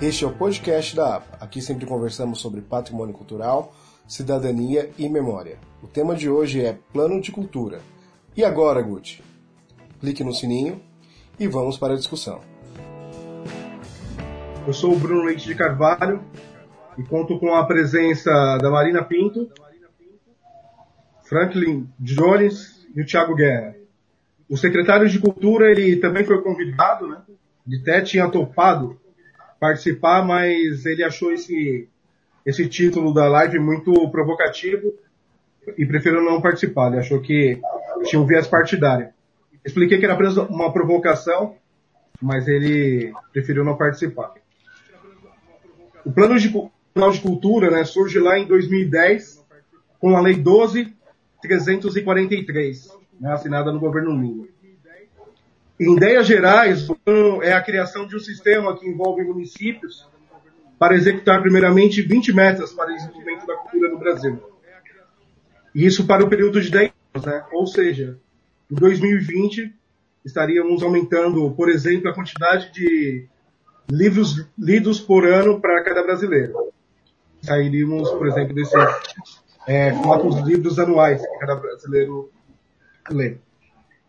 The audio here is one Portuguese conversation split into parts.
Este é o podcast da APA. Aqui sempre conversamos sobre patrimônio cultural, cidadania e memória. O tema de hoje é Plano de Cultura. E agora, Guti? Clique no sininho e vamos para a discussão. Eu sou o Bruno Leite de Carvalho e conto com a presença da Marina Pinto, Franklin Jones e o Thiago Guerra. O secretário de Cultura, ele também foi convidado, né? Ele até tinha topado participar, mas ele achou esse, esse título da live muito provocativo e preferiu não participar. Ele achou que tinha um viés partidário. Expliquei que era apenas uma provocação, mas ele preferiu não participar. O plano de, plano de cultura né, surge lá em 2010 com a Lei 12.343, né, assinada no governo Lula. Em ideias gerais, é a criação de um sistema que envolve municípios para executar primeiramente 20 metas para o desenvolvimento da cultura no Brasil. E isso para o período de 10 anos, né? Ou seja, em 2020 estaríamos aumentando, por exemplo, a quantidade de livros lidos por ano para cada brasileiro. Sairíamos, por exemplo, desses é, quatro livros anuais que cada brasileiro lê.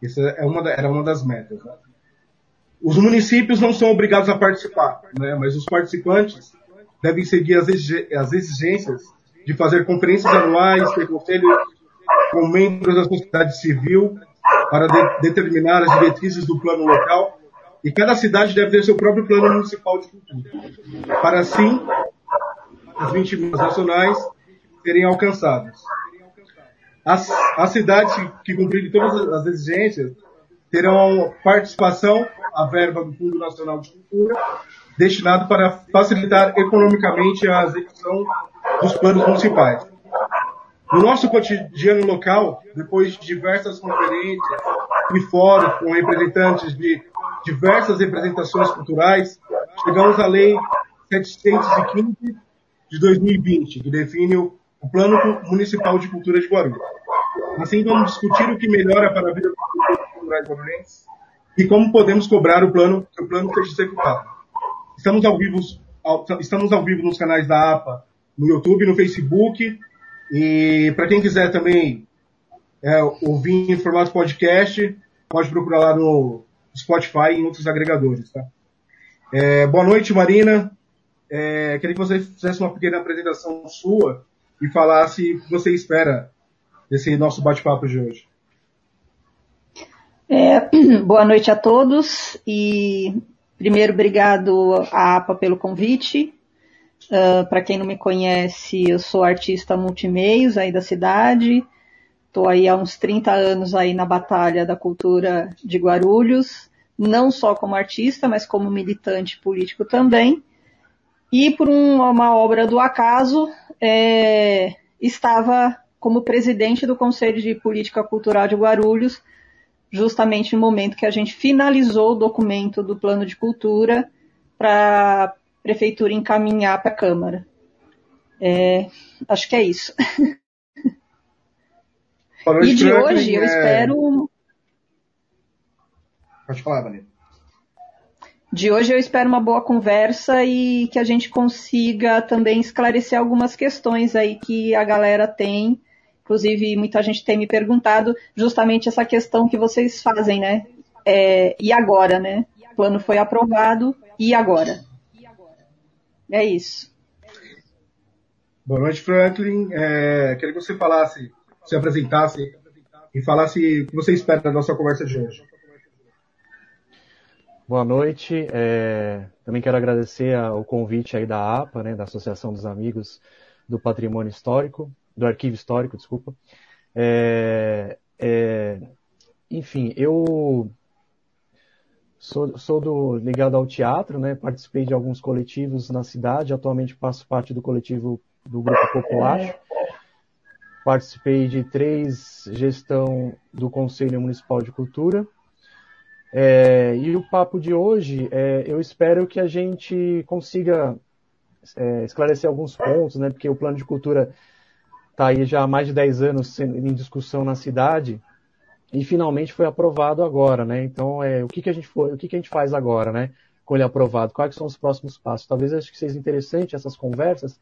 Isso é uma, era uma das metas. Né? Os municípios não são obrigados a participar, né? mas os participantes devem seguir as, exigências de fazer conferências anuais, ter conselho com membros da sociedade civil para de, determinar as diretrizes do plano local e cada cidade deve ter seu próprio plano municipal de cultura, para assim as 20 nacionais serem alcançadas. As, as cidades que cumprirem todas as exigências terão participação, a verba do Fundo Nacional de Cultura, destinado para facilitar economicamente a execução dos planos municipais. No nosso cotidiano local, depois de diversas conferências e fóruns com representantes de diversas representações culturais, chegamos à Lei 715 de 2020, que define o Plano Municipal de Cultura de Guarulhos. Assim, vamos discutir o que melhora para a vida dos culturais guarulhenses e como podemos cobrar o plano que o plano seja executado. Estamos ao vivo, estamos ao vivo nos canais da APA, no YouTube, no Facebook, e para quem quiser também é, ouvir em formato podcast, pode procurar lá no Spotify e em outros agregadores. Tá? É, boa noite, Marina. É, queria que você fizesse uma pequena apresentação sua e falasse o que você espera desse nosso bate-papo de hoje. É, boa noite a todos e primeiro obrigado à APA pelo convite. Uh, Para quem não me conhece, eu sou artista multimeios aí da cidade. Estou aí há uns 30 anos aí na batalha da cultura de Guarulhos, não só como artista, mas como militante político também. E por um, uma obra do acaso, é, estava como presidente do Conselho de Política Cultural de Guarulhos, justamente no momento que a gente finalizou o documento do plano de cultura para a prefeitura encaminhar para a Câmara. É, acho que é isso. e de hoje eu é... espero. Pode falar, Vanessa. De hoje eu espero uma boa conversa e que a gente consiga também esclarecer algumas questões aí que a galera tem Inclusive, muita gente tem me perguntado justamente essa questão que vocês fazem, né? É, e agora, né? O plano foi aprovado, e agora? É isso. Boa noite, Franklin. É, queria que você falasse, se apresentasse e falasse o que você espera da nossa conversa de hoje. Boa noite. É, também quero agradecer o convite aí da APA, né, da Associação dos Amigos do Patrimônio Histórico, do arquivo histórico, desculpa. É, é, enfim, eu sou, sou do, ligado ao teatro, né? Participei de alguns coletivos na cidade. Atualmente faço parte do coletivo do Grupo Popular. Participei de três gestão do Conselho Municipal de Cultura. É, e o papo de hoje, é, eu espero que a gente consiga é, esclarecer alguns pontos, né? Porque o plano de cultura está aí já há mais de 10 anos em discussão na cidade e finalmente foi aprovado agora, né? Então, é, o que, que a gente foi, o que, que a gente faz agora, né? com ele aprovado? Quais são os próximos passos? Talvez acho que seja interessante essas conversas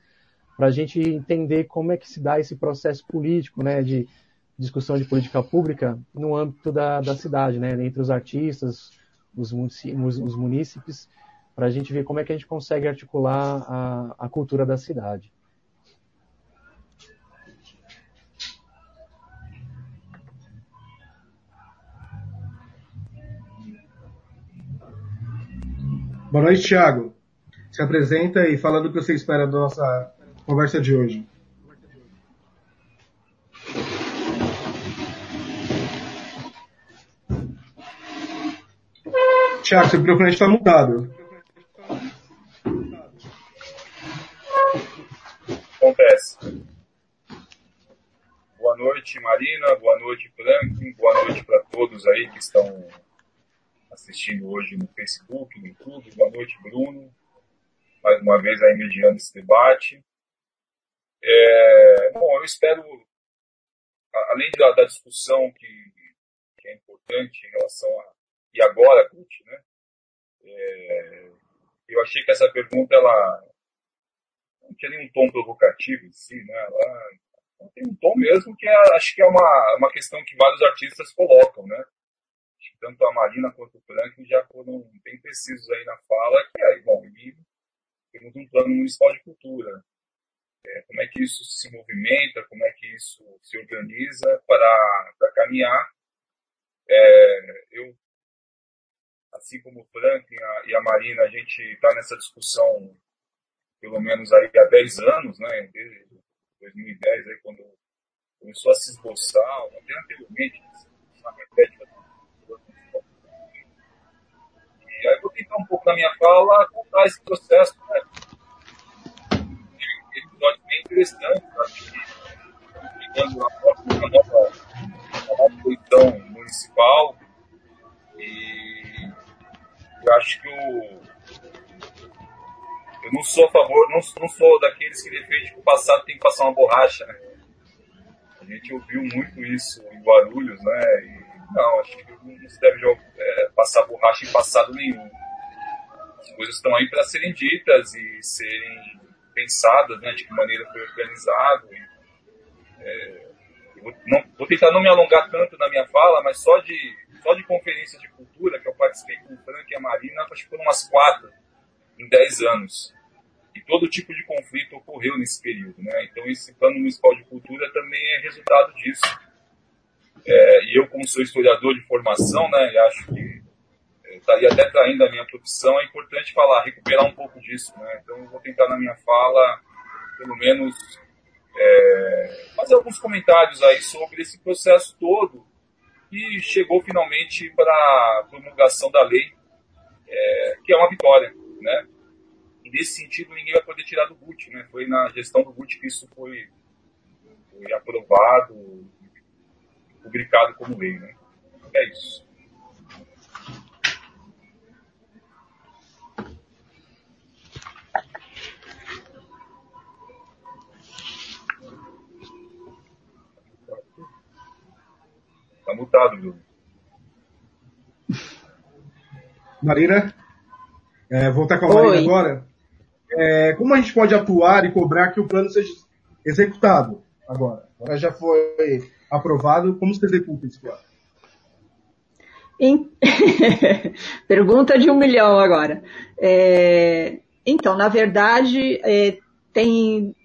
para a gente entender como é que se dá esse processo político, né, de discussão de política pública no âmbito da, da cidade, né, entre os artistas, os, os munícipes, para a gente ver como é que a gente consegue articular a, a cultura da cidade. Boa noite, Thiago. Se apresenta e fala do que você espera da nossa conversa de hoje. Tiago, seu microfone está mutado. Acontece. Boa noite, Marina. Boa noite, Franklin. Boa noite para todos aí que estão assistindo hoje no Facebook, no YouTube. Boa noite, Bruno. Mais uma vez aí mediando esse debate. É, bom, eu espero, além da, da discussão que, que, é importante em relação a e agora, Kut, né? É, eu achei que essa pergunta ela não tinha nenhum tom provocativo em si, né? Ela, ela tem um tom mesmo que é, acho que é uma, uma questão que vários artistas colocam, né? tanto a Marina quanto o Franklin já foram bem precisos aí na fala, que é, bom, temos um plano municipal de cultura, é, como é que isso se movimenta, como é que isso se organiza para caminhar. É, eu, assim como o Franklin e a Marina, a gente está nessa discussão pelo menos aí há 10 anos, né, desde 2010, aí, quando começou a se esboçar, até anteriormente, na repete e aí vou tentar um pouco na minha fala contar esse processo, né, episódio bem interessante, acho que ligando a própria nova, nova municipal. E eu acho que o eu não sou a favor, não, não sou daqueles que defendem que o passado tem que passar uma borracha, né? A gente ouviu muito isso em Guarulhos, né? E, não, acho que não se deve é, passar borracha em passado nenhum. As coisas estão aí para serem ditas e serem pensadas, né, de que maneira foi organizado. E, é, vou, não, vou, tentar não me alongar tanto na minha fala, mas só de, só de conferência de cultura que eu participei com o Frank e a Marina, acho que foram umas quatro em dez anos. E todo tipo de conflito ocorreu nesse período. Né? Então, esse plano municipal de cultura também é resultado disso. É, e eu, como sou historiador de formação, né, acho que estaria até traindo a minha profissão, é importante falar, recuperar um pouco disso. Né? Então, eu vou tentar na minha fala, pelo menos, é, fazer alguns comentários aí sobre esse processo todo que chegou finalmente para a promulgação da lei, é, que é uma vitória. Né? E nesse sentido, ninguém vai poder tirar do GUT. Né? Foi na gestão do GUT que isso foi, foi aprovado, publicado como lei. Né? É isso. Tá mutado, Bruno. Marina, é, voltar com a Marina Oi. agora. É, como a gente pode atuar e cobrar que o plano seja executado agora? Agora já foi aprovado, como se executa esse plano? Em... Pergunta de um milhão agora. É... Então, na verdade, é, tem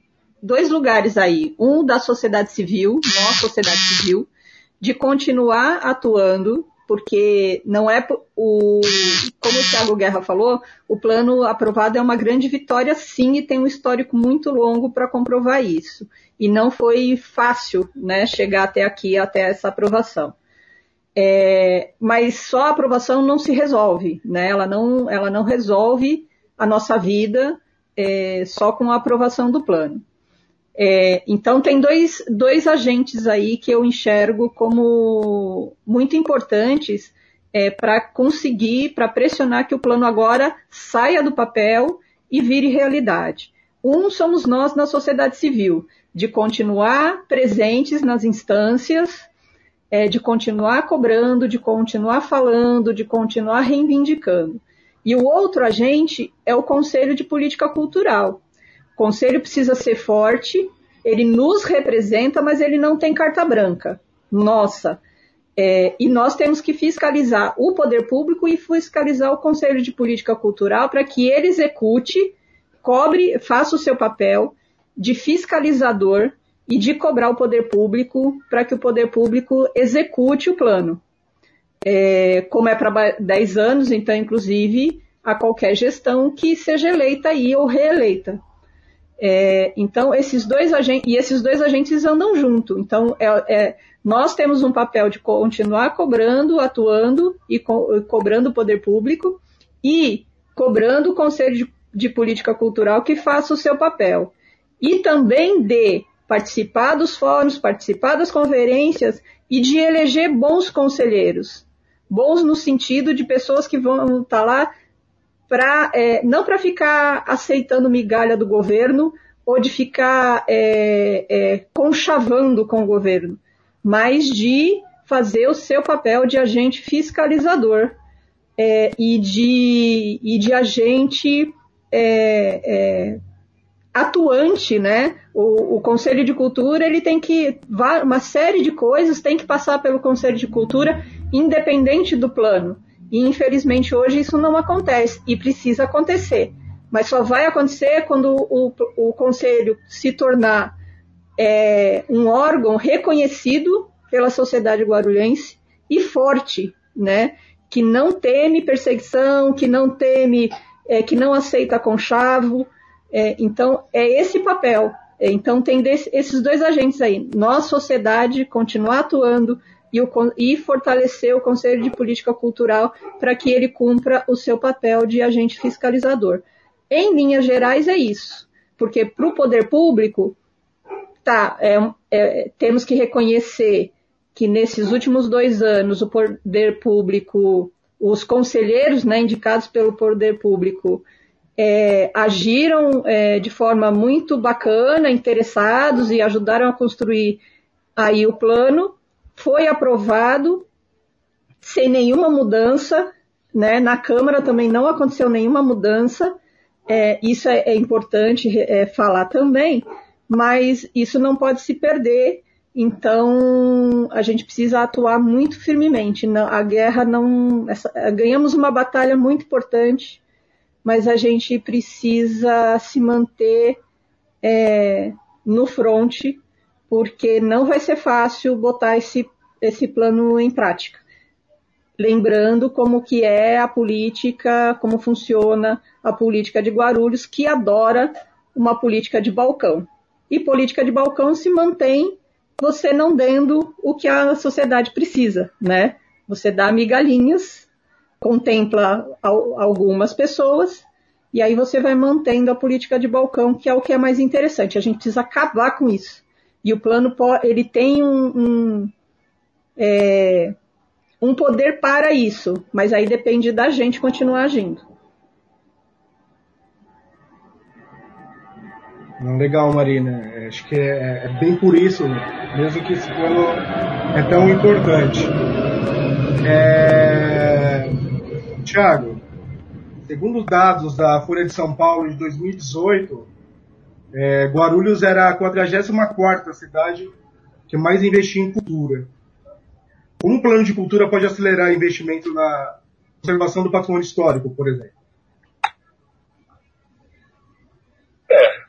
dois lugares aí. Um da sociedade civil, nossa sociedade civil, de continuar atuando, porque não é o, como o Thiago Guerra falou, o plano aprovado é uma grande vitória sim e tem um histórico muito longo para comprovar isso. E não foi fácil, né, chegar até aqui, até essa aprovação. É, mas só a aprovação não se resolve, né? Ela não, ela não resolve a nossa vida é, só com a aprovação do plano. É, então, tem dois, dois agentes aí que eu enxergo como muito importantes é, para conseguir, para pressionar que o plano agora saia do papel e vire realidade. Um somos nós na sociedade civil, de continuar presentes nas instâncias, é, de continuar cobrando, de continuar falando, de continuar reivindicando. E o outro agente é o Conselho de Política Cultural. O conselho precisa ser forte, ele nos representa, mas ele não tem carta branca. Nossa. É, e nós temos que fiscalizar o poder público e fiscalizar o Conselho de Política Cultural para que ele execute, cobre, faça o seu papel de fiscalizador e de cobrar o poder público para que o poder público execute o plano é, como é para 10 anos, então, inclusive, a qualquer gestão que seja eleita aí ou reeleita. É, então, esses dois agentes, e esses dois agentes andam junto. Então, é, é, nós temos um papel de continuar cobrando, atuando e co cobrando o poder público e cobrando o Conselho de, de Política Cultural que faça o seu papel. E também de participar dos fóruns, participar das conferências e de eleger bons conselheiros bons no sentido de pessoas que vão estar tá lá para é, não para ficar aceitando migalha do governo ou de ficar é, é, conchavando com o governo, mas de fazer o seu papel de agente fiscalizador é, e, de, e de agente é, é, atuante, né? O, o, Conselho de Cultura ele tem que uma série de coisas tem que passar pelo Conselho de Cultura independente do plano. E infelizmente hoje isso não acontece e precisa acontecer. Mas só vai acontecer quando o, o conselho se tornar é, um órgão reconhecido pela sociedade guarulhense e forte, né? Que não teme perseguição, que não teme, é, que não aceita conchavo. É, então é esse papel. Então tem desse, esses dois agentes aí. Nós, sociedade, continuar atuando, e, o, e fortalecer o Conselho de Política Cultural para que ele cumpra o seu papel de agente fiscalizador. Em linhas gerais, é isso. Porque para o poder público, tá, é, é, temos que reconhecer que nesses últimos dois anos o poder público, os conselheiros né, indicados pelo poder público, é, agiram é, de forma muito bacana, interessados e ajudaram a construir aí o plano, foi aprovado sem nenhuma mudança, né? Na Câmara também não aconteceu nenhuma mudança. É, isso é, é importante é, falar também, mas isso não pode se perder. Então a gente precisa atuar muito firmemente. Não, a guerra não. Essa, ganhamos uma batalha muito importante, mas a gente precisa se manter é, no fronte porque não vai ser fácil botar esse, esse plano em prática. Lembrando como que é a política, como funciona a política de Guarulhos, que adora uma política de balcão. E política de balcão se mantém você não dando o que a sociedade precisa, né? Você dá migalhinhas, contempla algumas pessoas, e aí você vai mantendo a política de balcão, que é o que é mais interessante. A gente precisa acabar com isso. E o plano ele tem um, um, é, um poder para isso, mas aí depende da gente continuar agindo. Legal, Marina. É, acho que é, é, bem por isso, mesmo que esse plano é tão importante. É... Tiago, segundo os dados da Folha de São Paulo de 2018, é, Guarulhos era a 44 cidade que mais investia em cultura. Como um plano de cultura pode acelerar investimento na conservação do patrimônio histórico, por exemplo? É.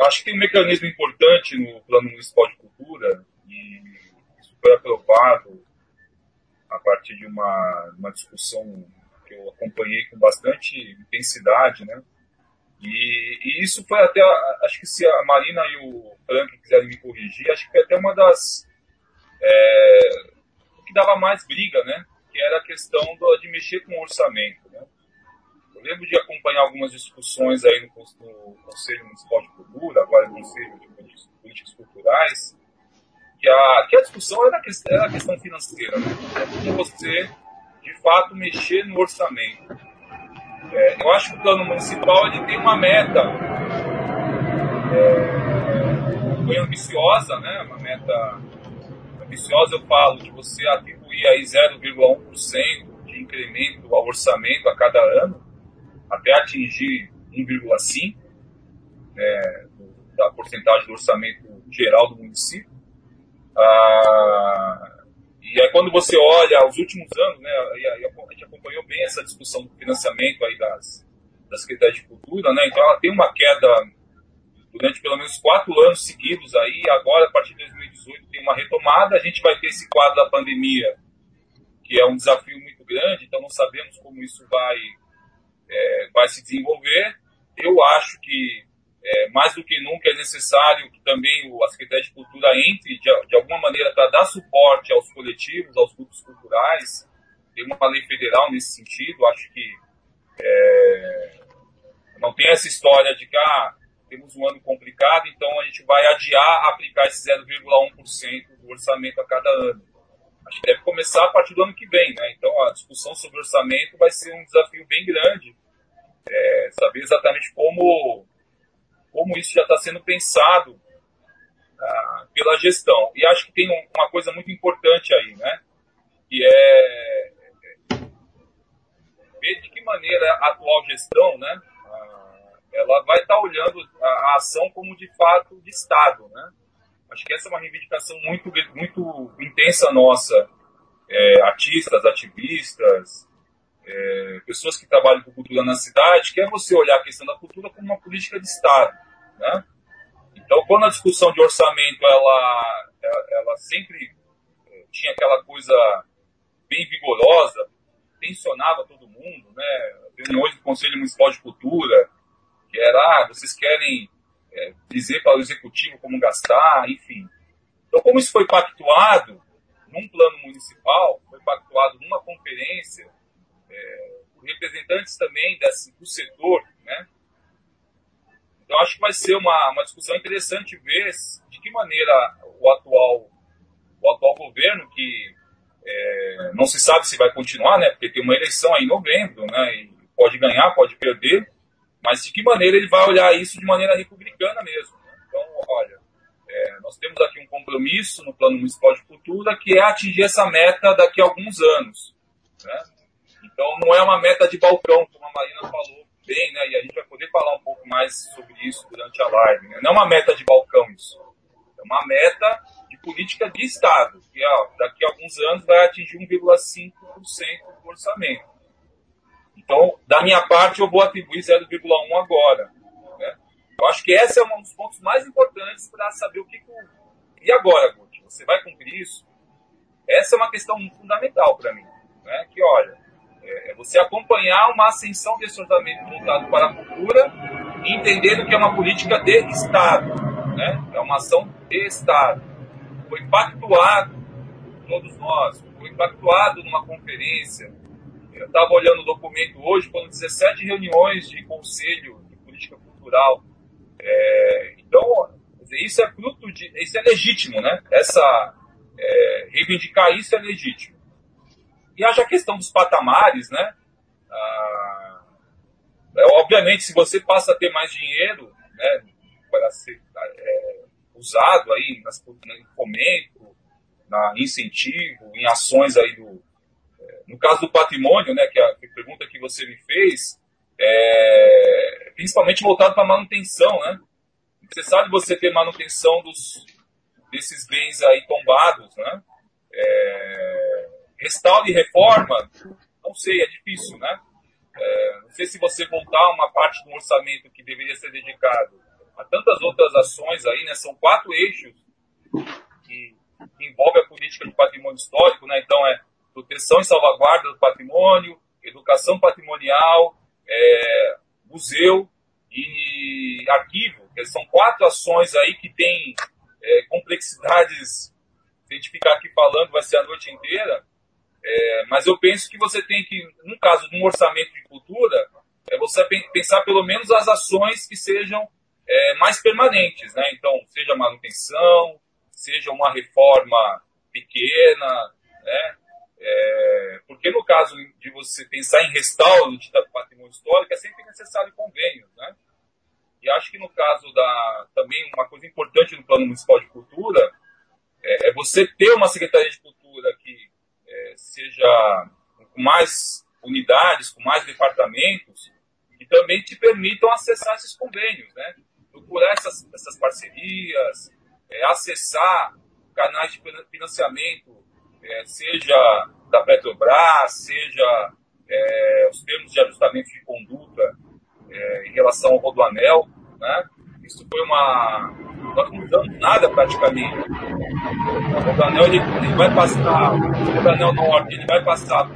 Acho que tem um mecanismo importante no Plano Municipal de Cultura, e isso foi aprovado a partir de uma, uma discussão que eu acompanhei com bastante intensidade, né? E, e, isso foi até, acho que se a Marina e o Frank quiserem me corrigir, acho que foi até uma das. É, que dava mais briga, né? Que era a questão do, de mexer com o orçamento, né? Eu lembro de acompanhar algumas discussões aí no, no Conselho Municipal de Cultura, agora no Conselho de Políticas Culturais, que a, que a discussão era a questão, era a questão financeira, né? Como você, de fato, mexer no orçamento. É, eu acho que o plano municipal ele tem uma meta é, bem ambiciosa, né? Uma meta ambiciosa, eu falo, de você atribuir aí 0,1% de incremento ao orçamento a cada ano, até atingir 1,5% né, da porcentagem do orçamento geral do município. Ah, e aí quando você olha os últimos anos, né, a gente acompanhou bem essa discussão do financiamento aí das, das Secretaria de Cultura, né, então ela tem uma queda durante pelo menos quatro anos seguidos aí, agora a partir de 2018 tem uma retomada, a gente vai ter esse quadro da pandemia, que é um desafio muito grande, então não sabemos como isso vai, é, vai se desenvolver. Eu acho que é, mais do que nunca é necessário que também a Secretaria de Cultura entre de, de alguma maneira para dar suporte aos coletivos, aos grupos culturais. Tem uma lei federal nesse sentido. Acho que é, não tem essa história de que ah, temos um ano complicado, então a gente vai adiar aplicar esse 0,1% do orçamento a cada ano. Acho que deve começar a partir do ano que vem. Né? Então a discussão sobre orçamento vai ser um desafio bem grande. É, saber exatamente como como isso já está sendo pensado ah, pela gestão. E acho que tem um, uma coisa muito importante aí, né? Que é ver de que maneira a atual gestão, né? Ah, ela vai estar tá olhando a, a, ação como de fato de Estado, né? Acho que essa é uma reivindicação muito, muito intensa nossa. É, artistas, ativistas, é, pessoas que trabalham com cultura na cidade, que é você olhar a questão da cultura como uma política de Estado. Né? Então, quando a discussão de orçamento ela, ela, ela sempre é, tinha aquela coisa bem vigorosa, tensionava todo mundo, né? reuniões do Conselho Municipal de Cultura, que era, ah, vocês querem é, dizer para o executivo como gastar, enfim. Então, como isso foi pactuado num plano municipal, foi pactuado numa conferência, é, representantes também desse, do setor, né? Então acho que vai ser uma, uma discussão interessante ver de que maneira o atual, o atual governo, que é, não se sabe se vai continuar, né? Porque tem uma eleição aí em novembro, né? E pode ganhar, pode perder, mas de que maneira ele vai olhar isso de maneira republicana mesmo. Né? Então, olha, é, nós temos aqui um compromisso no Plano Municipal de Cultura que é atingir essa meta daqui a alguns anos. Né? Então, não é uma meta de balcão, como a Marina falou bem, né? E a gente vai poder falar um pouco mais sobre isso durante a live. Né? Não é uma meta de balcão isso. É uma meta de política de Estado, que ó, daqui a alguns anos vai atingir 1,5% do orçamento. Então, da minha parte, eu vou atribuir 0,1 agora. Né? Eu acho que esse é um dos pontos mais importantes para saber o que, que. E agora, Guti? Você vai cumprir isso? Essa é uma questão fundamental para mim. Né? Que, olha, é, é você acompanhar uma ascensão desse orçamento voltado para a cultura, entendendo que é uma política de Estado, né? é uma ação de Estado. Foi pactuado, todos nós, foi pactuado numa conferência. Eu estava olhando o documento hoje, foram 17 reuniões de conselho de política cultural. É, então, isso é fruto de. Isso é legítimo, né? Essa, é, reivindicar isso é legítimo. E haja a questão dos patamares, né? Ah, é, obviamente, se você passa a ter mais dinheiro, né, para ser é, usado aí nas, em fomento, na incentivo, em ações aí do, é, no caso do patrimônio, né, que é a, pergunta que você me fez, é, principalmente voltado para manutenção, né? Você sabe você ter manutenção dos, desses bens aí tombados, né? É, restauro e reforma, não sei, é difícil, né? É, não sei se você voltar uma parte do orçamento que deveria ser dedicado a tantas outras ações aí, né? São quatro eixos que, envolvem a política de patrimônio histórico, né? Então é proteção e salvaguarda do patrimônio, educação patrimonial, é, museu e arquivo. São quatro ações aí que têm é, complexidades. Se a gente ficar aqui falando, vai ser a noite inteira. É, mas eu penso que você tem que, no caso de um orçamento de cultura, é você pensar pelo menos as ações que sejam é, mais permanentes, né? Então, seja manutenção, seja uma reforma pequena, né? É, porque no caso de você pensar em restauro de patrimônio histórico, é sempre necessário convênios, né? E acho que no caso da também uma coisa importante no plano municipal de cultura é, é você ter uma secretaria de cultura que seja com mais unidades, com mais departamentos, e também te permitam acessar esses convênios, né? procurar essas, essas parcerias, é, acessar canais de financiamento, é, seja da Petrobras, seja é, os termos de ajustamento de conduta é, em relação ao Rodoanel, né? Isso foi uma... Nós não mudamos nada praticamente. O Rodoanel, ele, ele vai passar, o Rodoanel Norte, ele vai passar,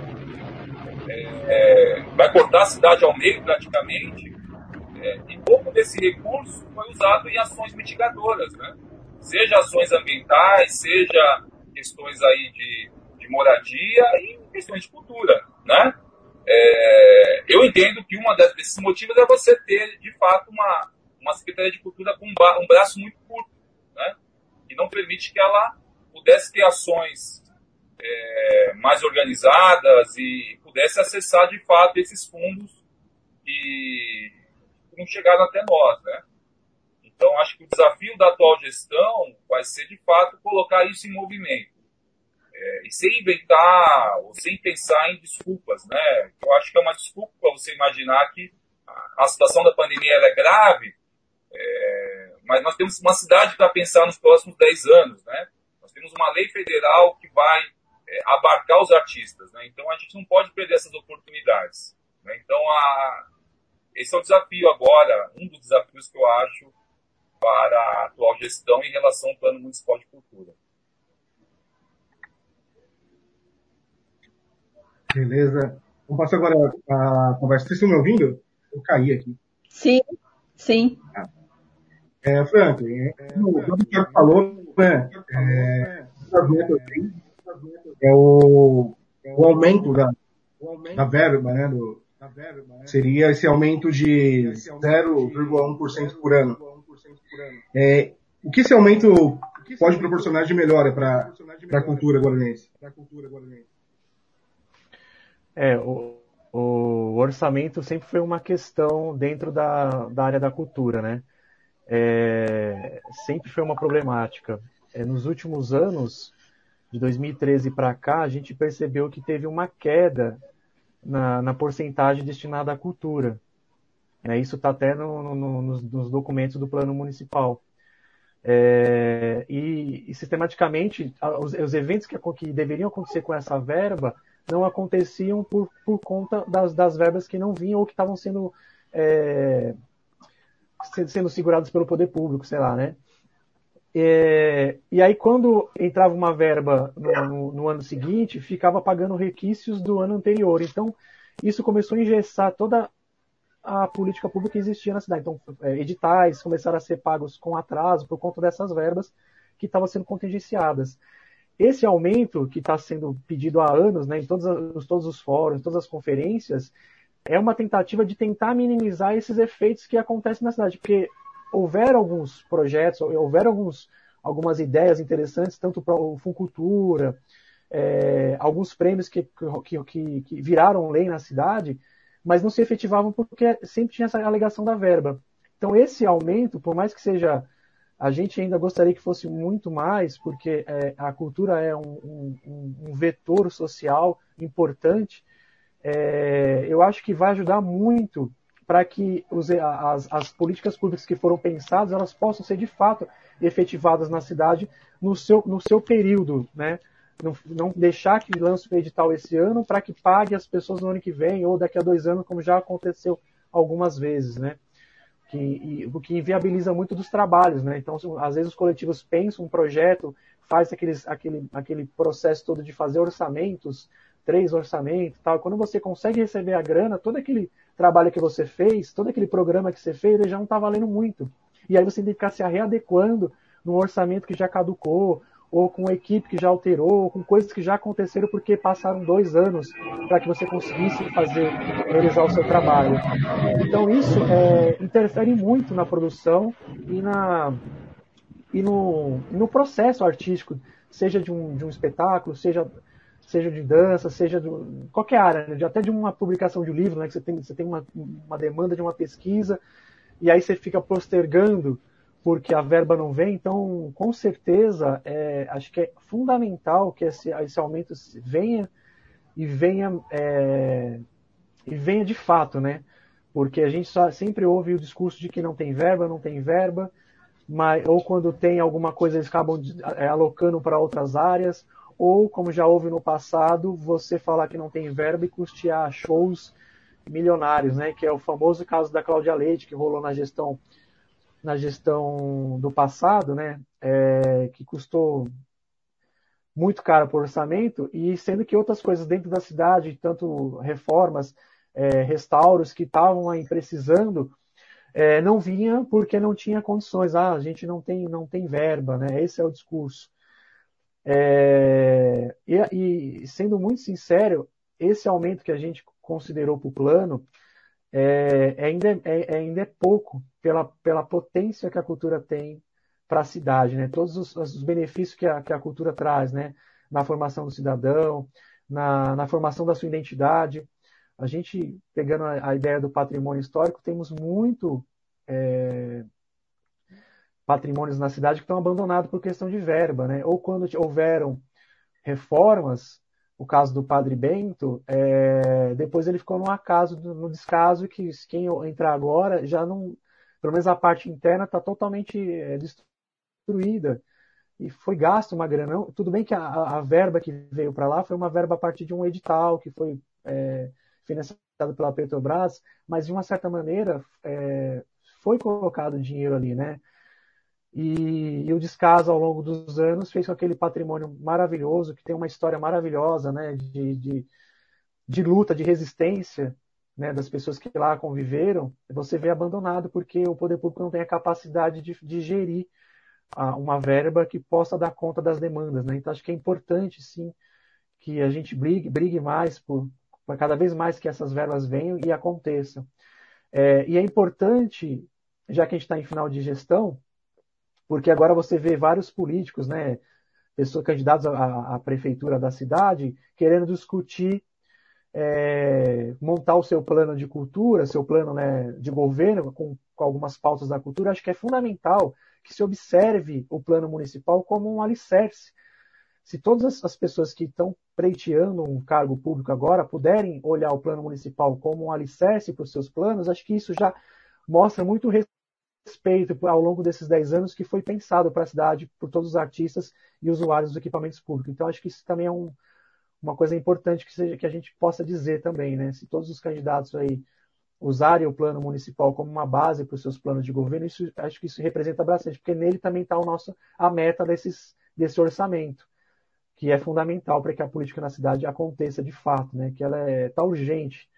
é, vai cortar a cidade ao meio praticamente, é, e pouco desse recurso foi usado em ações mitigadoras, né? Seja ações ambientais, seja questões aí de, de moradia e questões de cultura, né? É, eu entendo que um desses motivos é você ter, de fato, uma, uma Secretaria de Cultura com um, braço muito curto, né? que não permite que ela pudesse ter ações é, mais organizadas e pudesse acessar, de fato, esses fundos que não chegaram até nós. Né? Então, acho que o desafio da atual gestão vai ser, de fato, colocar isso em movimento é, e sem inventar ou sem pensar em desculpas, né? Eu acho que é uma desculpa você imaginar que a situação da pandemia é grave, é, mas nós temos uma cidade para pensar nos próximos 10 anos, né? Nós temos uma lei federal que vai é, abarcar os artistas, né? Então a gente não pode perder essas oportunidades. Né? Então a, esse é o desafio agora, um dos desafios que eu acho para a atual gestão em relação ao Plano Municipal de Cultura. Beleza. Vamos passar agora a conversa. Vocês estão me ouvindo? Eu caí aqui. Sim, sim. Ah. É, Frank, é, como o Thiago falou, né, é, é o, o aumento da, da verba, né, do, seria esse aumento de 0,1% por ano. É, o que esse aumento pode proporcionar de melhora para a cultura guaranense? É, o, o orçamento sempre foi uma questão dentro da, da área da cultura, né? É, sempre foi uma problemática. É, nos últimos anos, de 2013 para cá, a gente percebeu que teve uma queda na, na porcentagem destinada à cultura. É, isso está até no, no, nos, nos, documentos do plano municipal. É, e, e, sistematicamente, os, os eventos que, que deveriam acontecer com essa verba não aconteciam por, por conta das, das verbas que não vinham ou que estavam sendo, é, sendo seguradas pelo poder público, sei lá, né? É, e aí, quando entrava uma verba no, no, no, ano seguinte, ficava pagando requisitos do ano anterior. Então, isso começou a engessar toda a política pública que existia na cidade. Então, é, editais começaram a ser pagos com atraso por conta dessas verbas que estavam sendo contingenciadas. Esse aumento que está sendo pedido há anos, né, em todos, os, todos os fóruns, todas as conferências, é uma tentativa de tentar minimizar esses efeitos que acontecem na cidade, porque houver alguns projetos, houver alguns, algumas ideias interessantes, tanto para o Funcultura, é, alguns prêmios que, que, que, que, viraram lei na cidade, mas não se efetivavam porque sempre tinha essa alegação da verba. Então, esse aumento, por mais que seja a gente ainda gostaria que fosse muito mais, porque é, a cultura é um, um, um, vetor social importante. É, eu acho que vai ajudar muito para que os, as, as, políticas públicas que foram pensadas elas possam ser de fato efetivadas na cidade no seu, no seu período, né? Não, não deixar que lance o edital esse ano para que pague as pessoas no ano que vem ou daqui a dois anos, como já aconteceu algumas vezes, né? que, o que inviabiliza muito dos trabalhos, né? Então, às vezes os coletivos pensam um projeto, faz aqueles, aquele, aquele processo todo de fazer orçamentos, três orçamentos, tal. Quando você consegue receber a grana, todo aquele trabalho que você fez, todo aquele programa que você fez, ele já não está valendo muito. E aí você tem que ficar se readequando num orçamento que já caducou, ou com equipe que já alterou, ou com coisas que já aconteceram porque passaram dois anos para que você conseguisse fazer, realizar o seu trabalho. Então isso é, interfere muito na produção e, na, e no, no processo artístico, seja de um, de um espetáculo, seja seja de dança, seja de qualquer área, né? até de uma publicação de um livro, né, que você tem, você tem uma, uma demanda de uma pesquisa, e aí você fica postergando porque a verba não vem, então com certeza é, acho que é fundamental que esse, esse aumento venha e venha é, e venha de fato, né? Porque a gente só, sempre ouve o discurso de que não tem verba, não tem verba, mas, ou quando tem alguma coisa eles acabam é, alocando para outras áreas, ou como já houve no passado, você falar que não tem verba e custear shows milionários, né? Que é o famoso caso da Cláudia Leite que rolou na gestão na gestão do passado, né? É, que custou muito caro por orçamento e sendo que outras coisas dentro da cidade, tanto reformas, é, restauros que estavam aí precisando, é, não vinha porque não tinha condições. Ah, a gente não tem, não tem verba, né? Esse é o discurso. É, e, e, sendo muito sincero, esse aumento que a gente considerou para o plano é, é ainda, é, é, ainda é pouco pela, pela potência que a cultura tem para a cidade, né? Todos os, os benefícios que a, que a, cultura traz, né? Na formação do cidadão, na, na formação da sua identidade. A gente, pegando a, a ideia do patrimônio histórico, temos muito é, patrimônios na cidade que estão abandonados por questão de verba, né? Ou quando houveram reformas, o caso do Padre Bento, é, depois ele ficou no acaso, no descaso, que quem entrar agora já não, pelo menos a parte interna está totalmente é, destruída e foi gasto uma grana. Tudo bem que a, a verba que veio para lá foi uma verba a partir de um edital que foi é, financiado pela Petrobras, mas de uma certa maneira é, foi colocado dinheiro ali, né? E, e, o descaso ao longo dos anos fez com aquele patrimônio maravilhoso, que tem uma história maravilhosa, né? De, de, de luta, de resistência, né? Das pessoas que lá conviveram, você vê abandonado porque o poder público não tem a capacidade de, de gerir uma verba que possa dar conta das demandas. Né? Então, acho que é importante, sim, que a gente brigue, brigue mais por, por cada vez mais que essas verbas venham e aconteçam. É, e é importante, já que a gente está em final de gestão, porque agora você vê vários políticos, né, pessoas candidatos à, à prefeitura da cidade, querendo discutir é, montar o seu plano de cultura, seu plano né, de governo, com, com algumas pautas da cultura, acho que é fundamental que se observe o plano municipal como um alicerce. Se todas as pessoas que estão pleiteando um cargo público agora puderem olhar o plano municipal como um alicerce para os seus planos, acho que isso já mostra muito respeito ao longo desses 10 anos que foi pensado para a cidade por todos os artistas e usuários dos equipamentos públicos. Então, acho que isso também é um, uma coisa importante que, seja, que a gente possa dizer também, né? Se todos os candidatos aí usarem o plano municipal como uma base para os seus planos de governo, isso, acho que isso representa bastante, porque nele também está a meta desses, desse orçamento, que é fundamental para que a política na cidade aconteça de fato, né? que ela está é, tá urgente.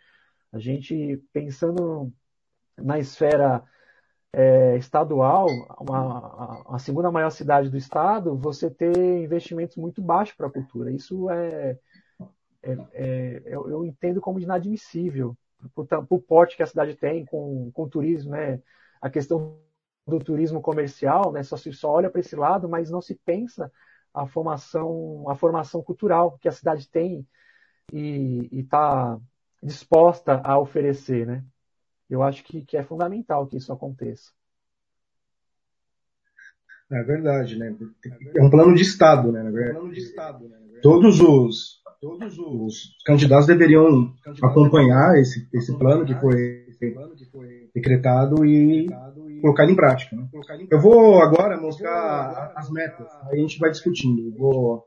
A gente, pensando na esfera é, estadual, uma, a segunda maior cidade do estado, você ter investimentos muito baixos para a cultura. Isso é, é, é eu, eu entendo como inadmissível o porte que a cidade tem com, com o turismo, né? A questão do turismo comercial, né? Só se só olha para esse lado, mas não se pensa a formação, a formação cultural que a cidade tem e está disposta a oferecer, né? Eu acho que, que é fundamental que isso aconteça. É verdade, né? É um plano de Estado, né? Todos os todos os candidatos deveriam acompanhar esse, esse plano que foi decretado e colocar em prática. Né? Eu vou agora mostrar as metas, aí a gente vai discutindo. Eu vou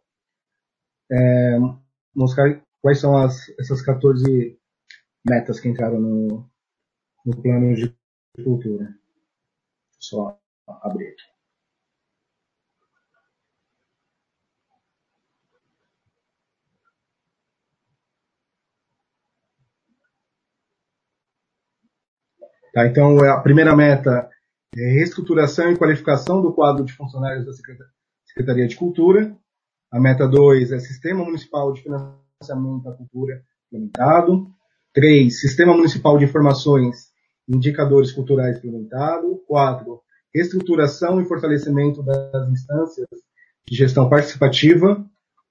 é, mostrar quais são as, essas 14 metas que entraram no, no plano de cultura. Só abrir aqui. Tá? Então, é a primeira meta é reestruturação e qualificação do quadro de funcionários da Secretaria de Cultura. A meta 2 é Sistema Municipal de Financiamento da Cultura implementado. 3. Sistema Municipal de Informações Indicadores Culturais implementado. 4. Reestruturação e fortalecimento das instâncias de gestão participativa.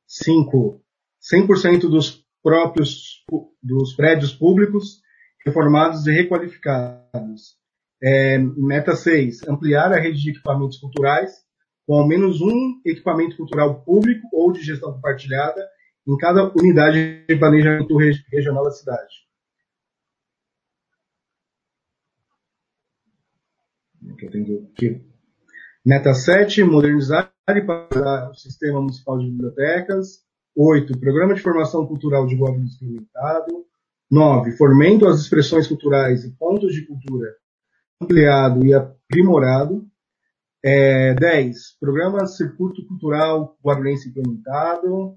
5. 100% dos próprios dos prédios públicos reformados e requalificados. É, meta 6, ampliar a rede de equipamentos culturais com ao menos um equipamento cultural público ou de gestão compartilhada em cada unidade de planejamento regional da cidade. Eu tenho aqui. Meta 7, modernizar e para o sistema municipal de bibliotecas. 8, programa de formação cultural de governo experimentado. 9, fomento às expressões culturais e pontos de cultura ampliado e aprimorado. É, 10, programa circuito cultural guarulhense implementado.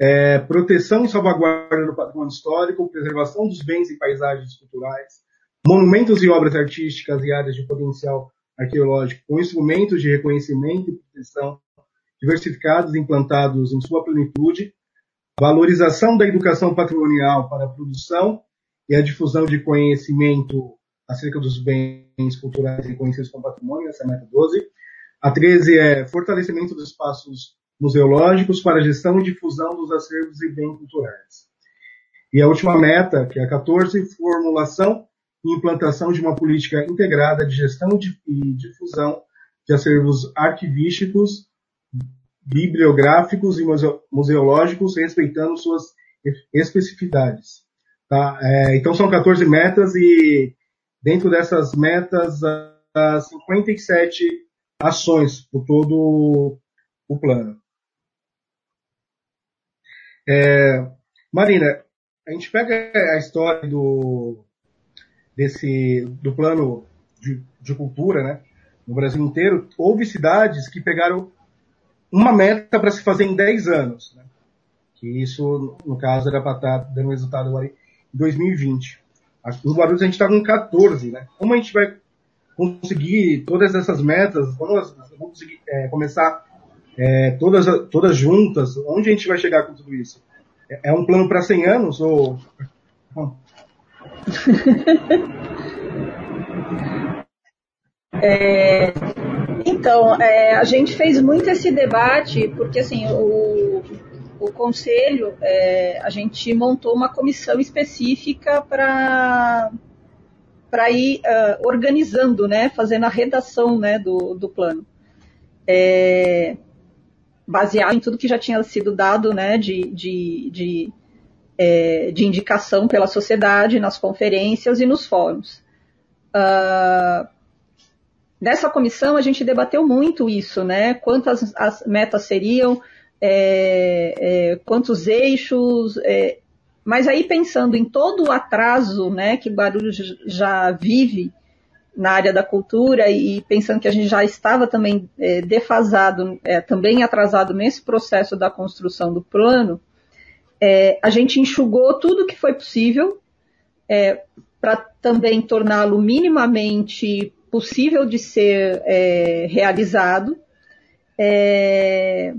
É, proteção e salvaguarda do patrimônio histórico, preservação dos bens e paisagens culturais, monumentos e obras artísticas e áreas de potencial arqueológico com instrumentos de reconhecimento e proteção diversificados e implantados em sua plenitude, valorização da educação patrimonial para a produção e a difusão de conhecimento acerca dos bens culturais reconhecidos como patrimônio, essa é a meta 12. A 13 é fortalecimento dos espaços museológicos para a gestão e difusão dos acervos e bens culturais. E a última meta, que é a 14, formulação e implantação de uma política integrada de gestão e difusão de acervos arquivísticos, bibliográficos e museológicos, respeitando suas especificidades. Tá? É, então são 14 metas e dentro dessas metas, há 57 ações por todo o plano. É, Marina, a gente pega a história do, desse, do plano de, de cultura, né, no Brasil inteiro, houve cidades que pegaram uma meta para se fazer em 10 anos. Né? Que isso, no caso, era para estar tá dando resultado agora em 2020. No Guarulhos a gente está com 14, né? Como a gente vai conseguir todas essas metas? Como vamos conseguir é, começar é, todas, todas juntas? Onde a gente vai chegar com tudo isso? É, é um plano para 100 anos ou é, então, é, a gente fez muito esse debate, porque assim, o, o conselho, é, a gente montou uma comissão específica para para ir uh, organizando, né, fazendo a redação né, do, do plano. É, baseado em tudo que já tinha sido dado né, de, de, de é, de indicação pela sociedade, nas conferências e nos fóruns. Uh, nessa comissão a gente debateu muito isso, né? Quantas as metas seriam, é, é, quantos eixos, é, mas aí pensando em todo o atraso, né, que Barulho já vive na área da cultura e pensando que a gente já estava também é, defasado, é, também atrasado nesse processo da construção do plano, é, a gente enxugou tudo que foi possível é, para também torná-lo minimamente possível de ser é, realizado, é,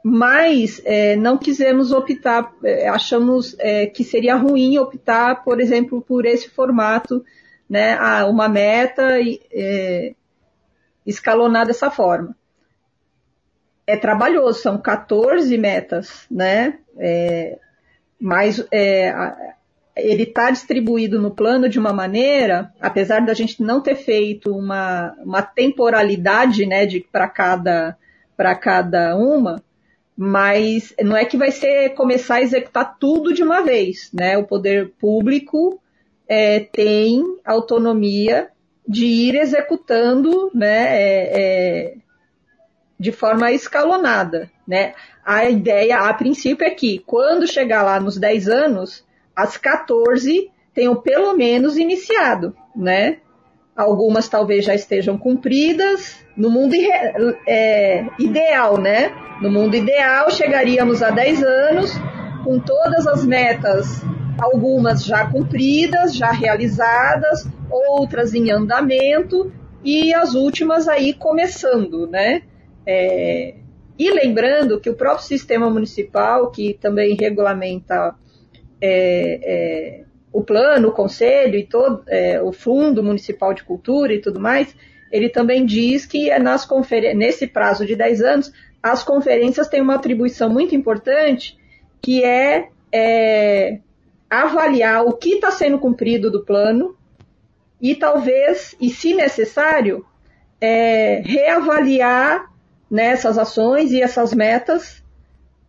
mas é, não quisemos optar, é, achamos que seria ruim optar, por exemplo, por esse formato, né, uma meta escalonar dessa forma é trabalhoso, são 14 metas, né? É, mas é, ele está distribuído no plano de uma maneira, apesar da gente não ter feito uma, uma temporalidade né, para cada, cada uma, mas não é que vai ser começar a executar tudo de uma vez. Né? O poder público é, tem autonomia de ir executando né, é, é, de forma escalonada. Né? A ideia, a princípio, é que quando chegar lá nos 10 anos, as 14 tenham pelo menos iniciado, né? Algumas talvez já estejam cumpridas. No mundo é, ideal, né? No mundo ideal, chegaríamos a 10 anos com todas as metas, algumas já cumpridas, já realizadas, outras em andamento e as últimas aí começando, né? É, e lembrando que o próprio sistema municipal, que também regulamenta é, é, o plano, o conselho e todo é, o fundo municipal de cultura e tudo mais, ele também diz que é nas nesse prazo de 10 anos, as conferências têm uma atribuição muito importante, que é, é avaliar o que está sendo cumprido do plano e talvez, e se necessário, é, reavaliar nessas ações e essas metas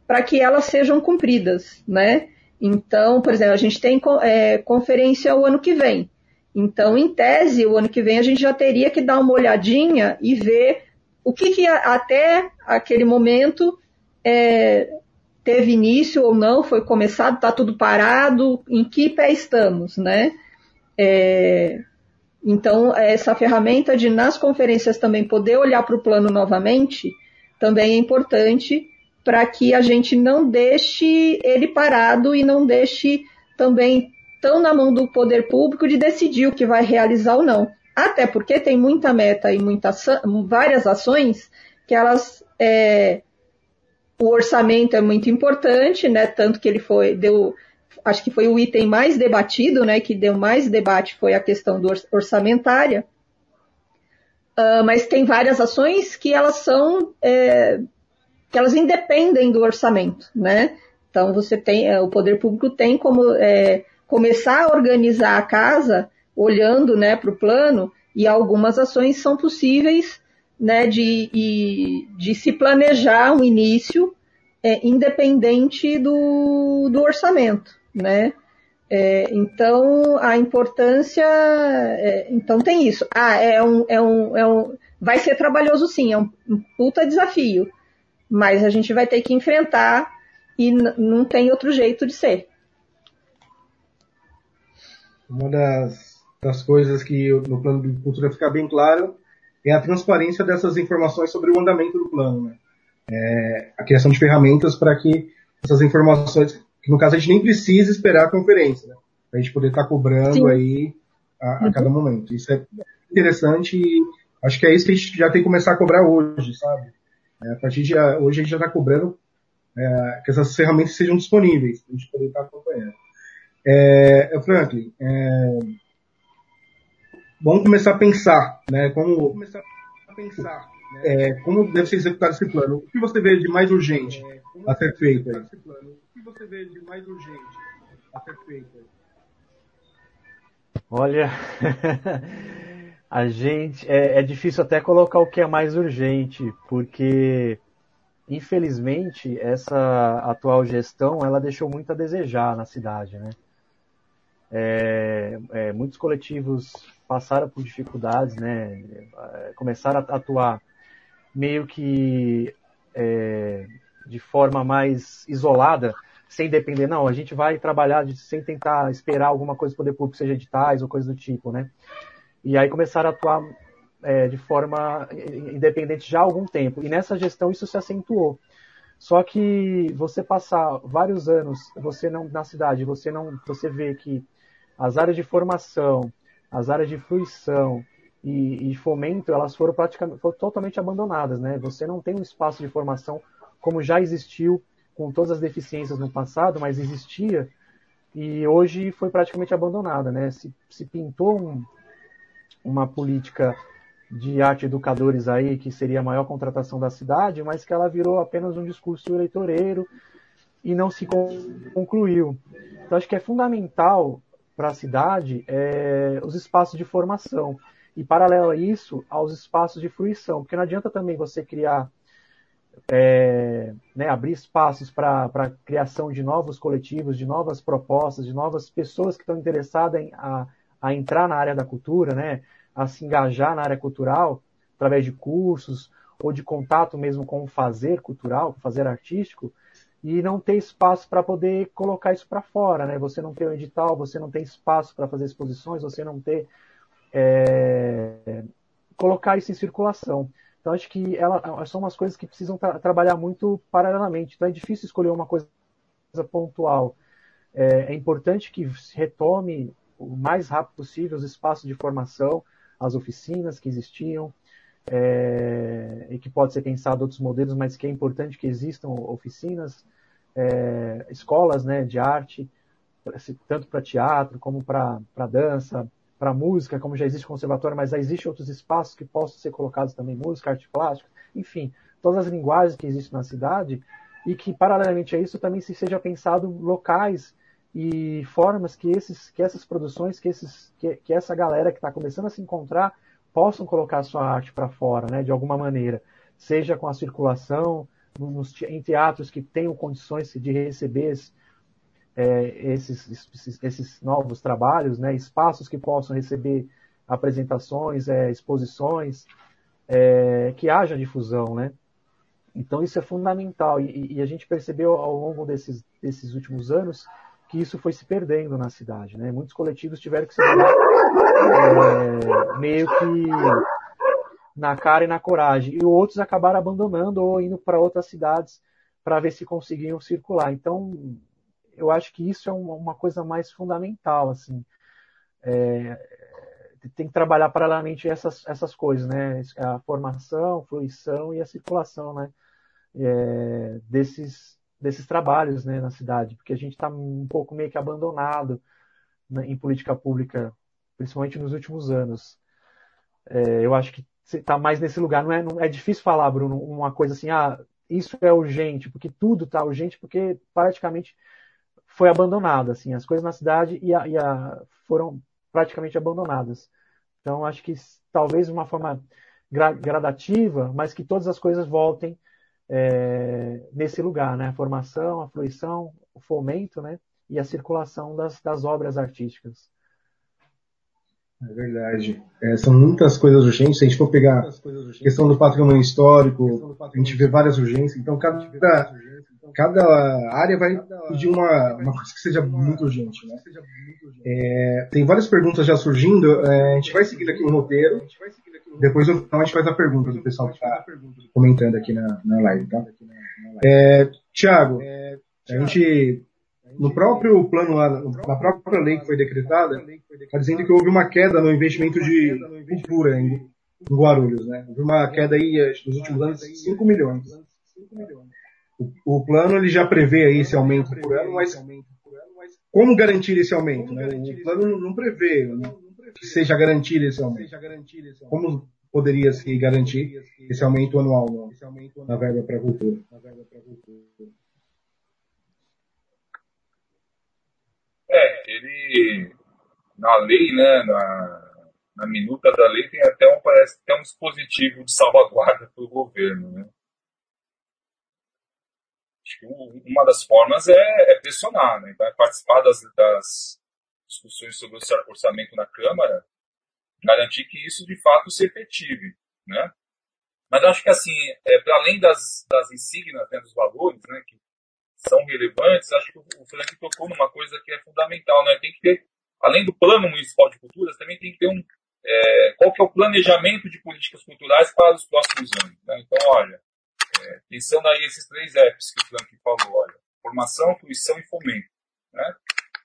para que elas sejam cumpridas, né? Então, por exemplo, a gente tem é, conferência o ano que vem. Então, em tese, o ano que vem a gente já teria que dar uma olhadinha e ver o que, que até aquele momento é, teve início ou não, foi começado, está tudo parado, em que pé estamos, né? É, então, essa ferramenta de, nas conferências, também poder olhar para o plano novamente, também é importante para que a gente não deixe ele parado e não deixe também tão na mão do poder público de decidir o que vai realizar ou não. Até porque tem muita meta e muitas, várias ações que elas é, o orçamento é muito importante, né? Tanto que ele foi deu acho que foi o item mais debatido, né? Que deu mais debate foi a questão do orçamentária. Uh, mas tem várias ações que elas são é, que elas independem do orçamento, né? Então você tem é, o poder público tem como é, começar a organizar a casa olhando né, para o plano, e algumas ações são possíveis né, de, de, se planejar um início é, independente do, do orçamento. Né? É, então, a importância. É, então, tem isso. Ah, é um, é, um, é um. Vai ser trabalhoso, sim, é um, um puta desafio. Mas a gente vai ter que enfrentar e não tem outro jeito de ser. Uma das, das coisas que no plano de cultura fica bem claro é a transparência dessas informações sobre o andamento do plano. Né? É, a criação de ferramentas para que essas informações, que no caso a gente nem precisa esperar a conferência, né? a gente poder estar tá cobrando Sim. aí a, a uhum. cada momento. Isso é interessante e acho que é isso que a gente já tem que começar a cobrar hoje, sabe? É, a partir de hoje a gente já está cobrando é, que essas ferramentas sejam disponíveis para a gente poder estar tá acompanhando. É, é, Franklin, é, vamos começar a pensar, né? Como começar a pensar, né? É, como deve ser executado esse plano? O que você vê de mais urgente é, a ser feito? Aí? Você vê de mais urgente a ser feito? Aí? Olha, a gente é, é difícil até colocar o que é mais urgente, porque infelizmente essa atual gestão ela deixou muito a desejar na cidade, né? É, é, muitos coletivos passaram por dificuldades, né? É, começaram a atuar meio que é, de forma mais isolada, sem depender, não, a gente vai trabalhar de, sem tentar esperar alguma coisa do poder público, seja editais ou coisa do tipo, né? E aí começaram a atuar é, de forma independente já há algum tempo. E nessa gestão isso se acentuou. Só que você passar vários anos, você não na cidade, você não, você vê que as áreas de formação, as áreas de fruição e, e fomento, elas foram praticamente foram totalmente abandonadas, né? Você não tem um espaço de formação como já existiu com todas as deficiências no passado, mas existia e hoje foi praticamente abandonada, né? Se, se pintou um, uma política de arte educadores aí que seria a maior contratação da cidade, mas que ela virou apenas um discurso eleitoreiro e não se concluiu. Então acho que é fundamental para a cidade é, os espaços de formação. E, paralelo a isso, aos espaços de fruição. Porque não adianta também você criar, é, né, abrir espaços para a criação de novos coletivos, de novas propostas, de novas pessoas que estão interessadas em, a, a entrar na área da cultura, né, a se engajar na área cultural, através de cursos ou de contato mesmo com o fazer cultural, o fazer artístico, e não ter espaço para poder colocar isso para fora, né? Você não tem um edital, você não tem espaço para fazer exposições, você não ter é, colocar isso em circulação. Então acho que ela, são umas coisas que precisam tra trabalhar muito paralelamente. Então é difícil escolher uma coisa pontual. É, é importante que se retome o mais rápido possível os espaços de formação, as oficinas que existiam, é, e que pode ser pensado outros modelos, mas que é importante que existam oficinas, é, escolas né, de arte, tanto para teatro como para dança, para música, como já existe conservatório, mas já existem outros espaços que possam ser colocados também, música, arte plástica, enfim, todas as linguagens que existem na cidade e que, paralelamente a isso, também se seja pensado locais e formas que, esses, que essas produções, que, esses, que, que essa galera que está começando a se encontrar possam colocar sua arte para fora, né, de alguma maneira, seja com a circulação, nos, em teatros que tenham condições de receber é, esses, esses, novos trabalhos, né, espaços que possam receber apresentações, é, exposições, é, que haja difusão, né? Então isso é fundamental e, e, a gente percebeu ao longo desses, desses últimos anos que isso foi se perdendo na cidade, né? Muitos coletivos tiveram que se virar é, meio que na cara e na coragem e outros acabaram abandonando ou indo para outras cidades para ver se conseguiam circular. Então eu acho que isso é uma, coisa mais fundamental, assim. É, tem que trabalhar paralelamente essas, essas coisas, né? A formação, fruição e a circulação, né? É, desses, desses trabalhos né, na cidade, porque a gente está um pouco meio que abandonado né, em política pública, principalmente nos últimos anos. É, eu acho que está mais nesse lugar. Não é, não é difícil falar, Bruno, uma coisa assim, ah, isso é urgente, porque tudo está urgente, porque praticamente foi abandonado, assim, as coisas na cidade e a, e a, foram praticamente abandonadas. Então, acho que talvez de uma forma gra, gradativa, mas que todas as coisas voltem é, nesse lugar, né? A formação, a fruição, o fomento, né? E a circulação das, das obras artísticas. É verdade. É, são muitas coisas urgentes. Se a gente for pegar a questão do patrimônio histórico, a gente vê várias urgências. Então, cada, cada área vai pedir uma, uma coisa que seja muito urgente. Né? É, tem várias perguntas já surgindo. É, a gente vai seguindo aqui o roteiro. Depois no final a gente faz a pergunta do pessoal que está comentando aqui na, na live. Tá? É, Tiago, a gente no próprio plano lá, na própria lei que foi decretada, está dizendo que houve uma queda no investimento de cultura em, em Guarulhos, né? Houve uma queda aí nos últimos anos de 5 milhões. O, plano ele já prevê aí esse aumento por ano, mas como garantir esse aumento? Né? O plano não prevê né? que seja garantido esse aumento. Como poderia se garantir esse aumento anual na verba para a cultura? É, ele na lei, né, na, na minuta da lei tem até um parece até um dispositivo de salvaguarda para o governo, né? Acho que uma das formas é, é pressionar, né? Então, é participar das, das discussões sobre o orçamento na Câmara, garantir que isso de fato se efetive, né? Mas acho que assim, é, para além das, das insígnias, né, dos valores, né, que são relevantes, acho que o Frank tocou numa coisa que é fundamental, né? Tem que ter, além do plano municipal de culturas, também tem que ter um, é, qual que é o planejamento de políticas culturais para os próximos anos. Né? Então, olha, é, pensando aí esses três apps que o Frank falou, olha, formação, fruição e fomento. Né?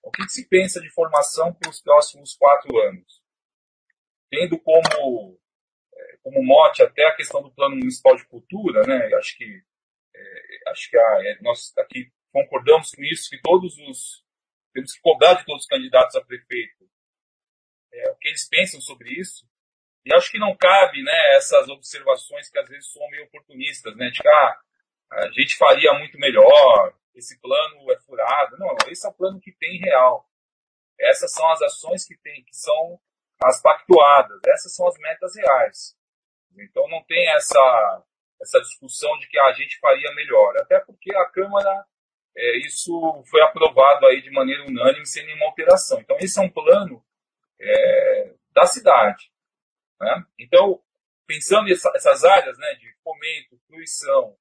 O que, que se pensa de formação para os próximos quatro anos? Tendo como, é, como mote até a questão do plano municipal de cultura, né? acho que, é, acho que a, é, nós aqui concordamos com isso, que todos os temos que cobrar de todos os candidatos a prefeito é, o que eles pensam sobre isso. E acho que não cabe né, essas observações que às vezes são meio oportunistas, né? De que ah, a gente faria muito melhor, esse plano é furado. Não, esse é o plano que tem real. Essas são as ações que tem, que são as pactuadas. Essas são as metas reais. Então não tem essa essa discussão de que ah, a gente faria melhor. Até porque a Câmara é, isso foi aprovado aí de maneira unânime sem nenhuma alteração. Então esse é um plano é, da cidade. Né? Então, pensando nessas áreas né, de fomento, fruição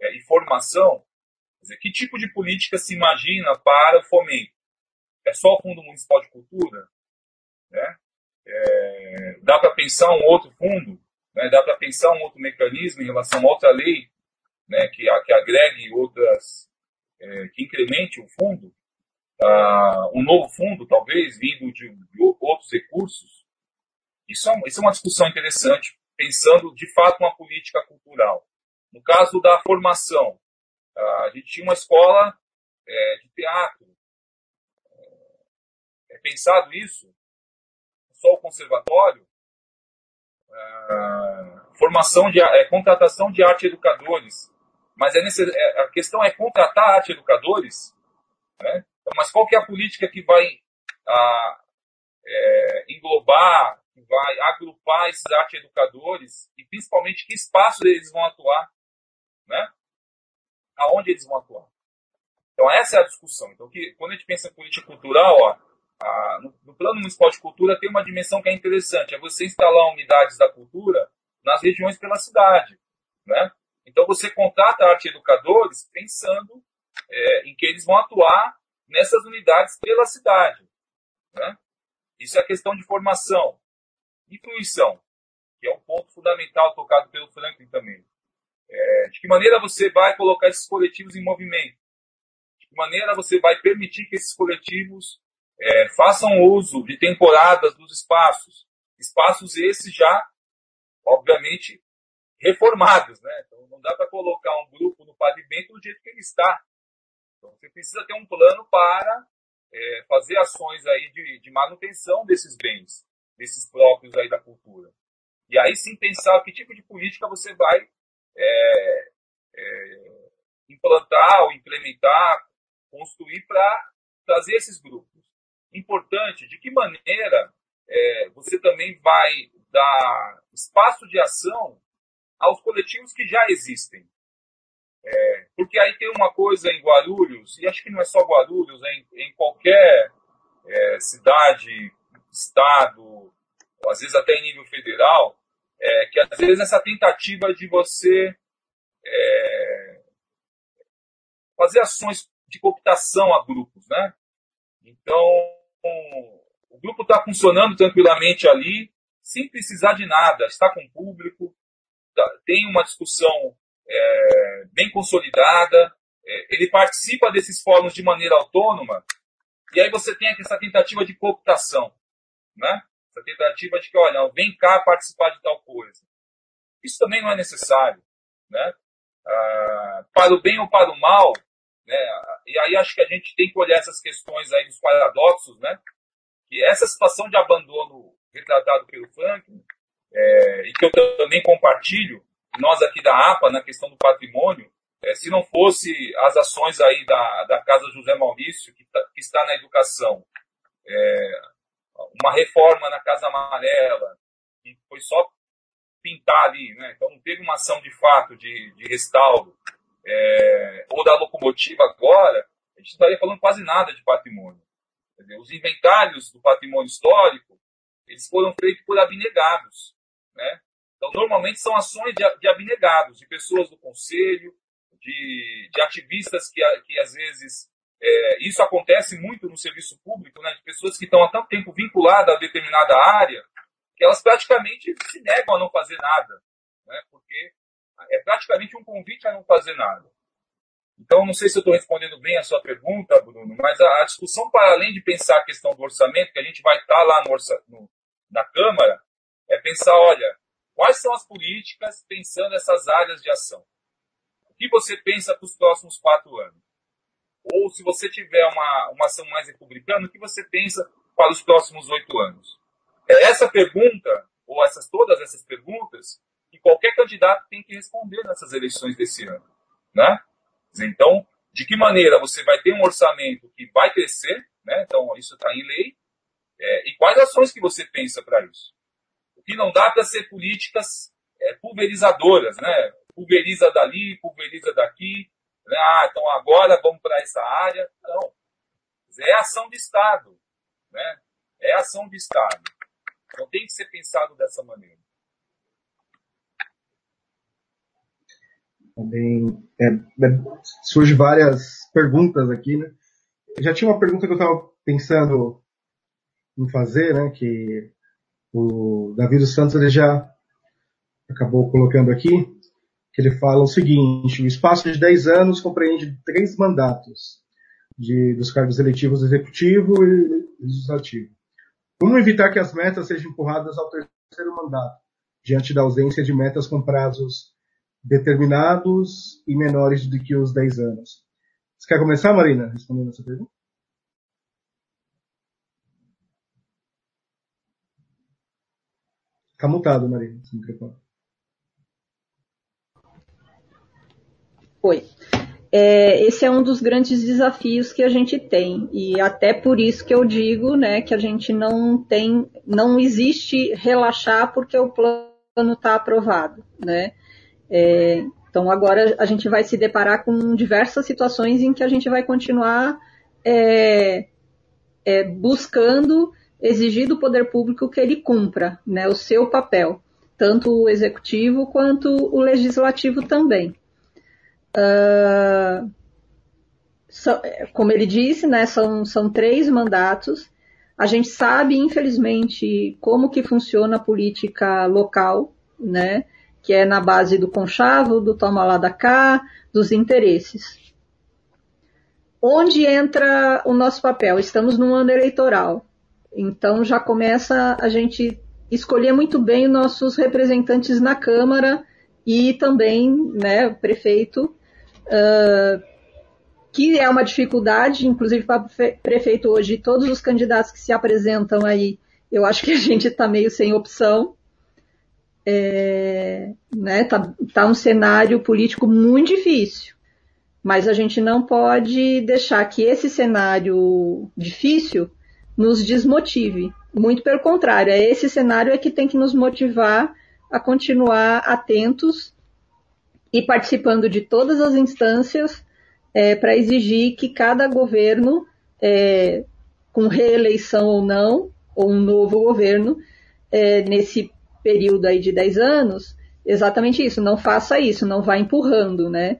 é, e formação, dizer, que tipo de política se imagina para o fomento? É só o Fundo Municipal de Cultura? Né? É, dá para pensar um outro fundo? Né? Dá para pensar um outro mecanismo em relação a outra lei né, que, que agregue outras, é, que incremente o fundo? Ah, um novo fundo, talvez, vindo de, de outros recursos? Isso é, isso é uma discussão interessante, pensando de fato uma política cultural. No caso da formação, a gente tinha uma escola é, de teatro. É, é pensado isso? Só o conservatório? É, formação de é, contratação de arte educadores. Mas é necess... É, a questão é contratar arte educadores? Né? Então, mas qual que é a política que vai a, é, englobar que vai agrupar esses arte educadores e principalmente que espaço eles vão atuar, né? aonde eles vão atuar. Então essa é a discussão. Então que, quando a gente pensa em política cultural, ó, a, no, no, plano municipal de cultura tem uma dimensão que é interessante, é você instalar unidades da cultura nas regiões pela cidade, né? Então você contrata arte educadores pensando é, em que eles vão atuar nessas unidades pela cidade, né? Isso é questão de formação e fruição, que é um ponto fundamental tocado pelo Franklin também. É, de que maneira você vai colocar esses coletivos em movimento? De que maneira você vai permitir que esses coletivos é, façam uso de temporadas dos espaços? Espaços esses já, obviamente, reformados, né? Então não dá para colocar um grupo no pavimento do jeito que ele está. Então você precisa ter um plano para é, fazer ações aí de, de manutenção desses bens, desses próprios aí da cultura. E aí sim pensar que tipo de política você vai é, é, implantar ou implementar, construir para trazer esses grupos. Importante, de que maneira é, você também vai dar espaço de ação aos coletivos que já existem. É, porque aí tem uma coisa em Guarulhos, e acho que não é só Guarulhos, é em, em qualquer é, cidade, estado, às vezes até em nível federal, é, que às vezes essa tentativa de você é, fazer ações de cooptação a grupos, né? Então, o grupo está funcionando tranquilamente ali, sem precisar de nada, está com o público, tá, tem uma discussão é, bem consolidada, é, ele participa desses fóruns de maneira autônoma, e aí você tem essa tentativa de cooptação, né? essa tentativa de que, olha, vem cá participar de tal coisa. Isso também não é necessário, né? Ah, para o bem ou para o mal, né? E aí acho que a gente tem que olhar essas questões aí dos paradoxos, né? Que essa situação de abandono retratado pelo Franklin, é, e que eu também compartilho, nós aqui da APA, na questão do patrimônio, é, se não fosse as ações aí da, da Casa José Maurício, que, tá, que está na educação, é, uma reforma na Casa Amarela, que foi só pintar ali, né? então não teve uma ação de fato de, de restauro, é, ou da locomotiva agora, a gente estaria falando quase nada de patrimônio. Dizer, os inventários do patrimônio histórico, eles foram feitos por abnegados. Né? Então, normalmente são ações de, de abnegados, de pessoas do conselho, de, de ativistas que, que às vezes é, isso acontece muito no serviço público, né, de pessoas que estão há tanto tempo vinculadas a determinada área, que elas praticamente se negam a não fazer nada, né, porque é praticamente um convite a não fazer nada. Então, não sei se eu estou respondendo bem a sua pergunta, Bruno, mas a, a, discussão, para além de pensar a questão do orçamento, que a gente vai estar tá lá no no, na Câmara, é pensar, olha, quais são as políticas pensando essas áreas de ação? O que você pensa para os próximos quatro anos? Ou se você tiver uma, uma ação mais republicana, o que você pensa para os próximos oito anos? É essa pergunta, ou essas todas essas perguntas, que qualquer candidato tem que responder nessas eleições desse ano. Né? Então, de que maneira você vai ter um orçamento que vai crescer, né? então isso está em lei, é, e quais ações que você pensa para isso? O que não dá para ser políticas é, pulverizadoras, né? pulveriza dali, pulveriza daqui? Ah, então agora vamos para essa área. Não. É ação de Estado. Né? É ação de Estado. Então tem que ser pensado dessa maneira. Também é, é, surge várias perguntas aqui, né? Já tinha uma pergunta que eu estava pensando em fazer, né? Que o Davi dos Santos ele já acabou colocando aqui, que ele fala o seguinte: o espaço de 10 anos compreende três mandatos de, dos cargos eletivos executivo e legislativo. Como evitar que as metas sejam empurradas ao terceiro mandato, diante da ausência de metas com prazos determinados e menores do que os 10 anos? Você quer começar, Marina, respondendo essa pergunta? Está mutado, Marina, esse microfone. Foi. É, esse é um dos grandes desafios que a gente tem e até por isso que eu digo, né, que a gente não tem, não existe relaxar porque o plano está aprovado, né? É, Então agora a gente vai se deparar com diversas situações em que a gente vai continuar é, é, buscando exigir do poder público que ele cumpra né, o seu papel, tanto o executivo quanto o legislativo também. Uh, so, como ele disse, né, são, são três mandatos. A gente sabe, infelizmente, como que funciona a política local, né? que é na base do conchavo, do toma lá da cá, dos interesses. Onde entra o nosso papel? Estamos num ano eleitoral. Então já começa a gente escolher muito bem os nossos representantes na Câmara e também né, prefeito, uh, que é uma dificuldade, inclusive para prefeito hoje, todos os candidatos que se apresentam aí, eu acho que a gente está meio sem opção, é, né, tá, tá um cenário político muito difícil. Mas a gente não pode deixar que esse cenário difícil nos desmotive. Muito pelo contrário, é esse cenário é que tem que nos motivar a continuar atentos e participando de todas as instâncias é, para exigir que cada governo, é, com reeleição ou não, ou um novo governo, é, nesse período aí de 10 anos, exatamente isso, não faça isso, não vá empurrando, né?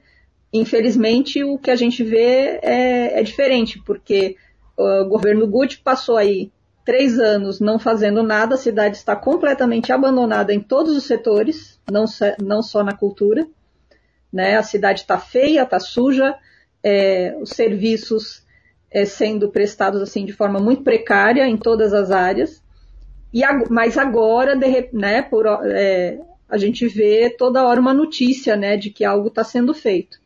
Infelizmente, o que a gente vê é, é diferente, porque o governo Gucci passou aí três anos não fazendo nada, a cidade está completamente abandonada em todos os setores, não, não só na cultura. Né? A cidade está feia, está suja, é, os serviços é, sendo prestados assim de forma muito precária em todas as áreas. E, mas agora, de, né, por, é, a gente vê toda hora uma notícia né, de que algo está sendo feito.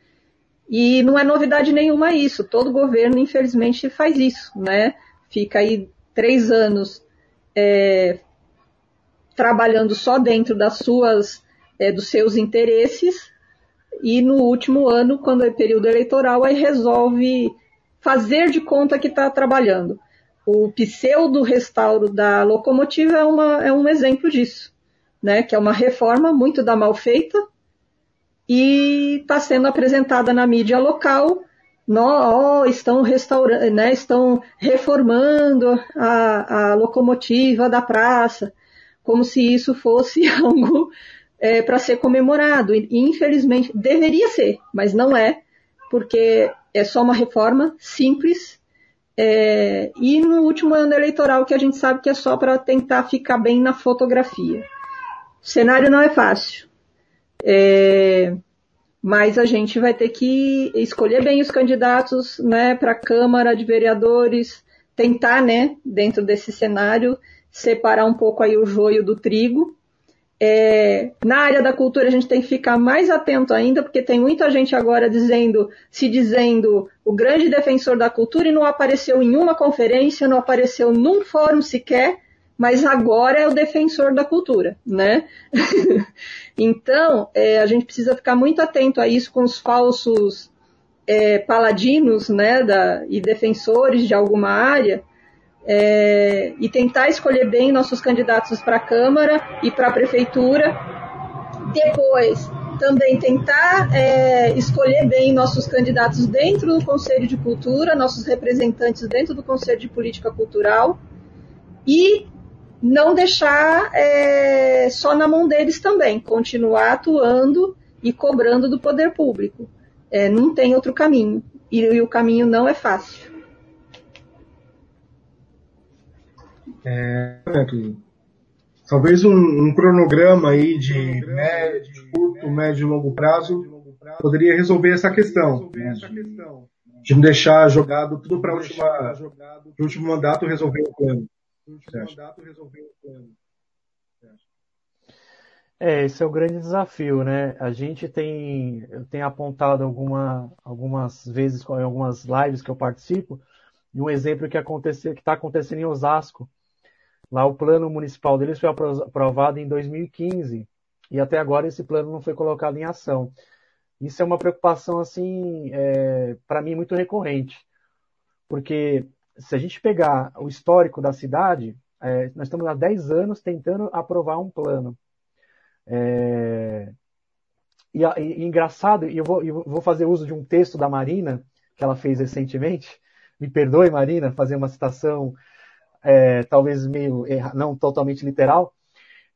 E não é novidade nenhuma isso. Todo governo, infelizmente, faz isso, né? Fica aí três anos é, trabalhando só dentro das suas, é, dos seus interesses e no último ano, quando é período eleitoral, aí resolve fazer de conta que está trabalhando. O pseudo restauro da locomotiva é, uma, é um exemplo disso, né? Que é uma reforma muito da mal feita e está sendo apresentada na mídia local. No, oh, estão restaurando, né? Estão reformando a, a locomotiva da praça, como se isso fosse algo é, para ser comemorado. E, infelizmente deveria ser, mas não é, porque é só uma reforma simples é, e no último ano eleitoral, que a gente sabe que é só para tentar ficar bem na fotografia. O cenário não é fácil. É, mas a gente vai ter que escolher bem os candidatos né, para a Câmara de Vereadores, tentar, né, dentro desse cenário, separar um pouco aí o joio do trigo é, na área da cultura a gente tem que ficar mais atento ainda, porque tem muita gente agora dizendo, se dizendo o grande defensor da cultura e não apareceu em uma conferência, não apareceu num fórum sequer, mas agora é o defensor da cultura, né? então, é, a gente precisa ficar muito atento a isso com os falsos é, paladinos, né, da, e defensores de alguma área, é, e tentar escolher bem nossos candidatos para a Câmara e para a Prefeitura. Depois, também tentar é, escolher bem nossos candidatos dentro do Conselho de Cultura, nossos representantes dentro do Conselho de Política Cultural e não deixar é, só na mão deles também, continuar atuando e cobrando do poder público. É, não tem outro caminho e, e o caminho não é fácil. É, talvez um, um, cronograma aí de médio, curto, médio e longo prazo poderia resolver essa questão. Né, de, de não deixar jogado tudo para o último mandato resolver o plano. É, esse é o grande desafio, né? A gente tem, eu tenho apontado alguma, algumas vezes em algumas lives que eu participo, de um exemplo que aconteceu, que está acontecendo em Osasco, Lá o plano municipal deles foi aprovado em 2015 e até agora esse plano não foi colocado em ação. Isso é uma preocupação assim, é, para mim muito recorrente, porque se a gente pegar o histórico da cidade, é, nós estamos há 10 anos tentando aprovar um plano. É, e, e, engraçado, e eu vou, eu vou fazer uso de um texto da Marina, que ela fez recentemente. Me perdoe, Marina, fazer uma citação é, talvez meio não totalmente literal,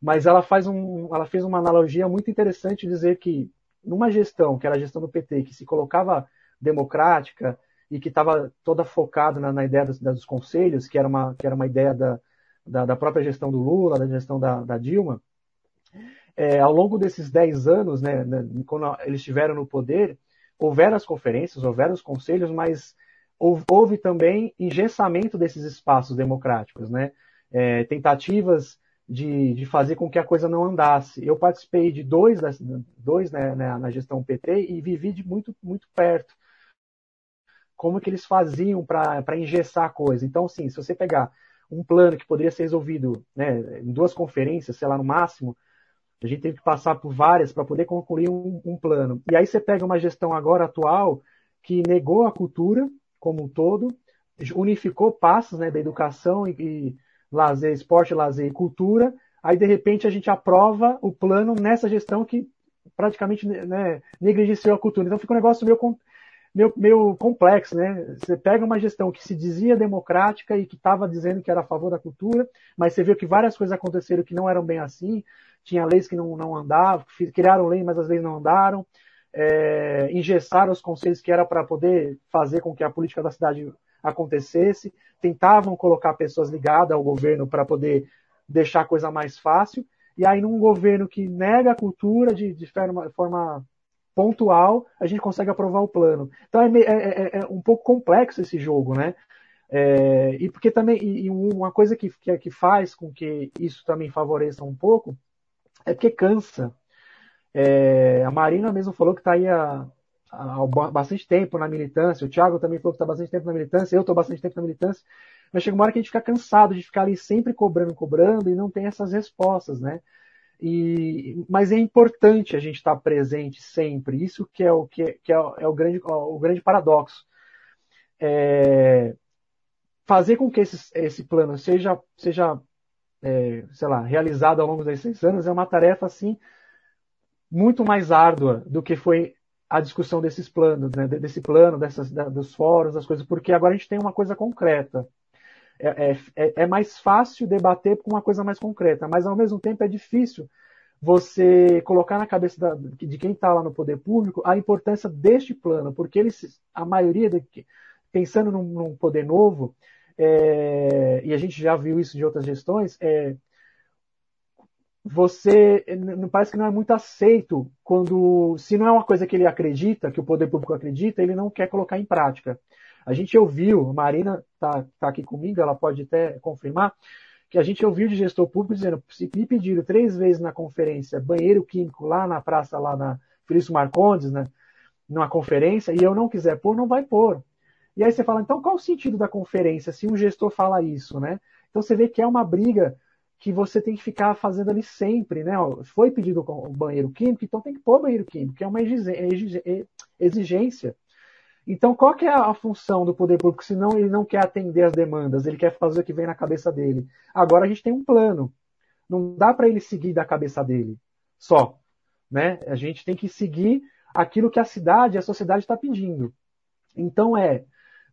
mas ela faz um, ela fez uma analogia muito interessante dizer que numa gestão, que era a gestão do PT, que se colocava democrática e que estava toda focada na, na, ideia dos, dos, conselhos, que era uma, que era uma ideia da, da, da própria gestão do Lula, da gestão da, da Dilma, é, ao longo desses 10 anos, né, né, quando eles estiveram no poder, houveram as conferências, houveram os conselhos, mas houve também engessamento desses espaços democráticos, né? É, tentativas de, de, fazer com que a coisa não andasse. Eu participei de dois, dois né, né, na gestão PT e vivi de muito, muito perto como que eles faziam para engessar a coisa. Então, sim, se você pegar um plano que poderia ser resolvido né, em duas conferências, sei lá, no máximo, a gente teve que passar por várias para poder concluir um, um, plano. E aí você pega uma gestão agora atual que negou a cultura como um todo, unificou passos né, da educação e, e lazer, esporte, lazer e cultura. Aí, de repente, a gente aprova o plano nessa gestão que praticamente né, negligenciou a cultura. Então fica um negócio meio meio, meio complexo, né? Você pega uma gestão que se dizia democrática e que estava dizendo que era a favor da cultura, mas você viu que várias coisas aconteceram que não eram bem assim, tinha leis que não, não andavam, criaram leis, mas as leis não andaram, é, engessaram os conselhos que era para poder fazer com que a política da cidade acontecesse, tentavam colocar pessoas ligadas ao governo para poder deixar a coisa mais fácil, e aí num governo que nega a cultura de, de forma, forma pontual, a gente consegue aprovar o plano. Então é, é, é, é um pouco complexo esse jogo, né? É, e porque também e uma coisa que, que, que, faz com que isso também favoreça um pouco é porque cansa. É, a Marina mesmo falou que está aí há, há, bastante tempo na militância, o Thiago também falou que está bastante tempo na militância, eu estou bastante tempo na militância, mas chega uma hora que a gente fica cansado de ficar ali sempre cobrando, cobrando e não tem essas respostas, né? E, mas é importante a gente estar presente sempre. Isso que é o, que, que é, é, o, grande, o grande paradoxo. É, fazer com que esse, esse plano seja, seja é, sei lá, realizado ao longo desses seis anos é uma tarefa assim muito mais árdua do que foi a discussão desses planos, né, desse plano, dessas, dos fóruns, das coisas, porque agora a gente tem uma coisa concreta. É, é, é, é mais fácil debater com uma coisa mais concreta, mas ao mesmo tempo é difícil você colocar na cabeça da, de quem está lá no poder público a importância deste plano, porque eles, a maioria, de, pensando num, num poder novo, é, e a gente já viu isso de outras gestões, é, você parece que não é muito aceito quando, se não é uma coisa que ele acredita, que o poder público acredita, ele não quer colocar em prática. A gente ouviu, Marina está tá aqui comigo, ela pode até confirmar, que a gente ouviu de gestor público dizendo, se me pediram três vezes na conferência banheiro químico lá na praça, lá na Felício Marcondes, né, numa conferência, e eu não quiser pôr, não vai pôr. E aí você fala, então qual o sentido da conferência se um gestor fala isso, né? Então você vê que é uma briga que você tem que ficar fazendo ali sempre, né? Foi pedido o banheiro químico, então tem que pôr banheiro químico, que é uma exigência. Então, qual que é a função do poder público? Senão ele não quer atender as demandas, ele quer fazer o que vem na cabeça dele. Agora a gente tem um plano. Não dá para ele seguir da cabeça dele só. Né? A gente tem que seguir aquilo que a cidade, a sociedade está pedindo. Então é,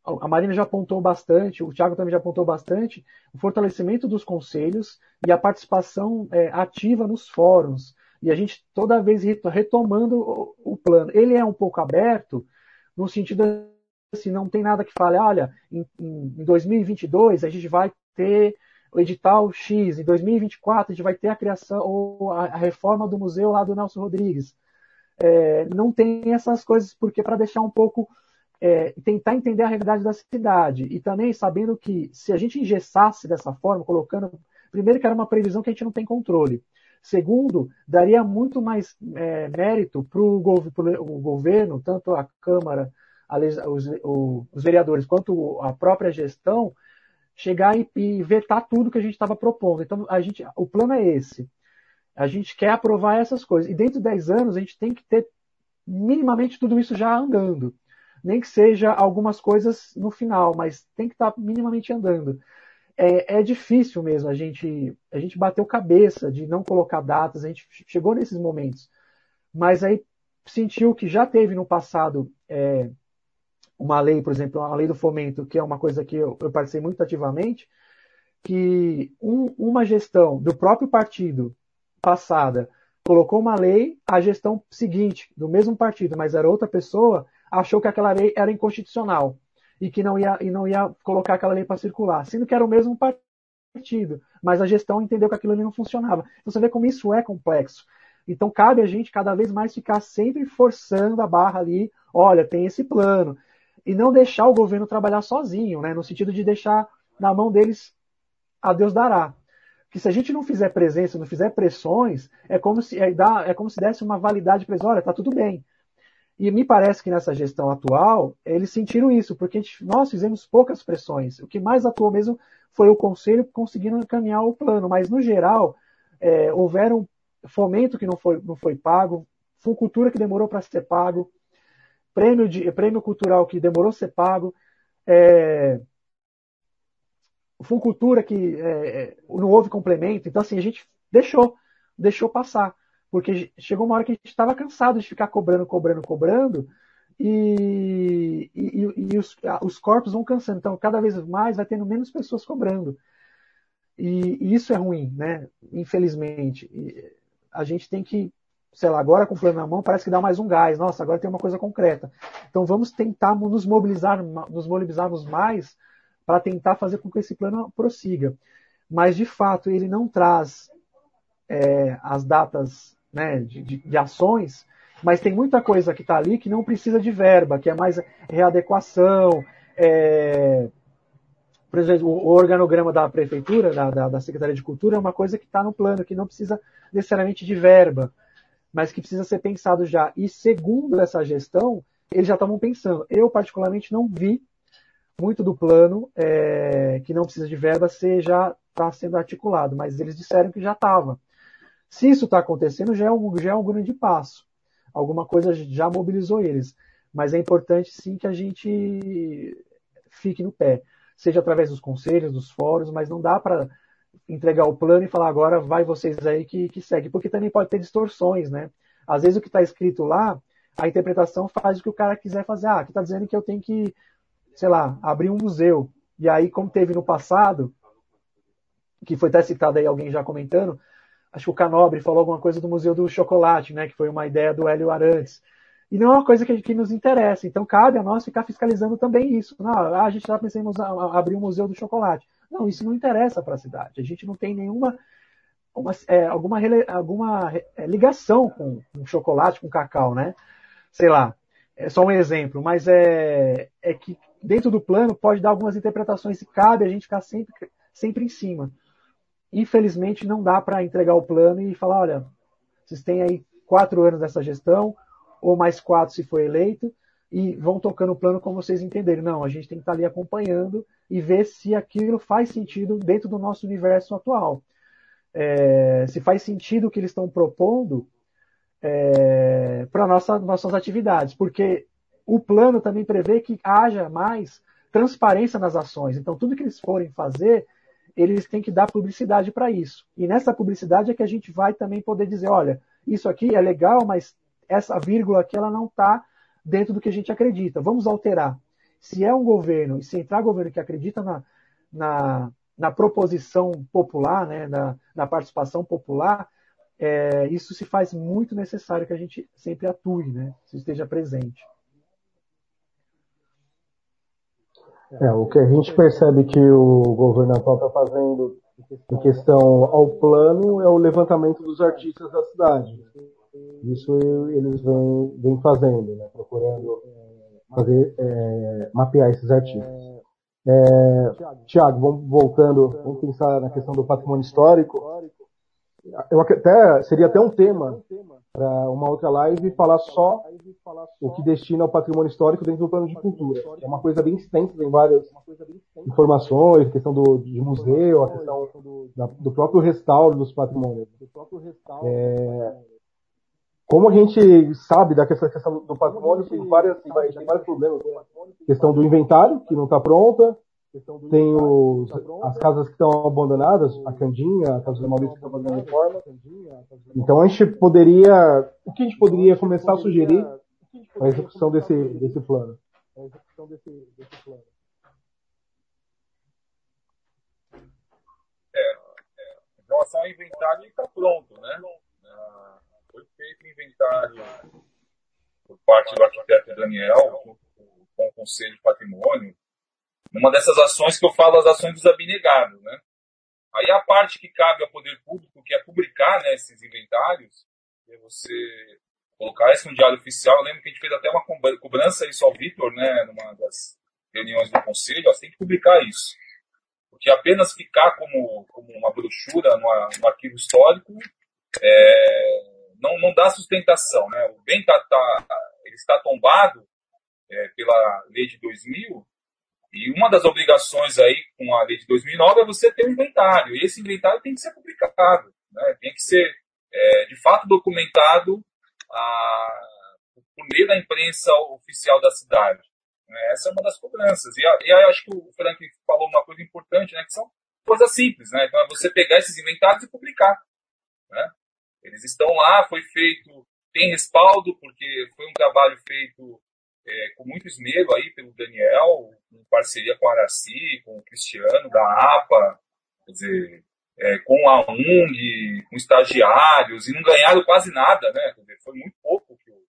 a Marina já apontou bastante, o Thiago também já apontou bastante, o fortalecimento dos conselhos e a participação é, ativa nos fóruns. E a gente toda vez retomando o, o plano. Ele é um pouco aberto, no sentido assim, não tem nada que fale, olha, em, em 2022 a gente vai ter o edital X, em 2024 a gente vai ter a criação ou a, a reforma do museu lá do Nelson Rodrigues. É, não tem essas coisas, porque para deixar um pouco, é, tentar entender a realidade da cidade e também sabendo que se a gente engessasse dessa forma, colocando, primeiro que era uma previsão que a gente não tem controle, Segundo, daria muito mais é, mérito para o governo, tanto a Câmara, a, os, os, vereadores, quanto a própria gestão, chegar e, e vetar tudo que a gente estava propondo. Então, a gente, o plano é esse. A gente quer aprovar essas coisas. E dentro de 10 anos, a gente tem que ter minimamente tudo isso já andando. Nem que seja algumas coisas no final, mas tem que estar tá minimamente andando é, é, difícil mesmo a gente a gente bateu cabeça de não colocar datas, a gente chegou nesses momentos. Mas aí sentiu que já teve no passado é, uma lei, por exemplo, a lei do fomento, que é uma coisa que eu, eu participei muito ativamente, que um, uma gestão do próprio partido passada colocou uma lei, a gestão seguinte, do mesmo partido, mas era outra pessoa, achou que aquela lei era inconstitucional e que não ia, e não ia colocar aquela lei para circular, sendo que era o mesmo partido, mas a gestão entendeu que aquilo ali não funcionava. Então, você vê como isso é complexo. Então cabe a gente cada vez mais ficar sempre forçando a barra ali, olha, tem esse plano, e não deixar o governo trabalhar sozinho, né? No sentido de deixar na mão deles a Deus dará. Que se a gente não fizer presença, não fizer pressões, é como se é, dá, é como se desse uma validade para eles, olha, tá tudo bem. E me parece que nessa gestão atual, eles sentiram isso, porque gente, nós fizemos poucas pressões. O que mais atuou mesmo foi o conselho conseguindo encaminhar o plano, mas no geral, é, houveram fomento que não foi, não foi pago, cultura que demorou para ser pago, prêmio, de, prêmio cultural que demorou a ser pago, é, cultura que é, é, não houve complemento. Então, assim, a gente deixou, deixou passar. Porque chegou uma hora que a gente estava cansado de ficar cobrando, cobrando, cobrando, e, e, e os, os, corpos vão cansando. Então, cada vez mais vai tendo menos pessoas cobrando. E, e isso é ruim, né? Infelizmente. A gente tem que sei lá, agora com o plano na mão, parece que dá mais um gás. Nossa, agora tem uma coisa concreta. Então vamos tentar nos mobilizar, nos mobilizarmos mais para tentar fazer com que esse plano prossiga. Mas de fato ele não traz é, as datas né, de, de, de, ações, mas tem muita coisa que está ali que não precisa de verba, que é mais readequação. É, por exemplo, o organograma da prefeitura, da, da, da Secretaria de Cultura, é uma coisa que está no plano, que não precisa necessariamente de verba mas que precisa ser pensado já. E segundo essa gestão, eles já estavam pensando. Eu, particularmente, não vi muito do plano é, que não precisa de verba ser já está sendo articulado, mas eles disseram que já estava. Se isso está acontecendo, já é, um, já é um grande passo. Alguma coisa já mobilizou eles. Mas é importante sim que a gente fique no pé, seja através dos conselhos, dos fóruns, mas não dá para entregar o plano e falar agora vai vocês aí que, que segue, porque também pode ter distorções, né? Às vezes o que está escrito lá, a interpretação faz o que o cara quiser fazer. Ah, aqui está dizendo que eu tenho que, sei lá, abrir um museu. E aí, como teve no passado, que foi até citado aí alguém já comentando, acho que o Canobre falou alguma coisa do Museu do Chocolate, né? Que foi uma ideia do Hélio Arantes. E não é uma coisa que, que nos interessa. Então cabe a nós ficar fiscalizando também isso. Não, ah, a gente já pensou em abrir um museu do chocolate. Não, isso não interessa para a cidade. A gente não tem nenhuma uma, é, alguma, alguma é, ligação com, com, chocolate, com cacau, né? Sei lá, é só um exemplo, mas é, é que dentro do plano pode dar algumas interpretações e cabe a gente ficar sempre, sempre em cima. Infelizmente não dá para entregar o plano e falar, olha, vocês têm aí quatro anos dessa gestão, ou mais quatro se for eleito, e vão tocando o plano como vocês entenderem. Não, a gente tem que estar ali acompanhando e ver se aquilo faz sentido dentro do nosso universo atual. É, se faz sentido o que eles estão propondo é, para nossa, nossas atividades, porque o plano também prevê que haja mais transparência nas ações. Então, tudo que eles forem fazer, eles têm que dar publicidade para isso. E nessa publicidade é que a gente vai também poder dizer, olha, isso aqui é legal, mas essa vírgula aqui ela não está dentro do que a gente acredita. Vamos alterar. Se é um governo, e se entrar governo que acredita na, na, na proposição popular, né, na, na participação popular, é, isso se faz muito necessário que a gente sempre atue, né, se esteja presente. É, o que a gente percebe que o governo atual está fazendo em questão ao plano é o levantamento dos artistas da cidade. Isso eles vêm, vêm fazendo, né? procurando fazer, é, mapear esses artistas. É, Tiago, vamos voltando, vamos pensar na questão do patrimônio histórico. Eu até, seria até um tema para uma outra live falar só o que destina ao patrimônio histórico dentro do plano de cultura. É uma coisa bem extensa, tem várias informações, a questão do, de museu, a questão do, do próprio restauro dos patrimônios. É, como a gente sabe da questão do patrimônio, tem, várias, tem vários problemas. A questão do inventário, que não está pronta, tem os, as casas que estão abandonadas, a Candinha, a Casa do Maurício que está fazendo reforma. Então a gente poderia, o que a gente poderia começar a sugerir a execução desse, desse plano? A execução desse, desse plano. É, é, em relação ao inventário, está pronto, né? Ah, foi feito o inventário por parte do arquiteto Daniel, com o Conselho de Patrimônio, numa dessas ações que eu falo, as ações dos abnegados, né? Aí a parte que cabe ao poder público, que é publicar né, esses inventários, é você colocar isso no diário oficial. Eu lembro que a gente fez até uma cobrança isso ao Vitor, né, numa das reuniões do conselho, você tem que publicar isso. Porque apenas ficar como, como uma brochura no arquivo histórico é, não, não dá sustentação. Né? O bem tá, tá, ele está tombado é, pela lei de 2000, e uma das obrigações aí com a lei de 2009 é você ter um inventário. E esse inventário tem que ser publicado, né? tem que ser é, de fato documentado a, por meio da imprensa oficial da cidade. Né? Essa é uma das cobranças. E, e acho que o Frank falou uma coisa importante, né? que são coisas simples. Né? Então é você pegar esses inventários e publicar. Né? Eles estão lá, foi feito, tem respaldo, porque foi um trabalho feito é, com muito esmero aí pelo Daniel, em parceria com a Araci, com o Cristiano da APA, quer dizer, é, com a UNG, com estagiários, e não ganharam quase nada, né? Foi muito pouco que eu,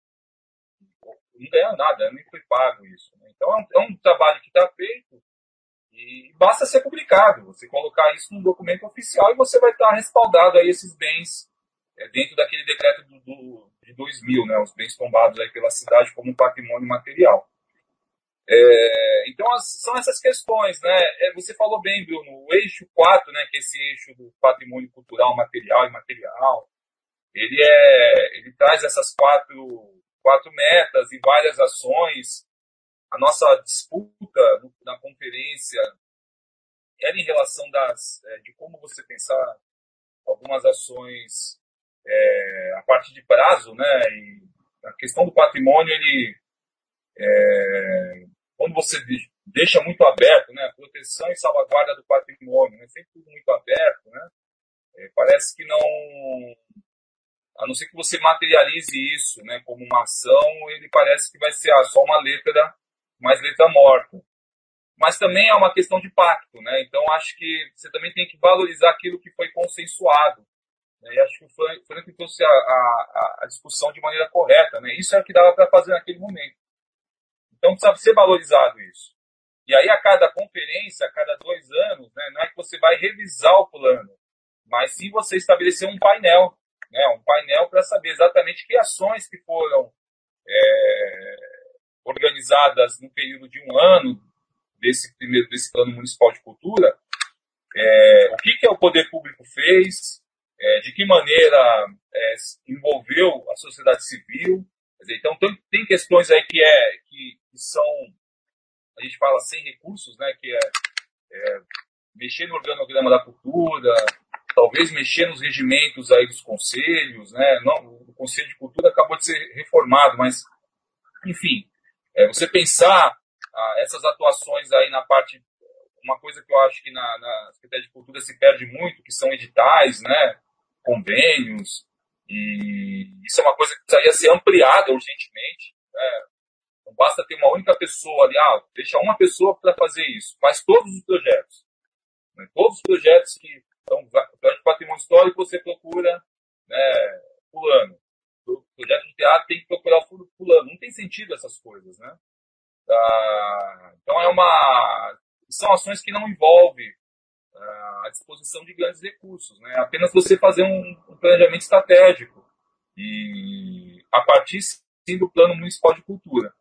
não ganharam nada, nem foi pago isso. Né? Então é um, é um trabalho que está feito e basta ser publicado. Você colocar isso num documento oficial e você vai estar respaldado a esses bens é, dentro daquele decreto do, do, de 2000, né, os bens tombados aí pela cidade como patrimônio material. É, então, as, são essas questões, né? É, você falou bem, Bruno, o eixo 4, né, que é esse eixo do patrimônio cultural, material e material, ele, é, ele traz essas quatro, quatro metas e várias ações. A nossa disputa na conferência era em relação das, é, de como você pensar algumas ações é, a parte de prazo, né? E a questão do patrimônio, ele é, quando você deixa muito aberto, né? Proteção e salvaguarda do patrimônio, né? Sempre tudo muito aberto, né? É, parece que não, a não ser que você materialize isso, né? Como uma ação, ele parece que vai ser ah, só uma letra, mais letra morta. Mas também é uma questão de pacto, né? Então acho que você também tem que valorizar aquilo que foi consensuado. Né? E acho que o Frank trouxe a, a, a, discussão de maneira correta. Né? Isso é o que dava para fazer naquele momento. Então precisa ser valorizado isso. E aí, a cada conferência, a cada dois anos, né, não é que você vai revisar o plano, mas sim você estabelecer um painel. Né, um painel para saber exatamente que ações que foram é, organizadas no período de um ano desse primeiro desse plano municipal de cultura, é, o que, que o poder público fez, é, de que maneira é, envolveu a sociedade civil. Dizer, então, tem, tem, questões aí que, é, que, são, a gente fala sem recursos, né, que é, é mexer no organograma da cultura, talvez mexer nos regimentos aí dos conselhos, né? Não, o Conselho de Cultura acabou de ser reformado, mas, enfim, é, você pensar ah, essas atuações aí na parte, uma coisa que eu acho que na, na Secretaria de Cultura se perde muito, que são editais, né? convênios, e isso é uma coisa que precisaria ser ampliada urgentemente. Né? Basta ter uma única pessoa ali, ah, deixa uma pessoa para fazer isso, faz todos os projetos. Né? Todos os projetos que estão de patrimônio histórico você procura né, fulano. O projeto de teatro tem que procurar fulano. Não tem sentido essas coisas, né? Ah, então é uma são ações que não envolvem à disposição de grandes recursos. Né? Apenas você fazer um, um planejamento estratégico e a partir sim do plano municipal de cultura.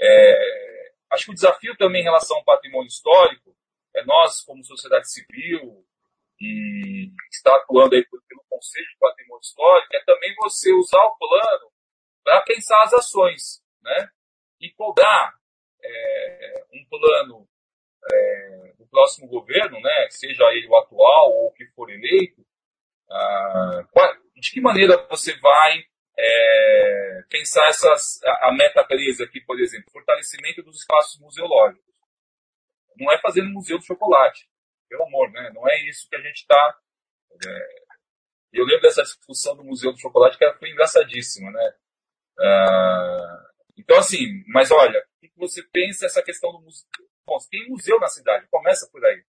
É, acho que o desafio também em relação ao patrimônio histórico é nós, como sociedade civil, e está atuando aí pelo Conselho de Patrimônio Histórico, é também você usar o plano para pensar as ações, né? E cobrar é, um plano é, do próximo governo, né, seja ele o atual ou o que for eleito, ah, de que maneira você vai é, pensar essas, a, a meta presa aqui, por exemplo, fortalecimento dos espaços museológicos. não é fazendo museu do chocolate, pelo amor, né? Não é isso que a gente está. É... Eu lembro dessa discussão do museu do chocolate que foi engraçadíssima, né? Uh... Então assim, mas olha, o que você pensa essa questão do museu? Bom, tem museu na cidade, começa por aí.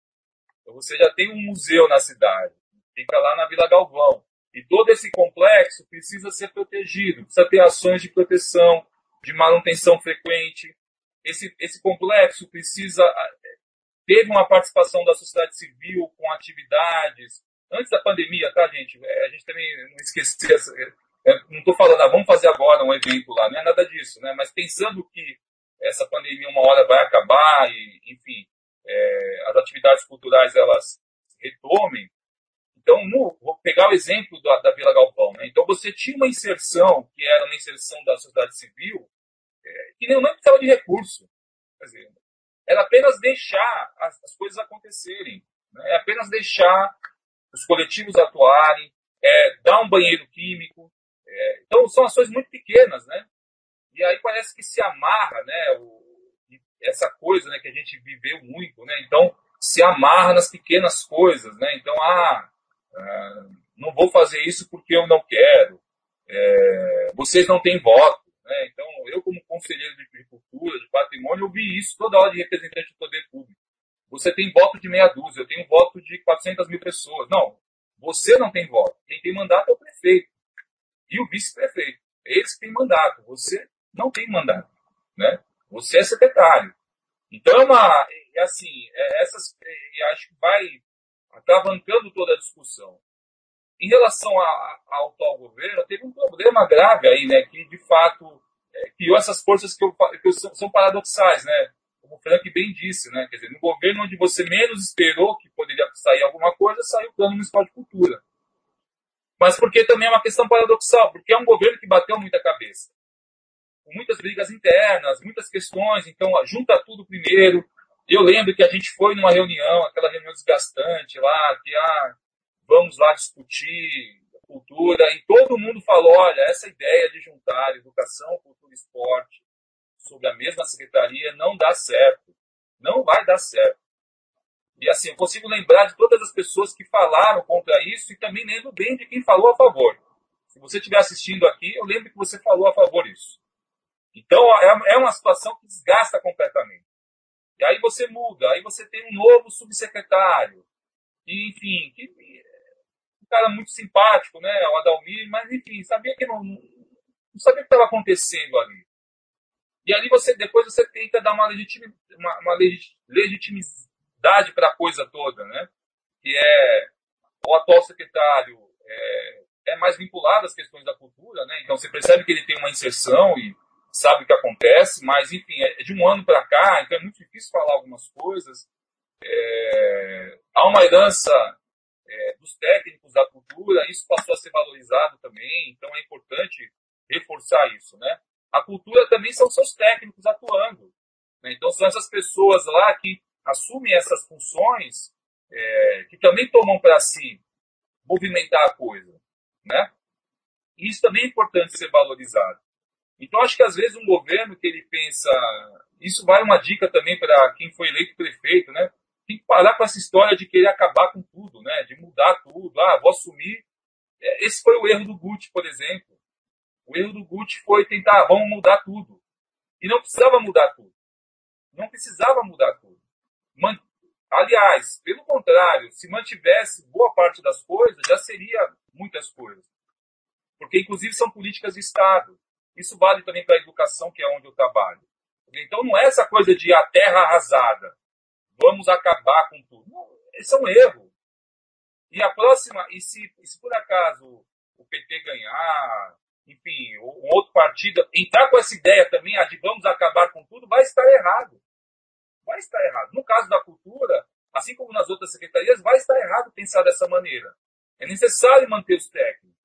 Então você já tem um museu na cidade, fica lá na Vila Galvão. E todo esse complexo precisa ser protegido, precisa ter ações de proteção, de manutenção frequente. Esse, esse complexo precisa. Teve uma participação da sociedade civil com atividades. Antes da pandemia, tá, gente? É, a gente também não esquecer. É, não estou falando, ah, vamos fazer agora um evento lá, não é nada disso, né? Mas pensando que essa pandemia uma hora vai acabar e, enfim, é, as atividades culturais elas retomem, então, no, vou pegar o exemplo da, da Vila Galvão. Né? Então, você tinha uma inserção, que era uma inserção da sociedade civil, é, que nem, não precisava de recurso. Quer dizer, era apenas deixar as, as coisas acontecerem. Né? É apenas deixar os coletivos atuarem, é, dar um banheiro químico. É, então, são ações muito pequenas, né? E aí parece que se amarra, né? O, essa coisa né, que a gente viveu muito, né? Então, se amarra nas pequenas coisas, né? Então, ah, ah, não vou fazer isso porque eu não quero. É, vocês não têm voto. Né? Então, eu, como conselheiro de agricultura, de patrimônio, eu vi isso toda hora de representante do poder público. Você tem voto de meia dúzia, eu tenho voto de 400 mil pessoas. Não, você não tem voto. Quem tem mandato é o prefeito e o vice-prefeito. Eles que têm mandato. Você não tem mandato. Né? Você é secretário. Então, é uma. É assim, é, essas. É, acho que vai atravancando toda a discussão. Em relação a, ao atual governo, teve um problema grave aí, né, que de fato é, criou essas forças que, eu, que são, são, paradoxais, né, como o Frank bem disse, né, quer dizer, no governo onde você menos esperou que poderia sair alguma coisa, saiu o Plano Municipal de Cultura. Mas porque também é uma questão paradoxal, porque é um governo que bateu muita cabeça. Com muitas brigas internas, muitas questões, então junta tudo primeiro, eu lembro que a gente foi numa reunião, aquela reunião desgastante lá, que ah, vamos lá discutir cultura, e todo mundo falou, olha, essa ideia de juntar educação, cultura e esporte sob a mesma secretaria não dá certo. Não vai dar certo. E assim, eu consigo lembrar de todas as pessoas que falaram contra isso e também lembro bem de quem falou a favor. Se você estiver assistindo aqui, eu lembro que você falou a favor disso. Então, é, é uma situação que desgasta completamente. E aí você muda, aí você tem um novo subsecretário. E, enfim, que, um cara muito simpático, né? O Adalmir, mas enfim, sabia que não, não sabia o que estava acontecendo ali. E ali você, depois você tenta dar uma, legitima, uma, uma legitimidade para a coisa toda, né? Que é o atual secretário é, é mais vinculado às questões da cultura, né? Então você percebe que ele tem uma inserção e sabe o que acontece, mas enfim, é de um ano para cá, então é muito difícil falar algumas coisas. É, há uma herança é, dos técnicos da cultura, isso passou a ser valorizado também, então é importante reforçar isso, né? A cultura também são seus técnicos atuando, né? então são essas pessoas lá que assumem essas funções, é, que também tomam para si movimentar a coisa, né? Isso também é importante ser valorizado. Então, acho que às vezes um governo que ele pensa. Isso vai uma dica também para quem foi eleito prefeito, né? Tem que parar com essa história de querer acabar com tudo, né? De mudar tudo. Ah, vou assumir. É, esse foi o erro do Gucci, por exemplo. O erro do Gucci foi tentar, ah, vamos mudar tudo. E não precisava mudar tudo. Não precisava mudar tudo. Aliás, pelo contrário, se mantivesse boa parte das coisas, já seria muitas coisas. Porque, inclusive, são políticas de Estado. Isso vale também para a educação, que é onde eu trabalho. Então não é essa coisa de a terra arrasada, vamos acabar com tudo. Não, esse é um erro. E a próxima, e se, se por acaso o PT ganhar, enfim, um outro partido entrar com essa ideia também, a de vamos acabar com tudo, vai estar errado. Vai estar errado. No caso da cultura, assim como nas outras secretarias, vai estar errado pensar dessa maneira. É necessário manter os técnicos.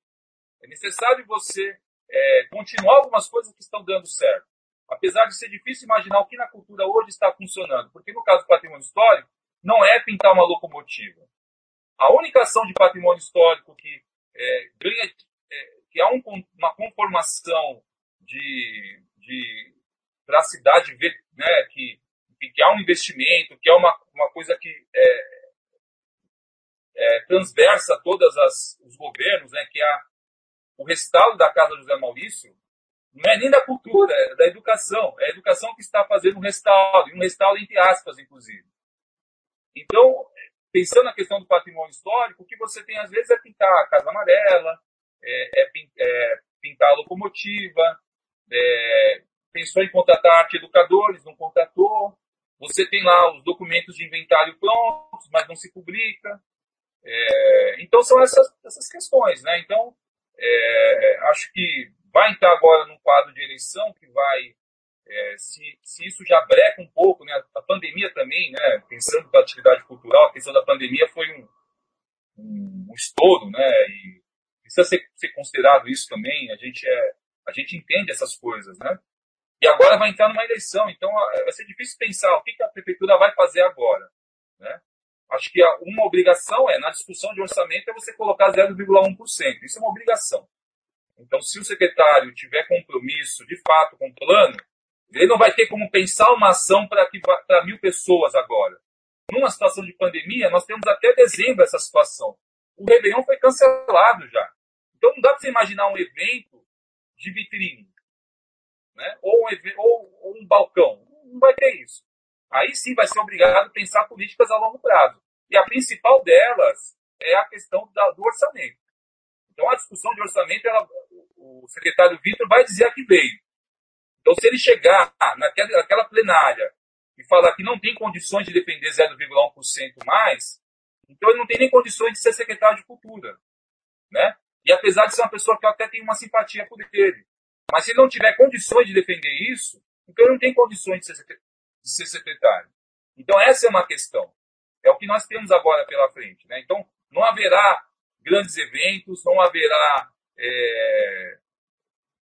É necessário você é, continuar algumas coisas que estão dando certo. Apesar de ser difícil imaginar o que na cultura hoje está funcionando. Porque no caso do patrimônio histórico, não é pintar uma locomotiva. A única ação de patrimônio histórico que é, ganha, é, que há um, uma conformação de, de para a cidade ver, né, que que há um investimento, que é uma, uma coisa que é, é, transversa todos os governos, né, que é o restauro da Casa José Maurício, não é nem da cultura, é da educação. É a educação que está fazendo um restauro, e um restauro entre aspas, inclusive. Então, pensando na questão do patrimônio histórico, o que você tem às vezes é pintar a Casa Amarela, é, é, é pintar a locomotiva, é, pensou em contratar arte educadores, não contratou. Você tem lá os documentos de inventário prontos, mas não se publica. É, então são essas, essas questões, né? Então é, acho que vai entrar agora num quadro de eleição que vai, é, se, se isso já breca um pouco, né? A pandemia também, né? Pensando na atividade cultural, a questão da pandemia foi um, um, um estouro, né? E precisa ser, ser considerado isso também. A gente é, a gente entende essas coisas, né? E agora vai entrar numa eleição, então vai ser difícil pensar o que a prefeitura vai fazer agora, né? Acho que uma obrigação é, na discussão de orçamento, é você colocar 0,1%. Isso é uma obrigação. Então, se o secretário tiver compromisso, de fato, com o plano, ele não vai ter como pensar uma ação para mil pessoas agora. Numa situação de pandemia, nós temos até dezembro essa situação. O Réveillon foi cancelado já. Então, não dá para você imaginar um evento de vitrine. Né? Ou, um, ou, ou um balcão. Não vai ter isso. Aí sim vai ser obrigado a pensar políticas a longo prazo. E a principal delas é a questão da, do orçamento. Então, a discussão de orçamento, ela, o secretário Vitor vai dizer a que veio. Então, se ele chegar naquela, naquela plenária e falar que não tem condições de defender 0,1% mais, então ele não tem nem condições de ser secretário de Cultura. Né? E apesar de ser uma pessoa que eu até tenho uma simpatia por ele. Mas se ele não tiver condições de defender isso, então ele não tem condições de ser, de ser secretário. Então essa é uma questão. É o que nós temos agora pela frente. Né? Então não haverá grandes eventos, não haverá é,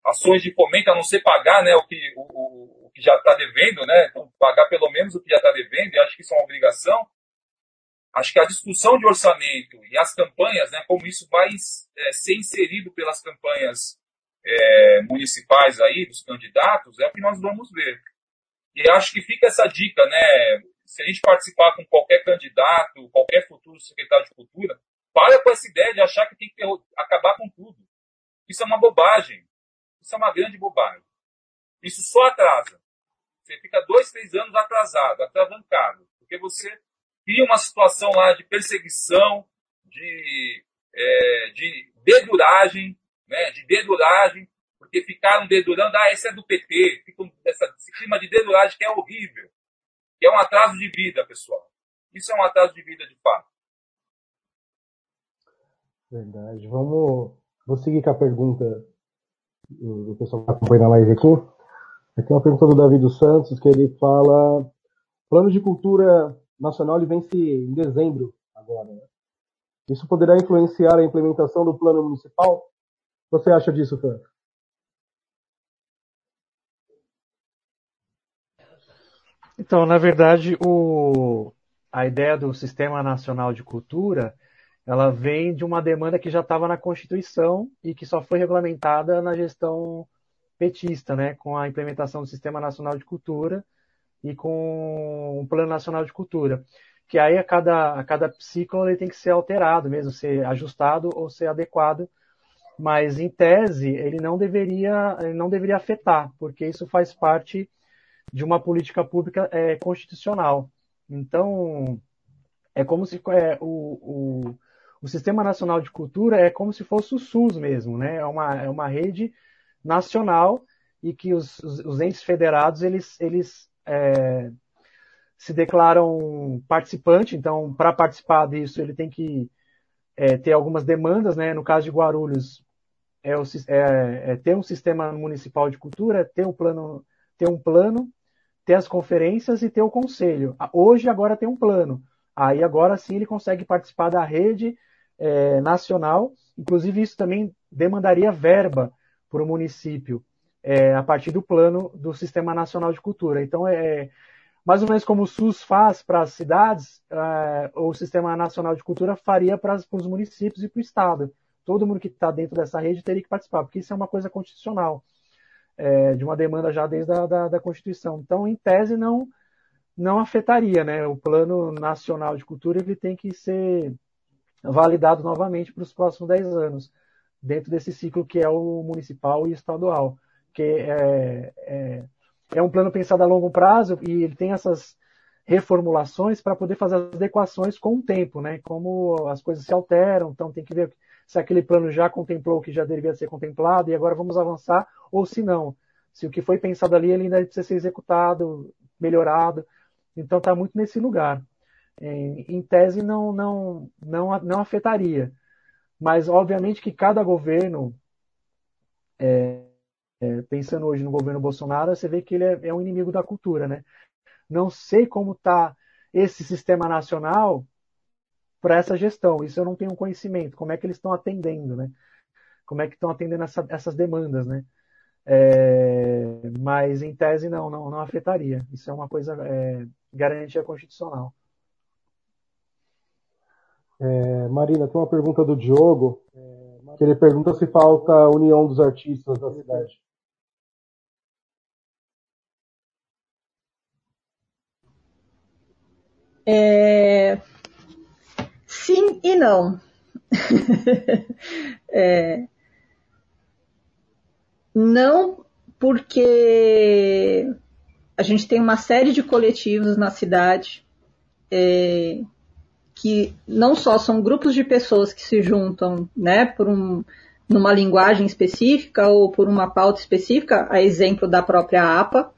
ações de fomento, a não ser pagar né, o, que, o, o que já está devendo, né? Então, pagar pelo menos o que já está devendo, e acho que isso é uma obrigação. Acho que a discussão de orçamento e as campanhas, né, como isso vai é, ser inserido pelas campanhas é, municipais aí, dos candidatos, é o que nós vamos ver. E acho que fica essa dica, né? Se a gente participar com qualquer candidato, qualquer futuro secretário de cultura, para com essa ideia de achar que tem que acabar com tudo. Isso é uma bobagem. Isso é uma grande bobagem. Isso só atrasa. Você fica dois, três anos atrasado, atravancado, porque você cria uma situação lá de perseguição, de, é, de deduragem, né, de deduragem, porque ficaram dedurando, ah, esse é do PT, ficam essa, esse clima de deduragem que é horrível, que é um atraso de vida, pessoal. Isso é um atraso de vida de fato. Verdade. Vamos. Vou seguir com a pergunta do pessoal que está acompanhando a live aqui. Aqui uma pergunta do Davi dos Santos, que ele fala: plano de cultura nacional ele vence em dezembro agora. Né? Isso poderá influenciar a implementação do plano municipal? O que você acha disso, Fran? Então, na verdade, o, a ideia do Sistema Nacional de Cultura ela vem de uma demanda que já estava na Constituição e que só foi regulamentada na gestão petista, né, com a implementação do Sistema Nacional de Cultura e com o Plano Nacional de Cultura, que aí a cada, a cada ciclo ele tem que ser alterado mesmo, ser ajustado ou ser adequado, mas em tese ele não deveria, ele não deveria afetar, porque isso faz parte de uma política pública é, constitucional. Então, é como se é, o, o, o Sistema Nacional de Cultura é como se fosse o SUS mesmo, né? É uma, é uma rede nacional e que os, os, os entes federados eles, eles é, se declaram participante. Então, para participar disso, ele tem que é, ter algumas demandas, né? No caso de Guarulhos, é, o, é, é ter um sistema municipal de cultura, ter um plano, ter um plano, ter as conferências e ter o conselho. Hoje agora tem um plano. Aí agora sim ele consegue participar da rede é, nacional. Inclusive, isso também demandaria verba para o município é, a partir do plano do Sistema Nacional de Cultura. Então, é mais ou menos como o SUS faz para as cidades, é, o Sistema Nacional de Cultura faria para os municípios e para o Estado. Todo mundo que está dentro dessa rede teria que participar, porque isso é uma coisa constitucional, é, de uma demanda já desde a da, da Constituição. Então, em tese, não, não afetaria, né? O plano nacional de cultura ele tem que ser validado novamente para os próximos 10 anos, dentro desse ciclo que é o municipal e estadual, que é, é, é um plano pensado a longo prazo e ele tem essas reformulações para poder fazer as adequações com o tempo, né? Como as coisas se alteram, então tem que ver se aquele plano já contemplou o que já deveria ser contemplado e agora vamos avançar, ou se não. Se o que foi pensado ali ele ainda precisa ser executado, melhorado. Então está muito nesse lugar. Em, tese não, não, não, não afetaria. Mas obviamente que cada governo, é, é, pensando hoje no governo Bolsonaro, você vê que ele é, é um inimigo da cultura, né? Não sei como está esse sistema nacional para essa gestão. Isso eu não tenho conhecimento. Como é que eles estão atendendo, né? Como é que estão atendendo essa, essas demandas, né? É, mas em tese não, não, não afetaria. Isso é uma coisa é, garantia constitucional. É, Marina, tem uma pergunta do Diogo, que ele pergunta se falta a união dos artistas da cidade. É... Sim e não. é... Não porque a gente tem uma série de coletivos na cidade é, que não só são grupos de pessoas que se juntam né, por um, numa linguagem específica ou por uma pauta específica, a exemplo da própria APA,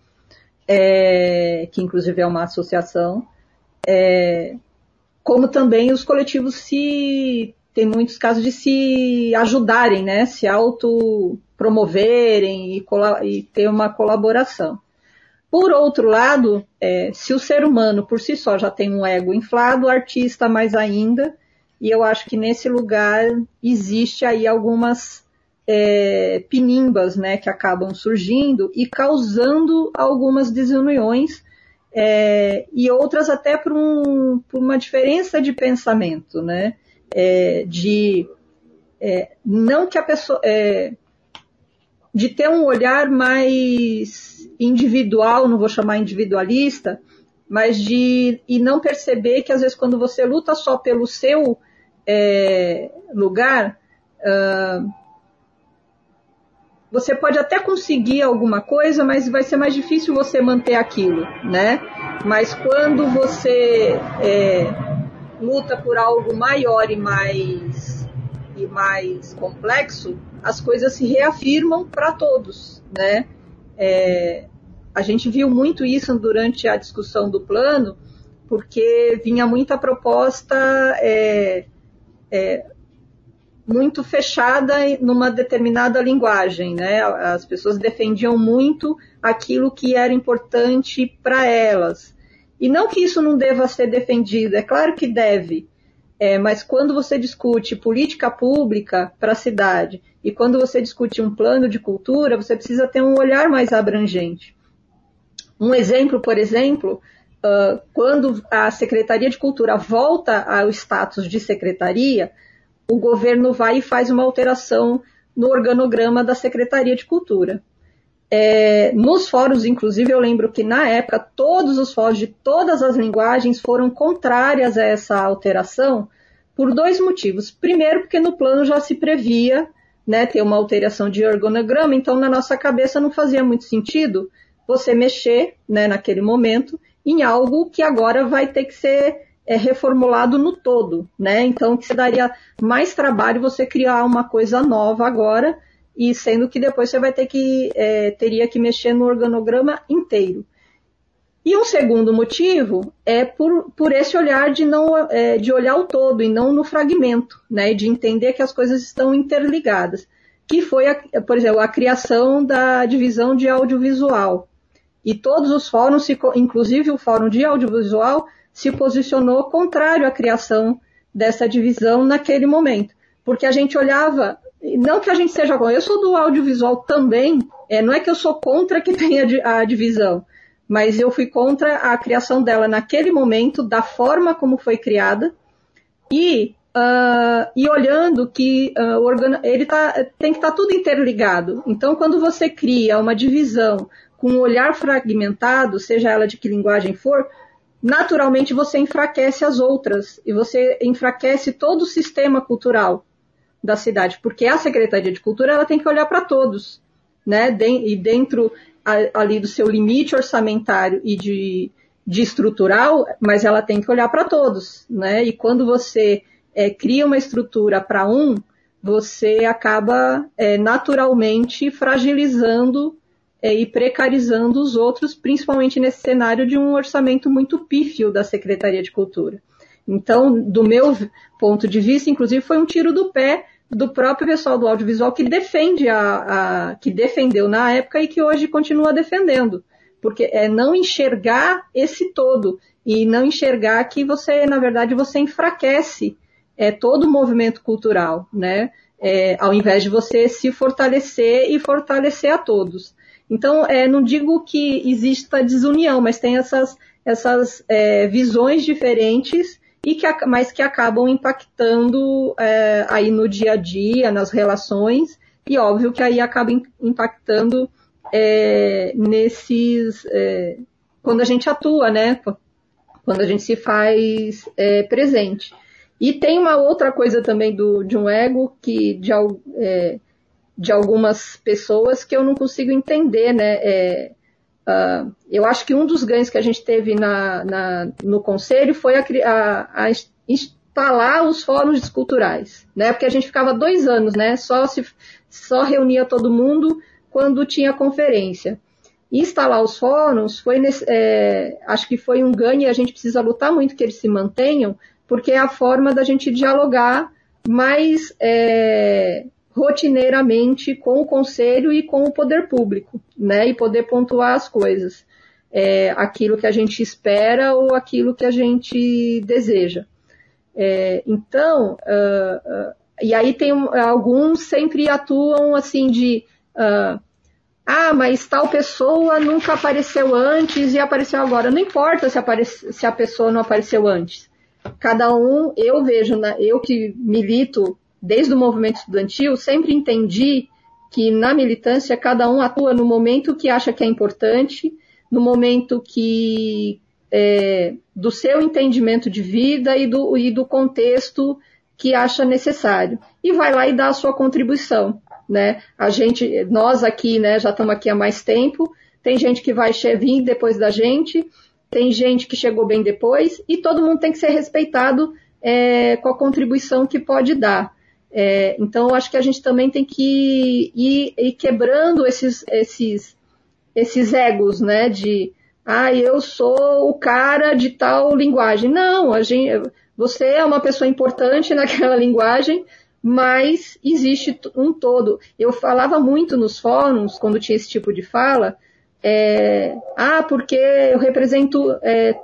é, que inclusive é uma associação, é, como também os coletivos se tem muitos casos de se ajudarem, né, se autopromoverem e, e ter uma colaboração. Por outro lado, é, se o ser humano por si só já tem um ego inflado, o artista mais ainda, e eu acho que nesse lugar existe aí algumas é, pinimbas né, que acabam surgindo e causando algumas desuniões é, e outras até por, um, por, uma diferença de pensamento, né? É, de é, não que a pessoa é, de ter um olhar mais individual, não vou chamar individualista, mas de e não perceber que às vezes quando você luta só pelo seu é, lugar, uh, você pode até conseguir alguma coisa, mas vai ser mais difícil você manter aquilo, né? Mas quando você é, luta por algo maior e mais e mais complexo, as coisas se reafirmam para todos, né? É, a gente viu muito isso durante a discussão do plano, porque vinha muita proposta é, é, muito fechada numa determinada linguagem, né? As pessoas defendiam muito aquilo que era importante para elas. E não que isso não deva ser defendido, é claro que deve, é, mas quando você discute política pública para a cidade e quando você discute um plano de cultura, você precisa ter um olhar mais abrangente. Um exemplo, por exemplo, uh, quando a Secretaria de Cultura volta ao status de secretaria, o governo vai e faz uma alteração no organograma da Secretaria de Cultura. É, nos fóruns, inclusive, eu lembro que na época todos os fóruns de todas as linguagens foram contrárias a essa alteração por dois motivos. Primeiro, porque no plano já se previa né, ter uma alteração de organograma, então na nossa cabeça não fazia muito sentido você mexer né, naquele momento em algo que agora vai ter que ser é, reformulado no todo, né? Então que se daria mais trabalho você criar uma coisa nova agora e sendo que depois você vai ter que é, teria que mexer no organograma inteiro. E um segundo motivo é por, por esse olhar de não é, de olhar o todo e não no fragmento, né? De entender que as coisas estão interligadas. Que foi, a, por exemplo, a criação da divisão de audiovisual. E todos os fóruns, inclusive o fórum de audiovisual, se posicionou contrário à criação dessa divisão naquele momento. Porque a gente olhava não que a gente seja eu sou do audiovisual também, é, não é que eu sou contra que tenha a divisão, mas eu fui contra a criação dela naquele momento, da forma como foi criada, e, uh, e olhando que uh, organo, ele tá, tem que estar tá tudo interligado. Então, quando você cria uma divisão com um olhar fragmentado, seja ela de que linguagem for, naturalmente você enfraquece as outras e você enfraquece todo o sistema cultural da cidade, porque a Secretaria de Cultura ela tem que olhar para todos, né? E dentro ali do seu limite orçamentário e de, de estrutural, mas ela tem que olhar para todos, né? E quando você é, cria uma estrutura para um, você acaba é, naturalmente fragilizando é, e precarizando os outros, principalmente nesse cenário de um orçamento muito pífio da Secretaria de Cultura. Então, do meu ponto de vista, inclusive, foi um tiro do pé do próprio pessoal do audiovisual que defende a, a, que defendeu na época e que hoje continua defendendo. Porque é não enxergar esse todo e não enxergar que você, na verdade, você enfraquece é, todo o movimento cultural, né? É, ao invés de você se fortalecer e fortalecer a todos. Então, é, não digo que exista desunião, mas tem essas, essas é, visões diferentes e que, mas que acabam impactando é, aí no dia a dia, nas relações, e óbvio que aí acaba impactando é, nesses. É, quando a gente atua, né? Quando a gente se faz é, presente. E tem uma outra coisa também do, de um ego que de, é, de algumas pessoas que eu não consigo entender, né? Uh, eu acho que um dos ganhos que a gente teve na, na, no conselho foi a, a, a, instalar os fóruns culturais, né? Porque a gente ficava dois anos, né? Só se só reunia todo mundo quando tinha conferência. Instalar os fóruns foi, é, acho que foi um ganho e a gente precisa lutar muito que eles se mantenham, porque é a forma da gente dialogar mais é, rotineiramente com o conselho e com o poder público, né? E poder pontuar as coisas. É, aquilo que a gente espera ou aquilo que a gente deseja. É, então, uh, uh, e aí tem alguns sempre atuam assim de uh, ah, mas tal pessoa nunca apareceu antes e apareceu agora. Não importa se, se a pessoa não apareceu antes. Cada um, eu vejo, né, eu que milito desde o movimento estudantil, sempre entendi que na militância cada um atua no momento que acha que é importante, no momento que é, do seu entendimento de vida e do, e do contexto que acha necessário e vai lá e dá a sua contribuição, né? A gente, nós aqui, né, já estamos aqui há mais tempo. Tem gente que vai vir depois da gente, tem gente que chegou bem depois e todo mundo tem que ser respeitado é, com a contribuição que pode dar. É, então, eu acho que a gente também tem que ir, ir, quebrando esses, esses, esses egos, né? De, ah, eu sou o cara de tal linguagem. Não, a gente, você é uma pessoa importante naquela linguagem, mas existe um todo. Eu falava muito nos fóruns, quando tinha esse tipo de fala, é, ah, porque eu represento é,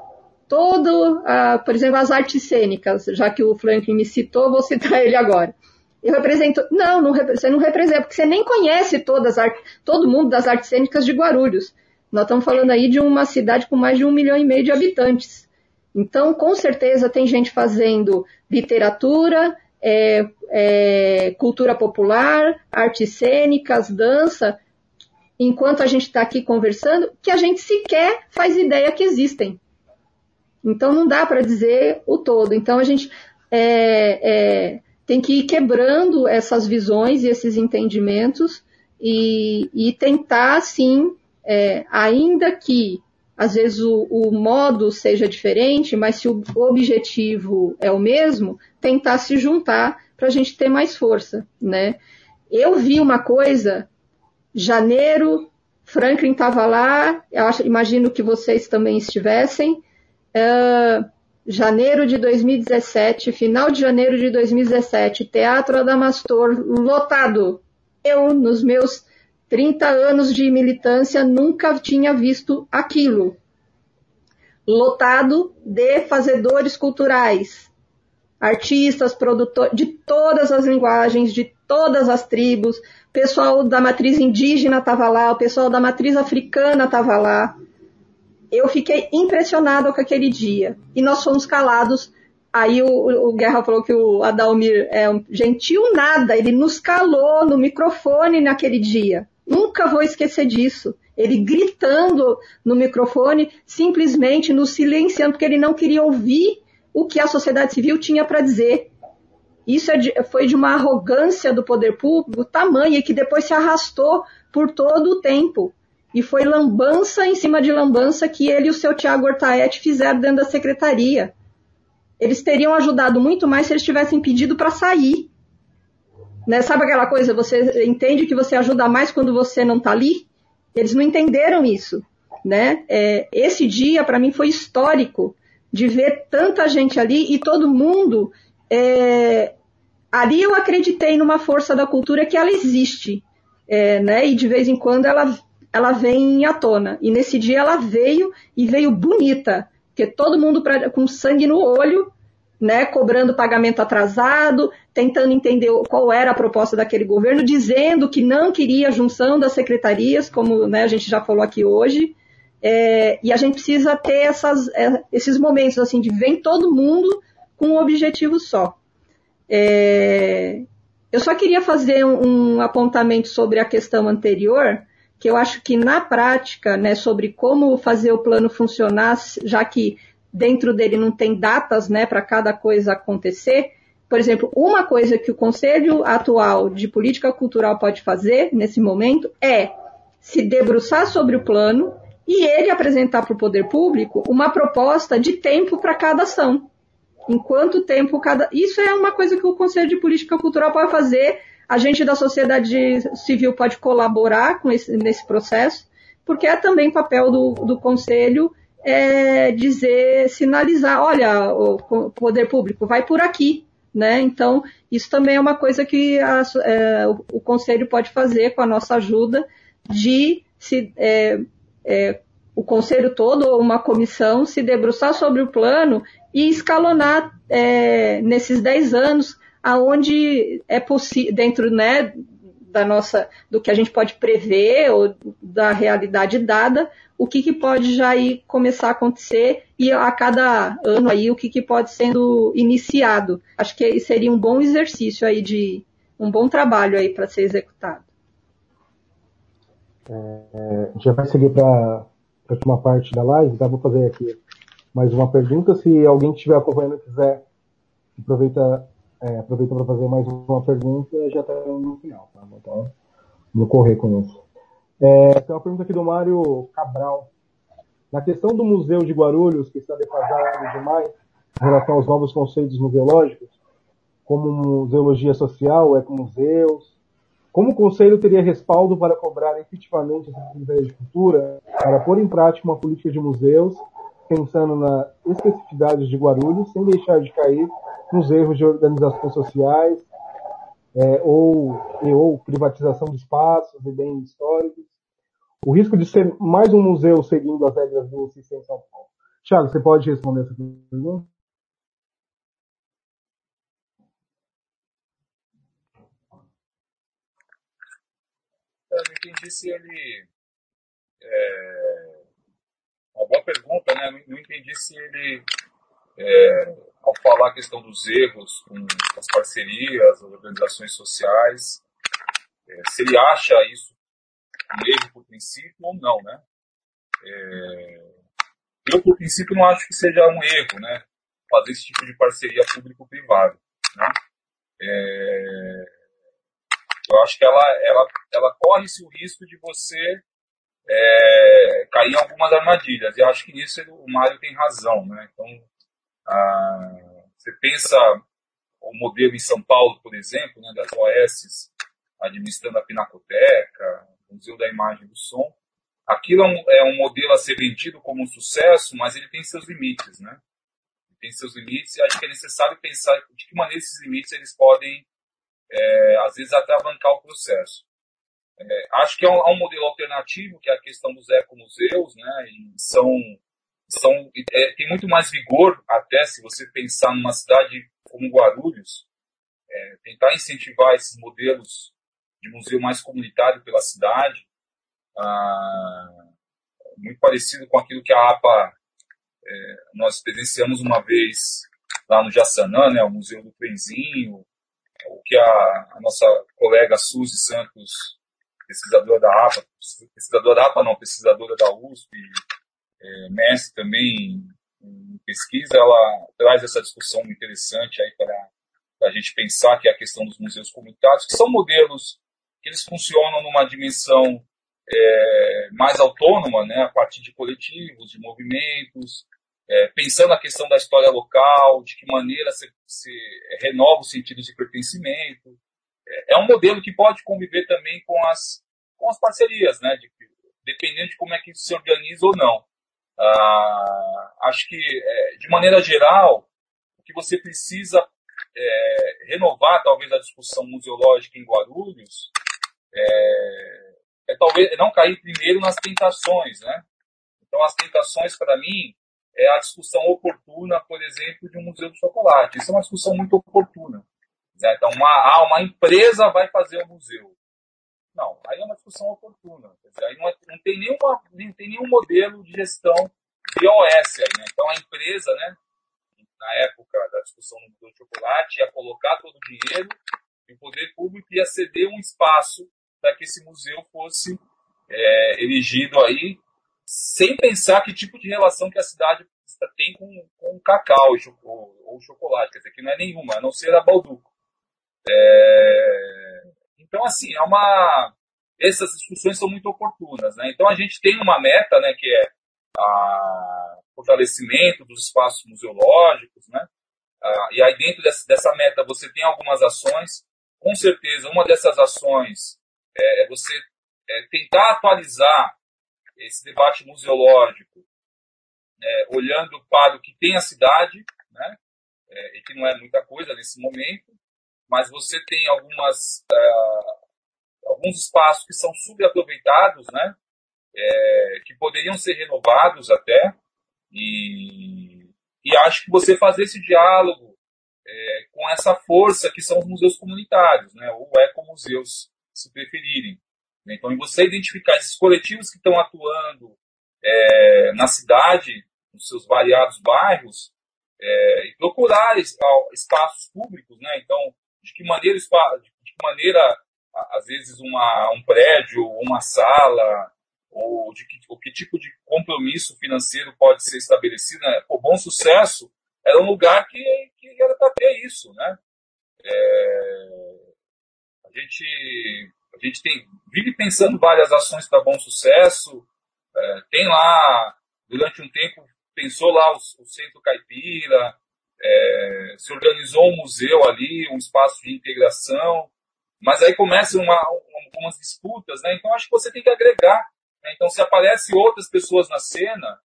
todo, a, por exemplo, as artes cênicas, já que o Franklin me citou, vou citar ele agora. Eu represento. Não, não, você não representa, porque você nem conhece todas art, todo mundo das artes cênicas de Guarulhos. Nós estamos falando aí de uma cidade com mais de um milhão e meio de habitantes. Então, com certeza, tem gente fazendo literatura, é, é, cultura popular, artes cênicas, dança, enquanto a gente está aqui conversando, que a gente sequer faz ideia que existem. Então, não dá para dizer o todo. Então, a gente. É, é tem que ir quebrando essas visões e esses entendimentos e, e tentar, sim, é, ainda que às vezes o, o, modo seja diferente, mas se o objetivo é o mesmo, tentar se juntar para a gente ter mais força, né? Eu vi uma coisa, janeiro, Franklin estava lá, acho, imagino que vocês também estivessem. Uh, janeiro de 2017, final de janeiro de 2017, Teatro Adamastor lotado. Eu, nos meus 30 anos de militância, nunca tinha visto aquilo. Lotado de fazedores culturais, artistas, produtores, de todas as linguagens, de todas as tribos, pessoal da matriz indígena estava lá, o pessoal da matriz africana estava lá, eu fiquei impressionada com aquele dia. E nós fomos calados. Aí o, o Guerra falou que o Adalmir é um gentil nada, ele nos calou no microfone naquele dia. Nunca vou esquecer disso. ele gritando no microfone, simplesmente nos silenciando, porque ele não queria ouvir o que a sociedade civil tinha para dizer. Isso é de, foi de uma arrogância do poder público tamanha que depois se arrastou por todo o tempo. E foi lambança em cima de lambança que ele e o seu Tiago Ortaete fizeram dentro da secretaria. Eles teriam ajudado muito mais se eles tivessem pedido para sair. Né? Sabe aquela coisa, você entende que você ajuda mais quando você não está ali? Eles não entenderam isso. Né? É, esse dia, para mim, foi histórico de ver tanta gente ali e todo mundo. É, ali eu acreditei numa força da cultura que ela existe. É, né? E de vez em quando ela, ela vem à tona. E nesse dia ela veio e veio bonita, porque todo mundo pra, com sangue no olho, né, cobrando pagamento atrasado, tentando entender qual era a proposta daquele governo, dizendo que não queria a junção das secretarias, como né, a gente já falou aqui hoje. É, e a gente precisa ter essas, é, esses momentos assim de vem todo mundo com um objetivo só. É, eu só queria fazer um, um, apontamento sobre a questão anterior, que eu acho que na prática, né, sobre como fazer o plano funcionar, já que dentro dele não tem datas né, para cada coisa acontecer. Por exemplo, uma coisa que o Conselho atual de Política Cultural pode fazer nesse momento é se debruçar sobre o plano e ele apresentar para o poder público uma proposta de tempo para cada ação. Em quanto tempo cada. Isso é uma coisa que o Conselho de Política Cultural pode fazer. A gente da sociedade civil pode colaborar com esse, nesse processo, porque é também papel do, do Conselho é, dizer, sinalizar, olha, o poder público vai por aqui, né? Então, isso também é uma coisa que a, é, o, o, Conselho pode fazer com a nossa ajuda de se, é, é, o Conselho todo, ou uma comissão, se debruçar sobre o plano e escalonar é, nesses 10 anos aonde é possível, dentro né, da nossa, do que a gente pode prever ou da realidade dada, o que, que pode já ir começar a acontecer e a cada ano aí o que, que pode sendo iniciado. Acho que seria um bom exercício aí de um bom trabalho aí para ser executado. É, já vai seguir para a última parte da live, tá? Vou fazer aqui mais uma pergunta. Se alguém estiver acompanhando quiser, aproveita é, aproveita para fazer mais uma pergunta, já está no final, tá? Então, vou correr com isso. É, tem uma pergunta aqui do Mário Cabral. Na questão do Museu de Guarulhos, que está defasado demais em relação aos novos conceitos museológicos, como museologia social, ecomuseus, como o Conselho teria respaldo para cobrar efetivamente essa Secretaria de Cultura para pôr em prática uma política de museus, pensando nas especificidades de Guarulhos, sem deixar de cair nos erros de organizações sociais é, ou, e, ou privatização de espaços e bens históricos, o risco de ser mais um museu seguindo as regras do CICE em São Paulo. Thiago, você pode responder essa pergunta? Eu não entendi se ele. É, uma boa pergunta, né? Não entendi se ele, é, ao falar a questão dos erros com as parcerias, as organizações sociais, é, se ele acha isso um erro por princípio ou não, né? É, eu, por princípio, não acho que seja um erro, né? Fazer esse tipo de parceria público-privada, né? É, eu acho que ela, ela, ela corre-se o risco de você é, cair em algumas armadilhas. E acho que nisso o Mário tem razão, né? Então, ah, você pensa o modelo em São Paulo, por exemplo, né, das OS administrando a Pinacoteca, Museu da Imagem e do Som. Aquilo é um, é um, modelo a ser vendido como um sucesso, mas ele tem seus limites, né? tem seus limites e acho que é necessário pensar de que maneira esses limites eles podem, é, às vezes, até avançar o processo. É, acho que há é um, há um, modelo alternativo, que é a questão dos ecomuseus, né? E são, são, é, tem muito mais vigor, até se você pensar numa cidade como Guarulhos, é, tentar incentivar esses modelos de museu mais comunitário pela cidade, ah, muito parecido com aquilo que a APA é, nós presenciamos uma vez lá no Jaçanã, né, o Museu do Trenzinho, o que a, a nossa colega Suzy Santos pesquisadora da APA, pesquisadora da APA não, pesquisadora da USP, é, mestre também em pesquisa, ela traz essa discussão interessante aí para a gente pensar, que é a questão dos museus comunitários, que são modelos que eles funcionam numa dimensão é, mais autônoma, né, a partir de coletivos, de movimentos, é, pensando a questão da história local, de que maneira se, se renova o sentido de pertencimento. É, é, um modelo que pode conviver também com as, com as parcerias, né, de, dependendo de como é que isso se organiza ou não. Ah, acho que, é, de maneira geral, o que você precisa é, renovar, talvez, a discussão museológica em Guarulhos é, é talvez não cair primeiro nas tentações, né? Então, as tentações, para mim, é a discussão oportuna, por exemplo, de um museu de chocolate. Isso é uma discussão muito oportuna. Né? Então, uma, ah, uma empresa vai fazer um museu. Não, aí é uma discussão oportuna. Dizer, aí não, é, não, tem nenhuma, não tem nenhum modelo de gestão de OS aí, né? Então, a empresa, né, na época da discussão de chocolate, ia colocar todo o dinheiro e o poder público ia ceder um espaço para que esse museu fosse é, erigido aí, sem pensar que tipo de relação que a cidade tem com, com cacau ou, ou chocolate, quer dizer, que não é nenhuma, a não ser a Balduco. É, então, assim, é uma, essas discussões são muito oportunas. Né? Então, a gente tem uma meta, né, que é o fortalecimento dos espaços museológicos, né? Ah, e aí, dentro dessa, dessa meta, você tem algumas ações. Com certeza, uma dessas ações é, é você é, tentar atualizar esse debate museológico, é, olhando para o que tem a cidade, né, é, e que não é muita coisa nesse momento, mas você tem algumas, uh, alguns espaços que são subaproveitados, né, é, que poderiam ser renovados até, e, e acho que você fazer esse diálogo é, com essa força que são os museus comunitários, né, ou ecomuseus, se preferirem. Então, você identificar esses coletivos que estão atuando é, na cidade, nos seus variados bairros, é, e procurar espaços públicos, né? Então, de que maneira, de que maneira às vezes uma, um prédio, uma sala, ou de que, ou que tipo de compromisso financeiro pode ser estabelecido. Né? Bom Sucesso era um lugar que, que era para ter isso, né? É, a gente, a gente tem, vive pensando várias ações para bom sucesso. É, tem lá, durante um tempo, pensou lá o, o Centro Caipira, é, se organizou um museu ali, um espaço de integração, mas aí começam uma, algumas disputas, né? Então acho que você tem que agregar. Né? Então se aparecem outras pessoas na cena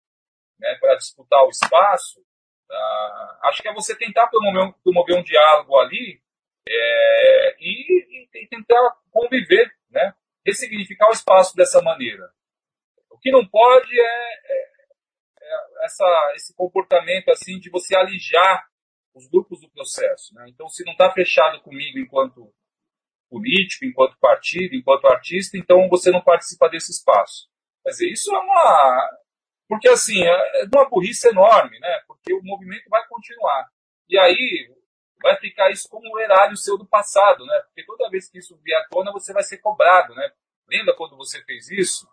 né, para disputar o espaço, ah, acho que é você tentar promover, promover um diálogo ali é, e, e, tentar conviver, né? ressignificar o espaço dessa maneira. O que não pode é, é, é essa, esse comportamento assim de você alijar os grupos do processo. Né? Então, se não está fechado comigo enquanto político, enquanto partido, enquanto artista, então você não participa desse espaço. Quer dizer, isso é uma. Porque, assim, é, é uma burrice enorme, né? Porque o movimento vai continuar. E aí, vai ficar isso como um erário seu do passado, né? Porque toda vez que isso vier à tona, você vai ser cobrado, né? Lembra quando você fez isso?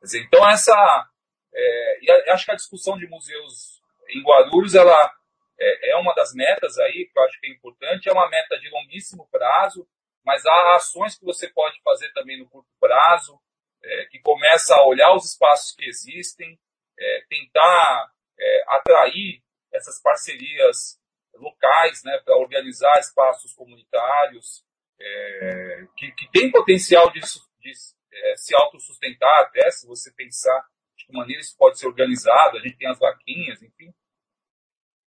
Quer dizer, então essa... É, e acho que a discussão de museus em Guarulhos, ela é, é, uma das metas aí, que eu acho que é importante, é uma meta de longuíssimo prazo, mas há ações que você pode fazer também no curto prazo, é, que começa a olhar os espaços que existem, é, tentar é, atrair essas parcerias locais, né, para organizar espaços comunitários, é, que, que tem potencial de, de é, se autossustentar até, se você pensar que maneira isso pode ser organizado, a gente tem as vaquinhas, enfim.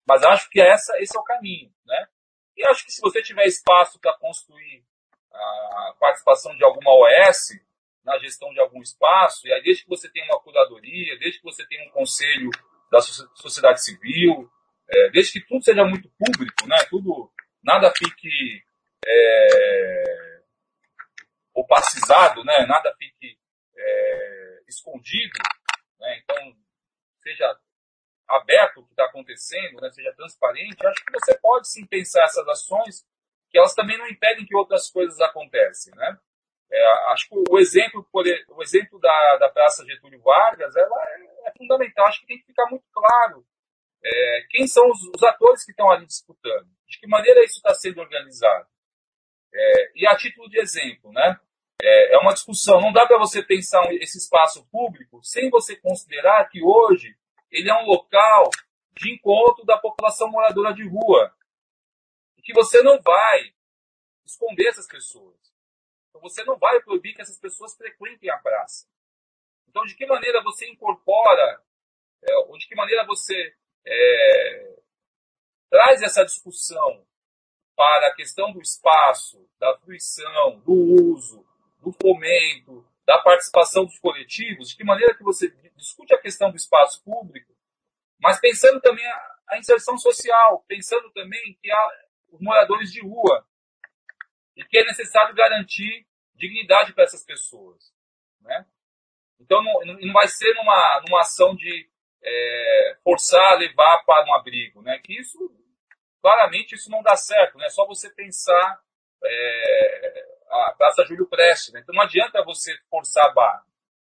Mas acho que essa, esse é o caminho, né? E acho que se você tiver espaço para construir a participação de alguma OS na gestão de algum espaço, e aí desde que você tenha uma curadoria, desde que você tenha um conselho da sociedade civil, é, desde que tudo seja muito público, né? Tudo, nada fique é, opacizado, né? Nada fique é, escondido, né? Então seja aberto o que está acontecendo, né? Seja transparente. Acho que você pode sim pensar essas ações que elas também não impedem que outras coisas aconteçam, né? É, acho que o exemplo, o exemplo da, da Praça Getúlio Vargas ela é, é fundamental. Acho que tem que ficar muito claro é, quem são os, os, atores que estão ali disputando, de que maneira isso está sendo organizado. É, e a título de exemplo, né? É, é uma discussão. Não dá para você pensar esse espaço público sem você considerar que hoje ele é um local de encontro da população moradora de rua. Que você não vai esconder essas pessoas. Então você não vai proibir que essas pessoas frequentem a praça. Então, de que maneira você incorpora, é, ou de que maneira você é, traz essa discussão para a questão do espaço, da fruição, do uso, do fomento, da participação dos coletivos, de que maneira que você discute a questão do espaço público, mas pensando também a, a inserção social, pensando também que há os moradores de rua e que é necessário garantir dignidade para essas pessoas, né? Então não, não vai ser numa, numa ação de é, forçar, levar para um abrigo, né? Que isso claramente isso não dá certo, né? Só você pensar é, a Praça Júlio Prestes. Né? Então não adianta você forçar a barra.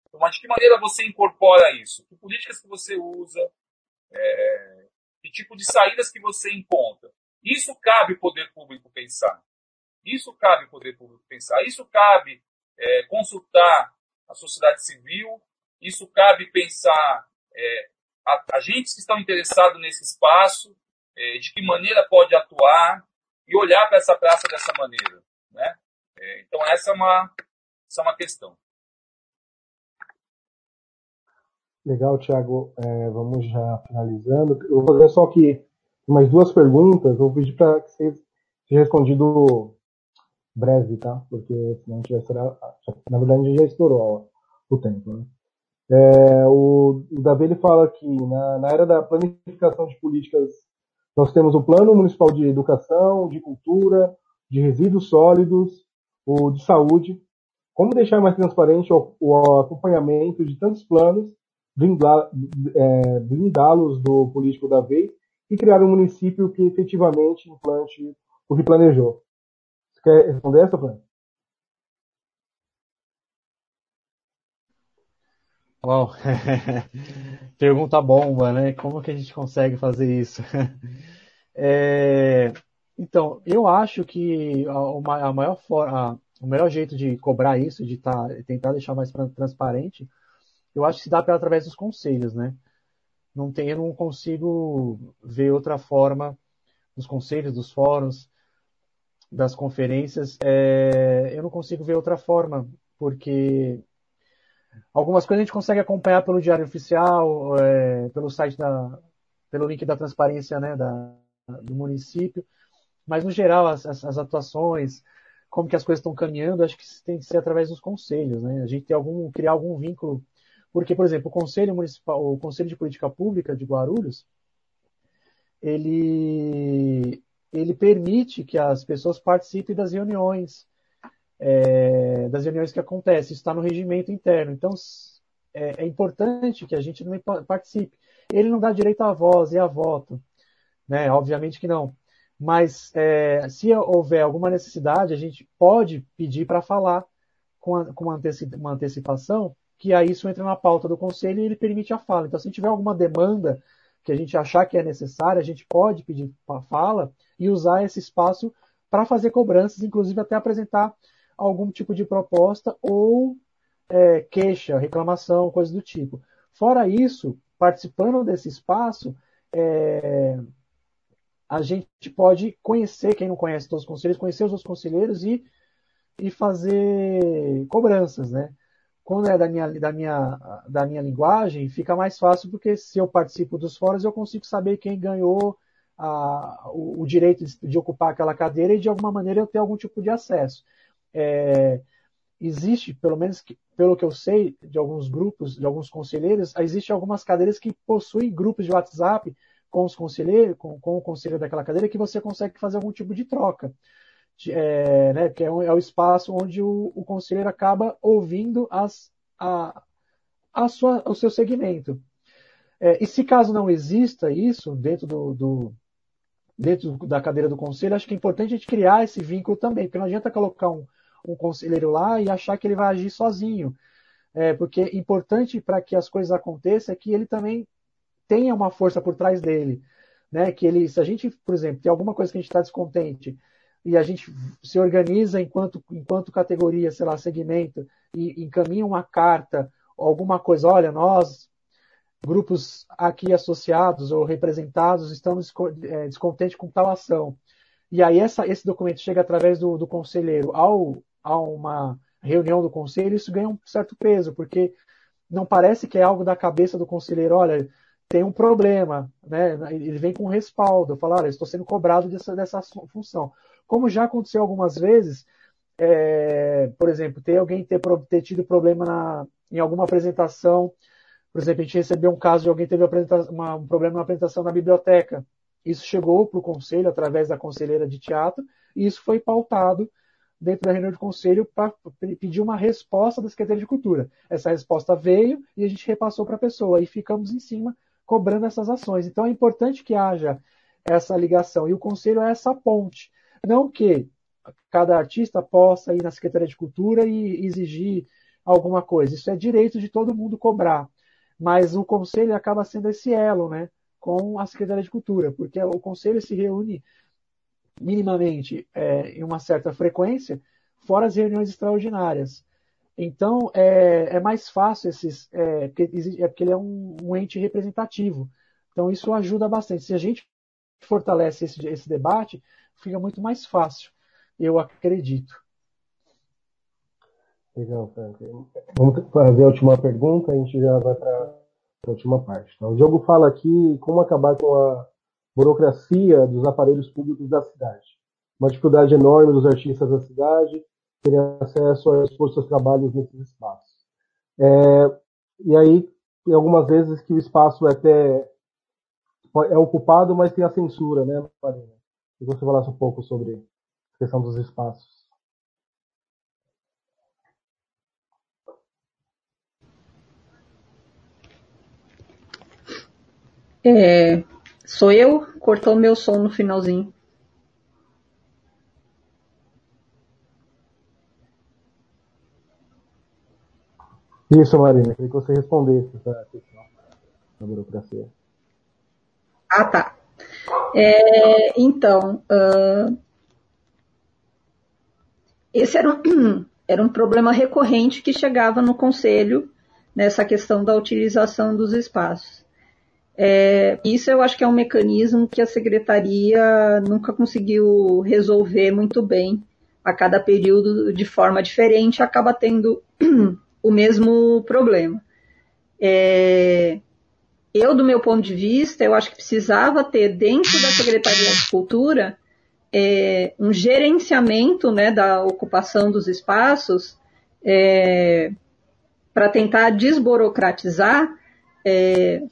Então, mas de que maneira você incorpora isso? Que políticas que você usa? É, que tipo de saídas que você encontra? Isso cabe o poder público pensar. Isso cabe o poder público pensar. Isso cabe é, consultar a sociedade civil. Isso cabe pensar é, agentes que estão interessados nesse espaço, é, de que maneira pode atuar e olhar para essa praça dessa maneira. Né? É, então, essa é, uma, essa é uma questão. Legal, Thiago. É, vamos já finalizando. Eu vou fazer só aqui mais duas perguntas. Vou pedir para que vocês respondido breve, tá? Porque senão a gente vai. Na verdade, a gente já estourou o tempo, né? É, o, o Davi ele fala que na, na era da planificação de políticas nós temos o Plano Municipal de Educação, de Cultura, de Resíduos Sólidos, o de saúde, como deixar mais transparente o, o acompanhamento de tantos planos, é, blindá-los do político da vez e criar um município que efetivamente implante o que planejou. Você quer responder essa, Fran? Pergunta bomba, né? Como que a gente consegue fazer isso? É, então, eu acho que a, a maior forma, o melhor jeito de cobrar isso, de tá, tentar deixar mais transparente, eu acho que se dá pela através dos conselhos, né? Não tem, eu não consigo ver outra forma dos conselhos, dos fóruns, das conferências, é, eu não consigo ver outra forma, porque algumas coisas a gente consegue acompanhar pelo diário oficial, é, pelo site da, pelo link da transparência, né, da, do município, mas no geral as, as, as atuações, como que as coisas estão caminhando, acho que tem que ser através dos conselhos, né? A gente tem algum criar algum vínculo, porque por exemplo, o Conselho Municipal, o Conselho de Política Pública de Guarulhos, ele ele permite que as pessoas participem das reuniões, é, das reuniões que acontecem, está no regimento interno. Então é, é importante que a gente participe. Ele não dá direito à voz e a voto, né? Obviamente que não. Mas é, se houver alguma necessidade, a gente pode pedir para falar com, a, com uma, uma, antecipação, que aí isso entra na pauta do conselho e ele permite a fala. Então, se tiver alguma demanda que a gente achar que é necessária, a gente pode pedir para fala e usar esse espaço para fazer cobranças, inclusive até apresentar algum tipo de proposta ou é, queixa, reclamação, coisa do tipo. Fora isso, participando desse espaço, é, a gente pode conhecer, quem não conhece todos os conselheiros, conhecer os outros conselheiros e, e fazer cobranças, né? Quando é da minha, da, minha, da minha linguagem, fica mais fácil, porque se eu participo dos fóruns, eu consigo saber quem ganhou a, o, o, direito de, de, ocupar aquela cadeira e, de alguma maneira, eu ter algum tipo de acesso. É, existe, pelo menos que, pelo que eu sei de alguns grupos, de alguns conselheiros, existe algumas cadeiras que possuem grupos de WhatsApp com os conselheiros, com, com o conselheiro daquela cadeira, que você consegue fazer algum tipo de troca. É, né, que é, é, o espaço onde o, o conselheiro acaba ouvindo as, a, a sua, o seu segmento. É, e se caso não exista isso dentro do, do, dentro da cadeira do conselho, acho que é importante a gente criar esse vínculo também, porque não adianta colocar um, um conselheiro lá e achar que ele vai agir sozinho. É, porque é importante para que as coisas aconteçam é que ele também tenha uma força por trás dele. Né? Que ele, se a gente, por exemplo, tem alguma coisa que a gente está descontente e a gente se organiza enquanto, enquanto categoria, sei lá, segmento, e encaminha uma carta, alguma coisa, olha, nós, grupos aqui associados ou representados, estamos é, descontentes com tal ação. E aí essa, esse documento chega através do, do conselheiro ao, a uma reunião do conselho, isso ganha um certo peso, porque não parece que é algo da cabeça do conselheiro, olha, tem um problema, né? Ele vem com respaldo, falar, olha, estou sendo cobrado dessa, dessa função. Como já aconteceu algumas vezes, é, por exemplo, ter alguém ter, ter tido problema na, em alguma apresentação, por exemplo, a gente recebeu um caso de alguém teve uma, um problema na apresentação na biblioteca. Isso chegou para o conselho através da conselheira de teatro e isso foi pautado dentro da reunião de conselho para pedir uma resposta da Secretaria de Cultura. Essa resposta veio e a gente repassou para a pessoa e ficamos em cima cobrando essas ações. Então é importante que haja essa ligação e o conselho é essa ponte. Não que cada artista possa ir na Secretaria de Cultura e exigir alguma coisa. Isso é direito de todo mundo cobrar. Mas o conselho acaba sendo esse elo, né? Com a Secretaria de Cultura, porque o conselho se reúne minimamente é, em uma certa frequência, fora as reuniões extraordinárias. Então, é, é mais fácil esses, é, porque, é porque ele é um, um, ente representativo. Então, isso ajuda bastante. Se a gente fortalece esse, esse debate, fica muito mais fácil, eu acredito. Legal, Frank. Vamos fazer a última pergunta, a gente já vai para a última parte. Então, o Diogo fala aqui como acabar com a burocracia dos aparelhos públicos da cidade. Uma dificuldade enorme dos artistas da cidade terem acesso a expor seus trabalhos nesses espaços. É, e aí, tem algumas vezes que o espaço é até é ocupado, mas tem a censura, né, Marina? Se você falasse um pouco sobre a questão dos espaços. É, Sou eu? Cortou meu som no finalzinho. Isso, Marina. Queria que você respondesse essa questão da burocracia. Ah, tá. É, então, uh, esse era um, era um problema recorrente que chegava no conselho nessa questão da utilização dos espaços. É, isso eu acho que é um mecanismo que a secretaria nunca conseguiu resolver muito bem. A cada período, de forma diferente, acaba tendo o mesmo problema. É, eu, do meu ponto de vista, eu acho que precisava ter dentro da Secretaria de Cultura é, um gerenciamento né, da ocupação dos espaços é, para tentar desburocratizar é,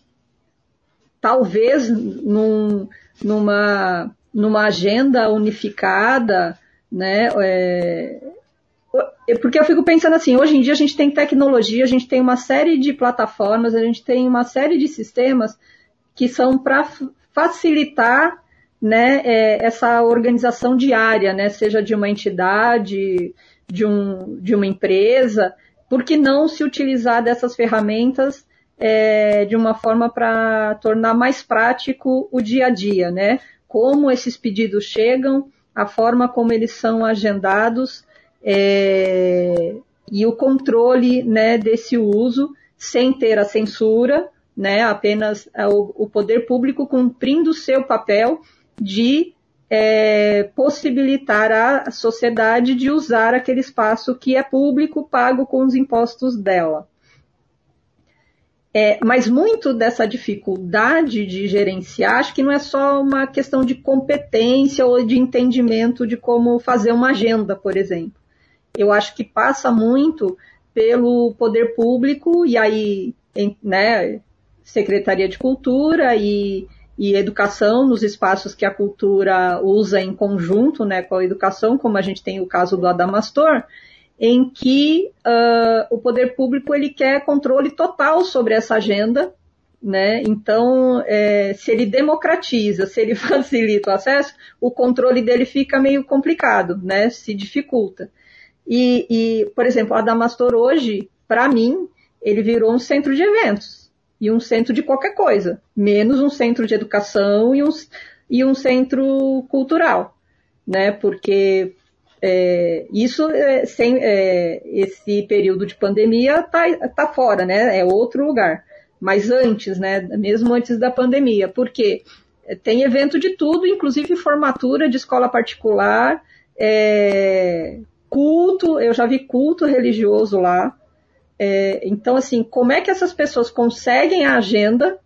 talvez num, numa, numa agenda unificada, né? Porque eu fico pensando assim, hoje em dia a gente tem tecnologia, a gente tem uma série de plataformas, a gente tem uma série de sistemas que são para facilitar né, é, essa organização diária, né, seja de uma entidade, de, um, de uma empresa, por que não se utilizar dessas ferramentas é, de uma forma para tornar mais prático o dia a dia, né? Como esses pedidos chegam, a forma como eles são agendados é, e o controle né, desse uso sem ter a censura, né, apenas o, o poder público cumprindo o seu papel de é, possibilitar à sociedade de usar aquele espaço que é público, pago com os impostos dela. É, mas muito dessa dificuldade de gerenciar, acho que não é só uma questão de competência ou de entendimento de como fazer uma agenda, por exemplo. Eu acho que passa muito pelo poder público e aí, né, Secretaria de Cultura e, e Educação nos espaços que a cultura usa em conjunto, né, com a educação, como a gente tem o caso do Adamastor, em que uh, o poder público ele quer controle total sobre essa agenda, né? Então, é, se ele democratiza, se ele facilita o acesso, o controle dele fica meio complicado, né? Se dificulta. E, e por exemplo, a Damastor hoje, para mim, ele virou um centro de eventos e um centro de qualquer coisa, menos um centro de educação e um, e um centro cultural, né? Porque é, isso é, sem é, esse período de pandemia tá, tá fora, né? É outro lugar. Mas antes, né? Mesmo antes da pandemia, porque tem evento de tudo, inclusive formatura de escola particular, é, culto, eu já vi culto religioso lá. É, então, assim, como é que essas pessoas conseguem a agenda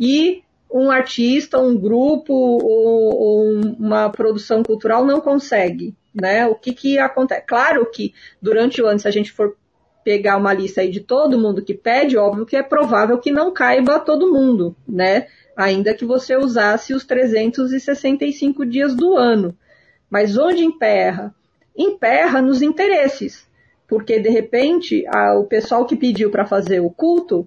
e um artista, um grupo ou, ou uma produção cultural não consegue? Né? O que, que acontece? Claro que durante o ano, se a gente for pegar uma lista aí de todo mundo que pede, óbvio que é provável que não caiba todo mundo, né? Ainda que você usasse os 365 dias do ano. Mas onde emperra? Emperra nos interesses porque de repente a, o pessoal que pediu para fazer o culto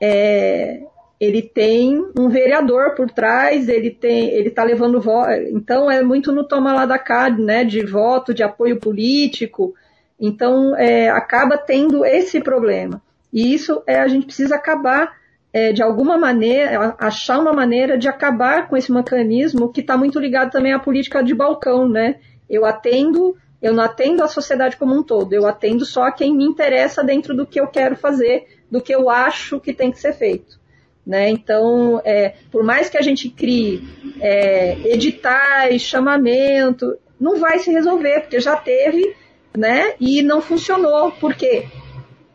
é, ele tem um vereador por trás, ele tem, ele está levando voto, então é muito no toma lá da cá, né, de voto, de apoio político, então é, acaba tendo esse problema. E isso é, a gente precisa acabar é, de alguma maneira, achar uma maneira de acabar com esse mecanismo que está muito ligado também à política de balcão, né? Eu atendo eu não atendo a sociedade como um todo, eu atendo só a quem me interessa dentro do que eu quero fazer, do que eu acho que tem que ser feito. Né? Então, é, por mais que a gente crie é, editais, chamamento, não vai se resolver, porque já teve né, e não funcionou, porque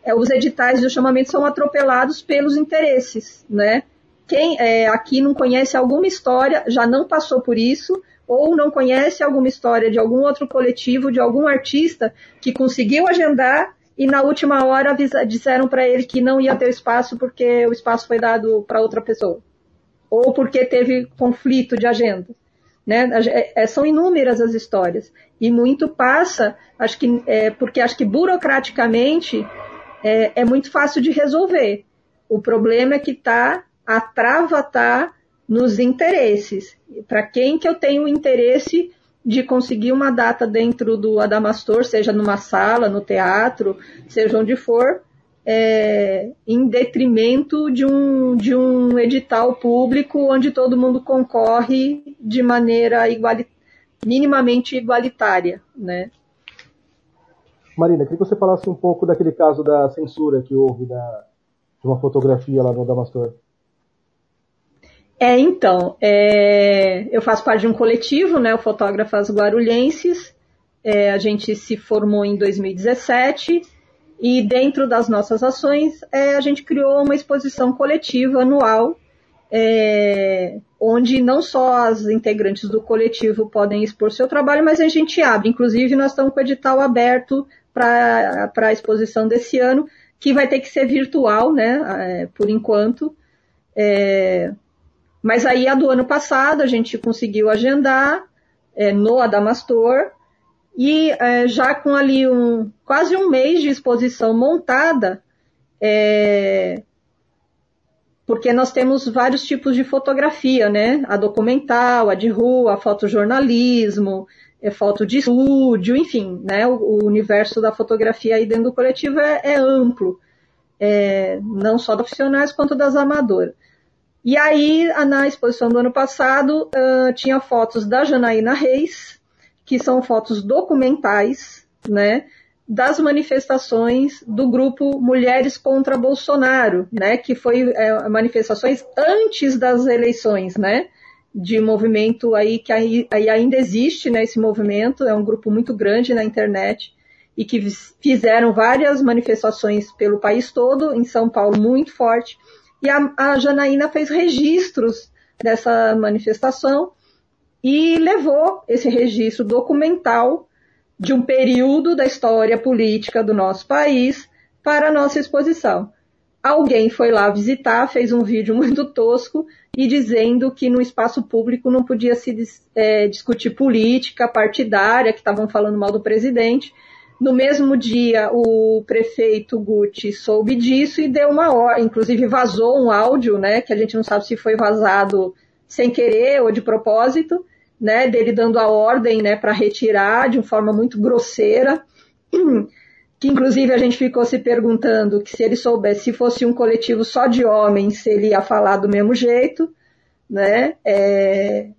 é, os editais e os chamamentos são atropelados pelos interesses. Né? Quem é, aqui não conhece alguma história, já não passou por isso, ou não conhece alguma história de algum outro coletivo, de algum artista que conseguiu agendar e na última hora disseram para ele que não ia ter espaço porque o espaço foi dado para outra pessoa. Ou porque teve conflito de agenda. Né? É, são inúmeras as histórias. E muito passa, acho que, é, porque acho que burocraticamente é, é muito fácil de resolver. O problema é que tá, a trava está nos interesses. Para quem que eu tenho interesse de conseguir uma data dentro do Adamastor, seja numa sala, no teatro, seja onde for, é, em detrimento de um, de um edital público onde todo mundo concorre de maneira minimamente igualitária, né? Marina, queria que você falasse um pouco daquele caso da censura que houve da, de uma fotografia lá no Adamastor. É, então, é, eu faço parte de um coletivo, né, o Fotógrafas Guarulhenses. É, a gente se formou em 2017 e dentro das nossas ações é, a gente criou uma exposição coletiva anual, é, onde não só as integrantes do coletivo podem expor seu trabalho, mas a gente abre. Inclusive, nós estamos com o edital aberto para a exposição desse ano, que vai ter que ser virtual, né, é, por enquanto. É, mas aí a do ano passado a gente conseguiu agendar é, no Adamastor e é, já com ali um, quase um mês de exposição montada, é, porque nós temos vários tipos de fotografia, né? A documental, a de rua, a fotojornalismo, é, foto de estúdio, enfim, né? O, o, universo da fotografia aí dentro do coletivo é, é amplo, é, não só dos profissionais quanto das amadoras. E aí, na exposição do ano passado, uh, tinha fotos da Janaína Reis, que são fotos documentais, né, das manifestações do grupo Mulheres contra Bolsonaro, né, que foi é, manifestações antes das eleições, né, de movimento aí que aí, aí ainda existe, né, esse movimento, é um grupo muito grande na internet e que fizeram várias manifestações pelo país todo, em São Paulo muito forte, e a, a Janaína fez registros dessa manifestação e levou esse registro documental de um período da história política do nosso país para a nossa exposição. Alguém foi lá visitar, fez um vídeo muito tosco e dizendo que no espaço público não podia se é, discutir política partidária, que estavam falando mal do presidente, no mesmo dia, o prefeito Gucci soube disso e deu uma ordem, inclusive vazou um áudio, né, que a gente não sabe se foi vazado sem querer ou de propósito, né, dele dando a ordem, né, para retirar de uma forma muito grosseira que inclusive a gente ficou se perguntando que se ele soubesse, se fosse um coletivo só de homens, se ele ia falar do mesmo jeito, né? É,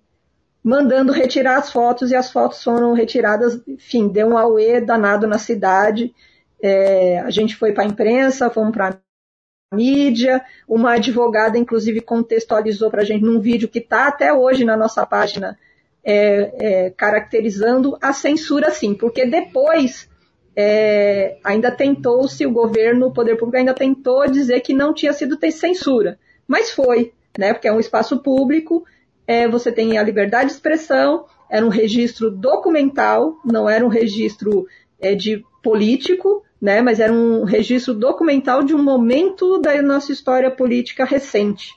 mandando retirar as fotos e as fotos foram retiradas, enfim, deu um auê danado na cidade. É, a gente foi para a imprensa, fomos para a mídia, uma advogada inclusive contextualizou para a gente num vídeo que está até hoje na nossa página, é, é, caracterizando a censura sim, porque depois é, ainda tentou-se, o governo, o poder público ainda tentou dizer que não tinha sido ter censura, mas foi, né, porque é um espaço público, é, você tem a liberdade de expressão, era um registro documental, não era um registro é, de político, né, mas era um registro documental de um momento da nossa história política recente.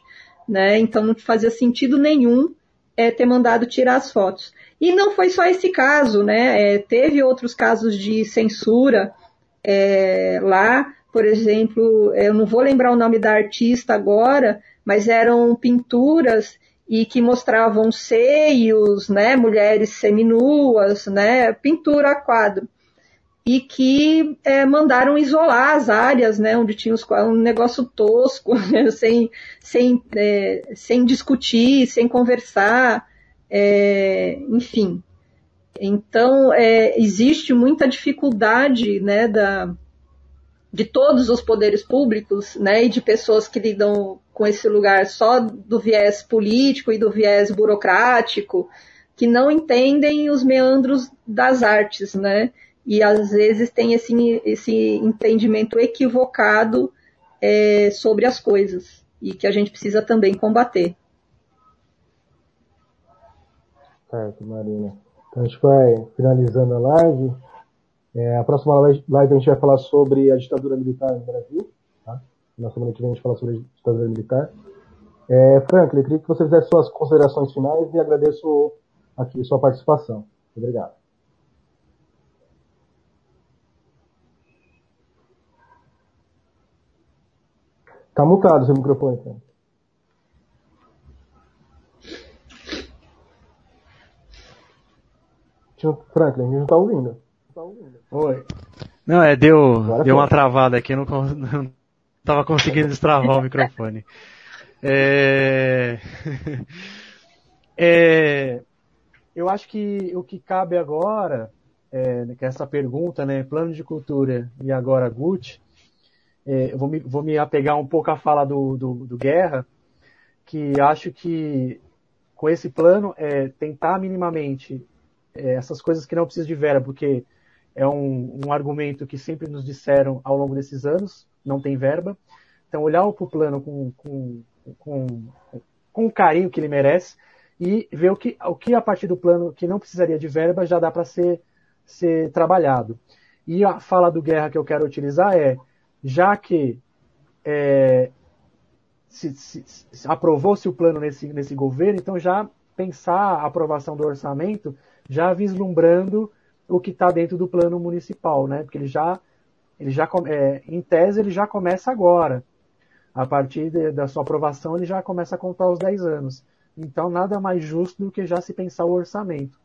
Né, então não fazia sentido nenhum é, ter mandado tirar as fotos. E não foi só esse caso, né? É, teve outros casos de censura é, lá, por exemplo, eu não vou lembrar o nome da artista agora, mas eram pinturas e que mostravam seios, né, mulheres seminuas, né, pintura a quadro. E que é, mandaram isolar as áreas, né, onde tinha os um negócio tosco, né, sem, sem, é, sem discutir, sem conversar é, enfim. Então, existe muita dificuldade né, da, de todos os poderes públicos né, e de pessoas que lidam com esse lugar só do viés político e do viés burocrático, que não entendem os meandros das artes, né? E às vezes tem esse, esse entendimento equivocado é, sobre as coisas e que a gente precisa também combater. Certo, Marina. Então a gente vai finalizando a live. É, a próxima live a gente vai falar sobre a ditadura militar no Brasil. Tá? Na semana que vem a gente fala sobre a ditadura militar. É, Franklin, eu queria que você fizesse suas considerações finais e agradeço aqui sua participação. Obrigado. Está mutado seu microfone, Franklin. Franklin, a gente não tá ouvindo. Oi. Não, é, deu, deu uma travada aqui, não, não tava conseguindo destravar o microfone. É... é... Eu acho que o que cabe agora, é, que essa pergunta, né, plano de cultura e agora Gucci, é, vou me, vou me apegar um pouco à fala do, do, do Guerra, que acho que com esse plano é tentar minimamente é, essas coisas que não precisam de verba, porque é um, um, argumento que sempre nos disseram ao longo desses anos, não tem verba. Então, olhar para o plano com, com, com, com o carinho que ele merece e ver o que, o que a partir do plano que não precisaria de verba já dá para ser, ser trabalhado. E a fala do Guerra que eu quero utilizar é, já que é, se, se, se aprovou-se o plano nesse, nesse governo, então já pensar a aprovação do orçamento já vislumbrando o que está dentro do plano municipal, né? Porque ele já, ele já é, em tese, ele já começa agora. A partir de, da sua aprovação, ele já começa a contar os 10 anos. Então, nada mais justo do que já se pensar o orçamento.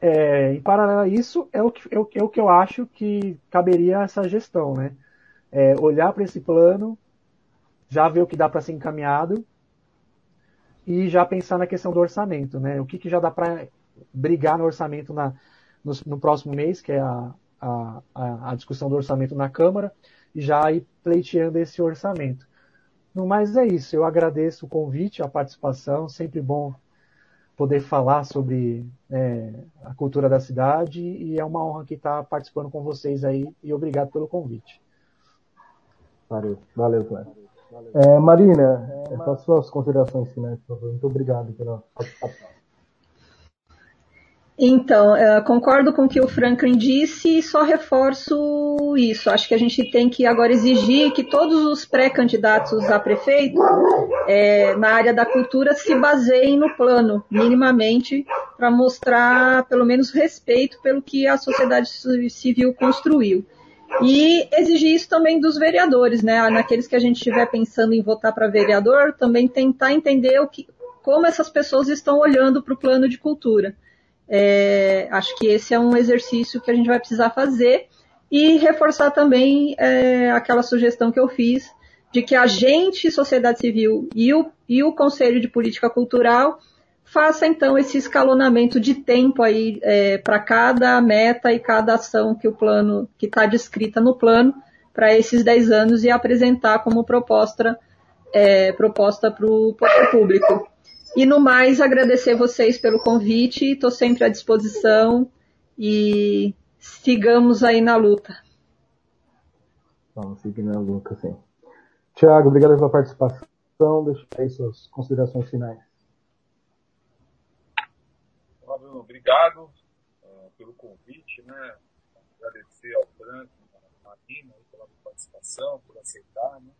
É, em paralelo a isso, é o, que, é, o, é o que eu acho que caberia essa gestão, né? É, olhar para esse plano, já ver o que dá para ser encaminhado e já pensar na questão do orçamento, né? O que, que já dá para brigar no orçamento na, no, no próximo mês, que é a, a, a, discussão do orçamento na Câmara, e já ir pleiteando esse orçamento. No mais é isso, eu agradeço o convite, a participação, sempre bom poder falar sobre é, a cultura da cidade e é uma honra aqui estar participando com vocês aí e obrigado pelo convite. Valeu, valeu, Cléber. É, Marina, é, faça suas considerações finais, por favor. Muito obrigado pela participação. Então, uh, concordo com o que o Franklin disse e só reforço isso. Acho que a gente tem que agora exigir que todos os pré-candidatos a prefeito é, na área da cultura se baseiem no plano, minimamente, para mostrar pelo menos respeito pelo que a sociedade civil construiu. E exigir isso também dos vereadores, né? Naqueles que a gente estiver pensando em votar para vereador, também tentar entender o que, como essas pessoas estão olhando para o plano de cultura É, acho que esse é um exercício que a gente vai precisar fazer e reforçar também é, aquela sugestão que eu fiz de que a gente, sociedade civil e o, e o Conselho de Política Cultural faça então esse escalonamento de tempo aí é, para cada meta e cada ação que o plano, que está descrita no plano, para esses 10 anos e apresentar como proposta é, proposta para o público. E no mais, agradecer vocês pelo convite, estou sempre à disposição e sigamos aí na luta. Vamos seguir na luta, sim. Tiago, obrigado pela participação. Deixa aí suas considerações finais. Obrigado uh, pelo convite, né? Agradecer ao Franco, à Marina pela participação, por aceitar, né?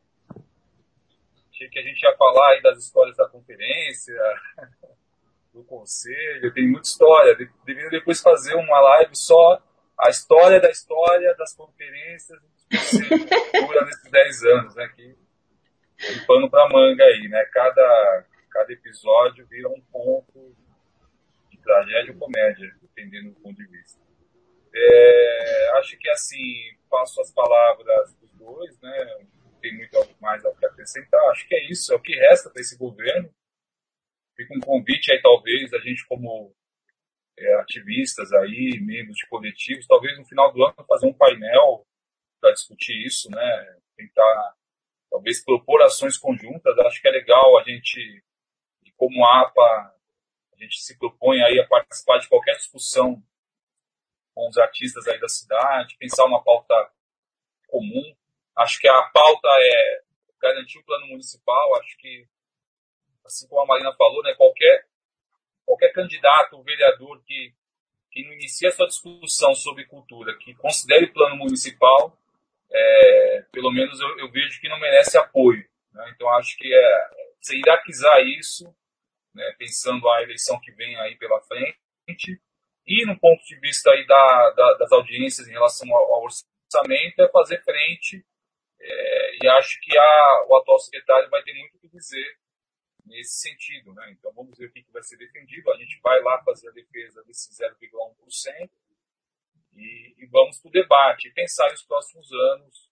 Que a gente ia falar aí das histórias da conferência, do conselho, tem muita história. Deveria depois fazer uma live só a história da história das conferências dos nesses 10 anos, né? Que tem pano para manga aí, né? Cada, cada episódio vira um ponto de tragédia ou comédia, dependendo do ponto de vista. É, acho que assim, passo as palavras dos dois, né? Tem muito mais a que acrescentar. Acho que é isso, é o que resta para esse governo. Fica um convite aí, talvez, a gente como é, ativistas aí, membros de coletivos, talvez no final do ano fazer um painel para discutir isso, né? Tentar talvez propor ações conjuntas. Acho que é legal a gente, como APA, a gente se propõe aí a participar de qualquer discussão com os artistas aí da cidade, pensar uma pauta comum. Acho que a pauta é garantir o plano municipal. Acho que, assim como a Marina falou, né, qualquer, qualquer candidato, vereador que, que a sua discussão sobre cultura, que considere plano municipal, é, pelo menos eu, eu, vejo que não merece apoio. Né? Então acho que é você iraquizar isso, né, pensando a eleição que vem aí pela frente, e no ponto de vista aí da, da, das audiências em relação ao, ao orçamento, é fazer frente, é, e acho que a, o atual secretário vai ter muito o que dizer nesse sentido. Né? Então vamos ver o que, que vai ser defendido. A gente vai lá fazer a defesa desse 0,1%, e, e vamos para o debate, pensar nos próximos anos,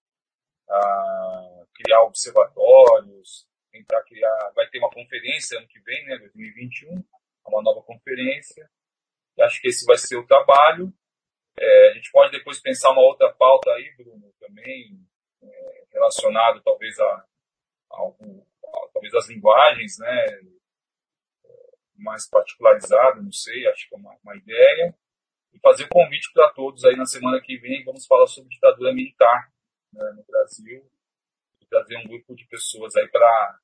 a criar observatórios, tentar criar, vai ter uma conferência ano que vem, né, 2021, uma nova conferência, e acho que esse vai ser o trabalho. É, a gente pode depois pensar uma outra pauta aí, Bruno, também, relacionado talvez a, a, a, talvez as linguagens, né, mais particularizado, não sei, acho que é uma, uma ideia e fazer o convite para todos aí na semana que vem. Vamos falar sobre ditadura militar né, no Brasil e trazer um grupo de pessoas aí para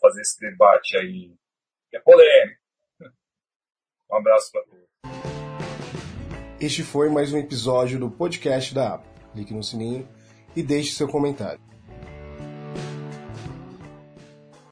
fazer esse debate aí, que é polêmico. Um abraço para todos. Este foi mais um episódio do podcast da. Clique no sininho e deixe seu comentário.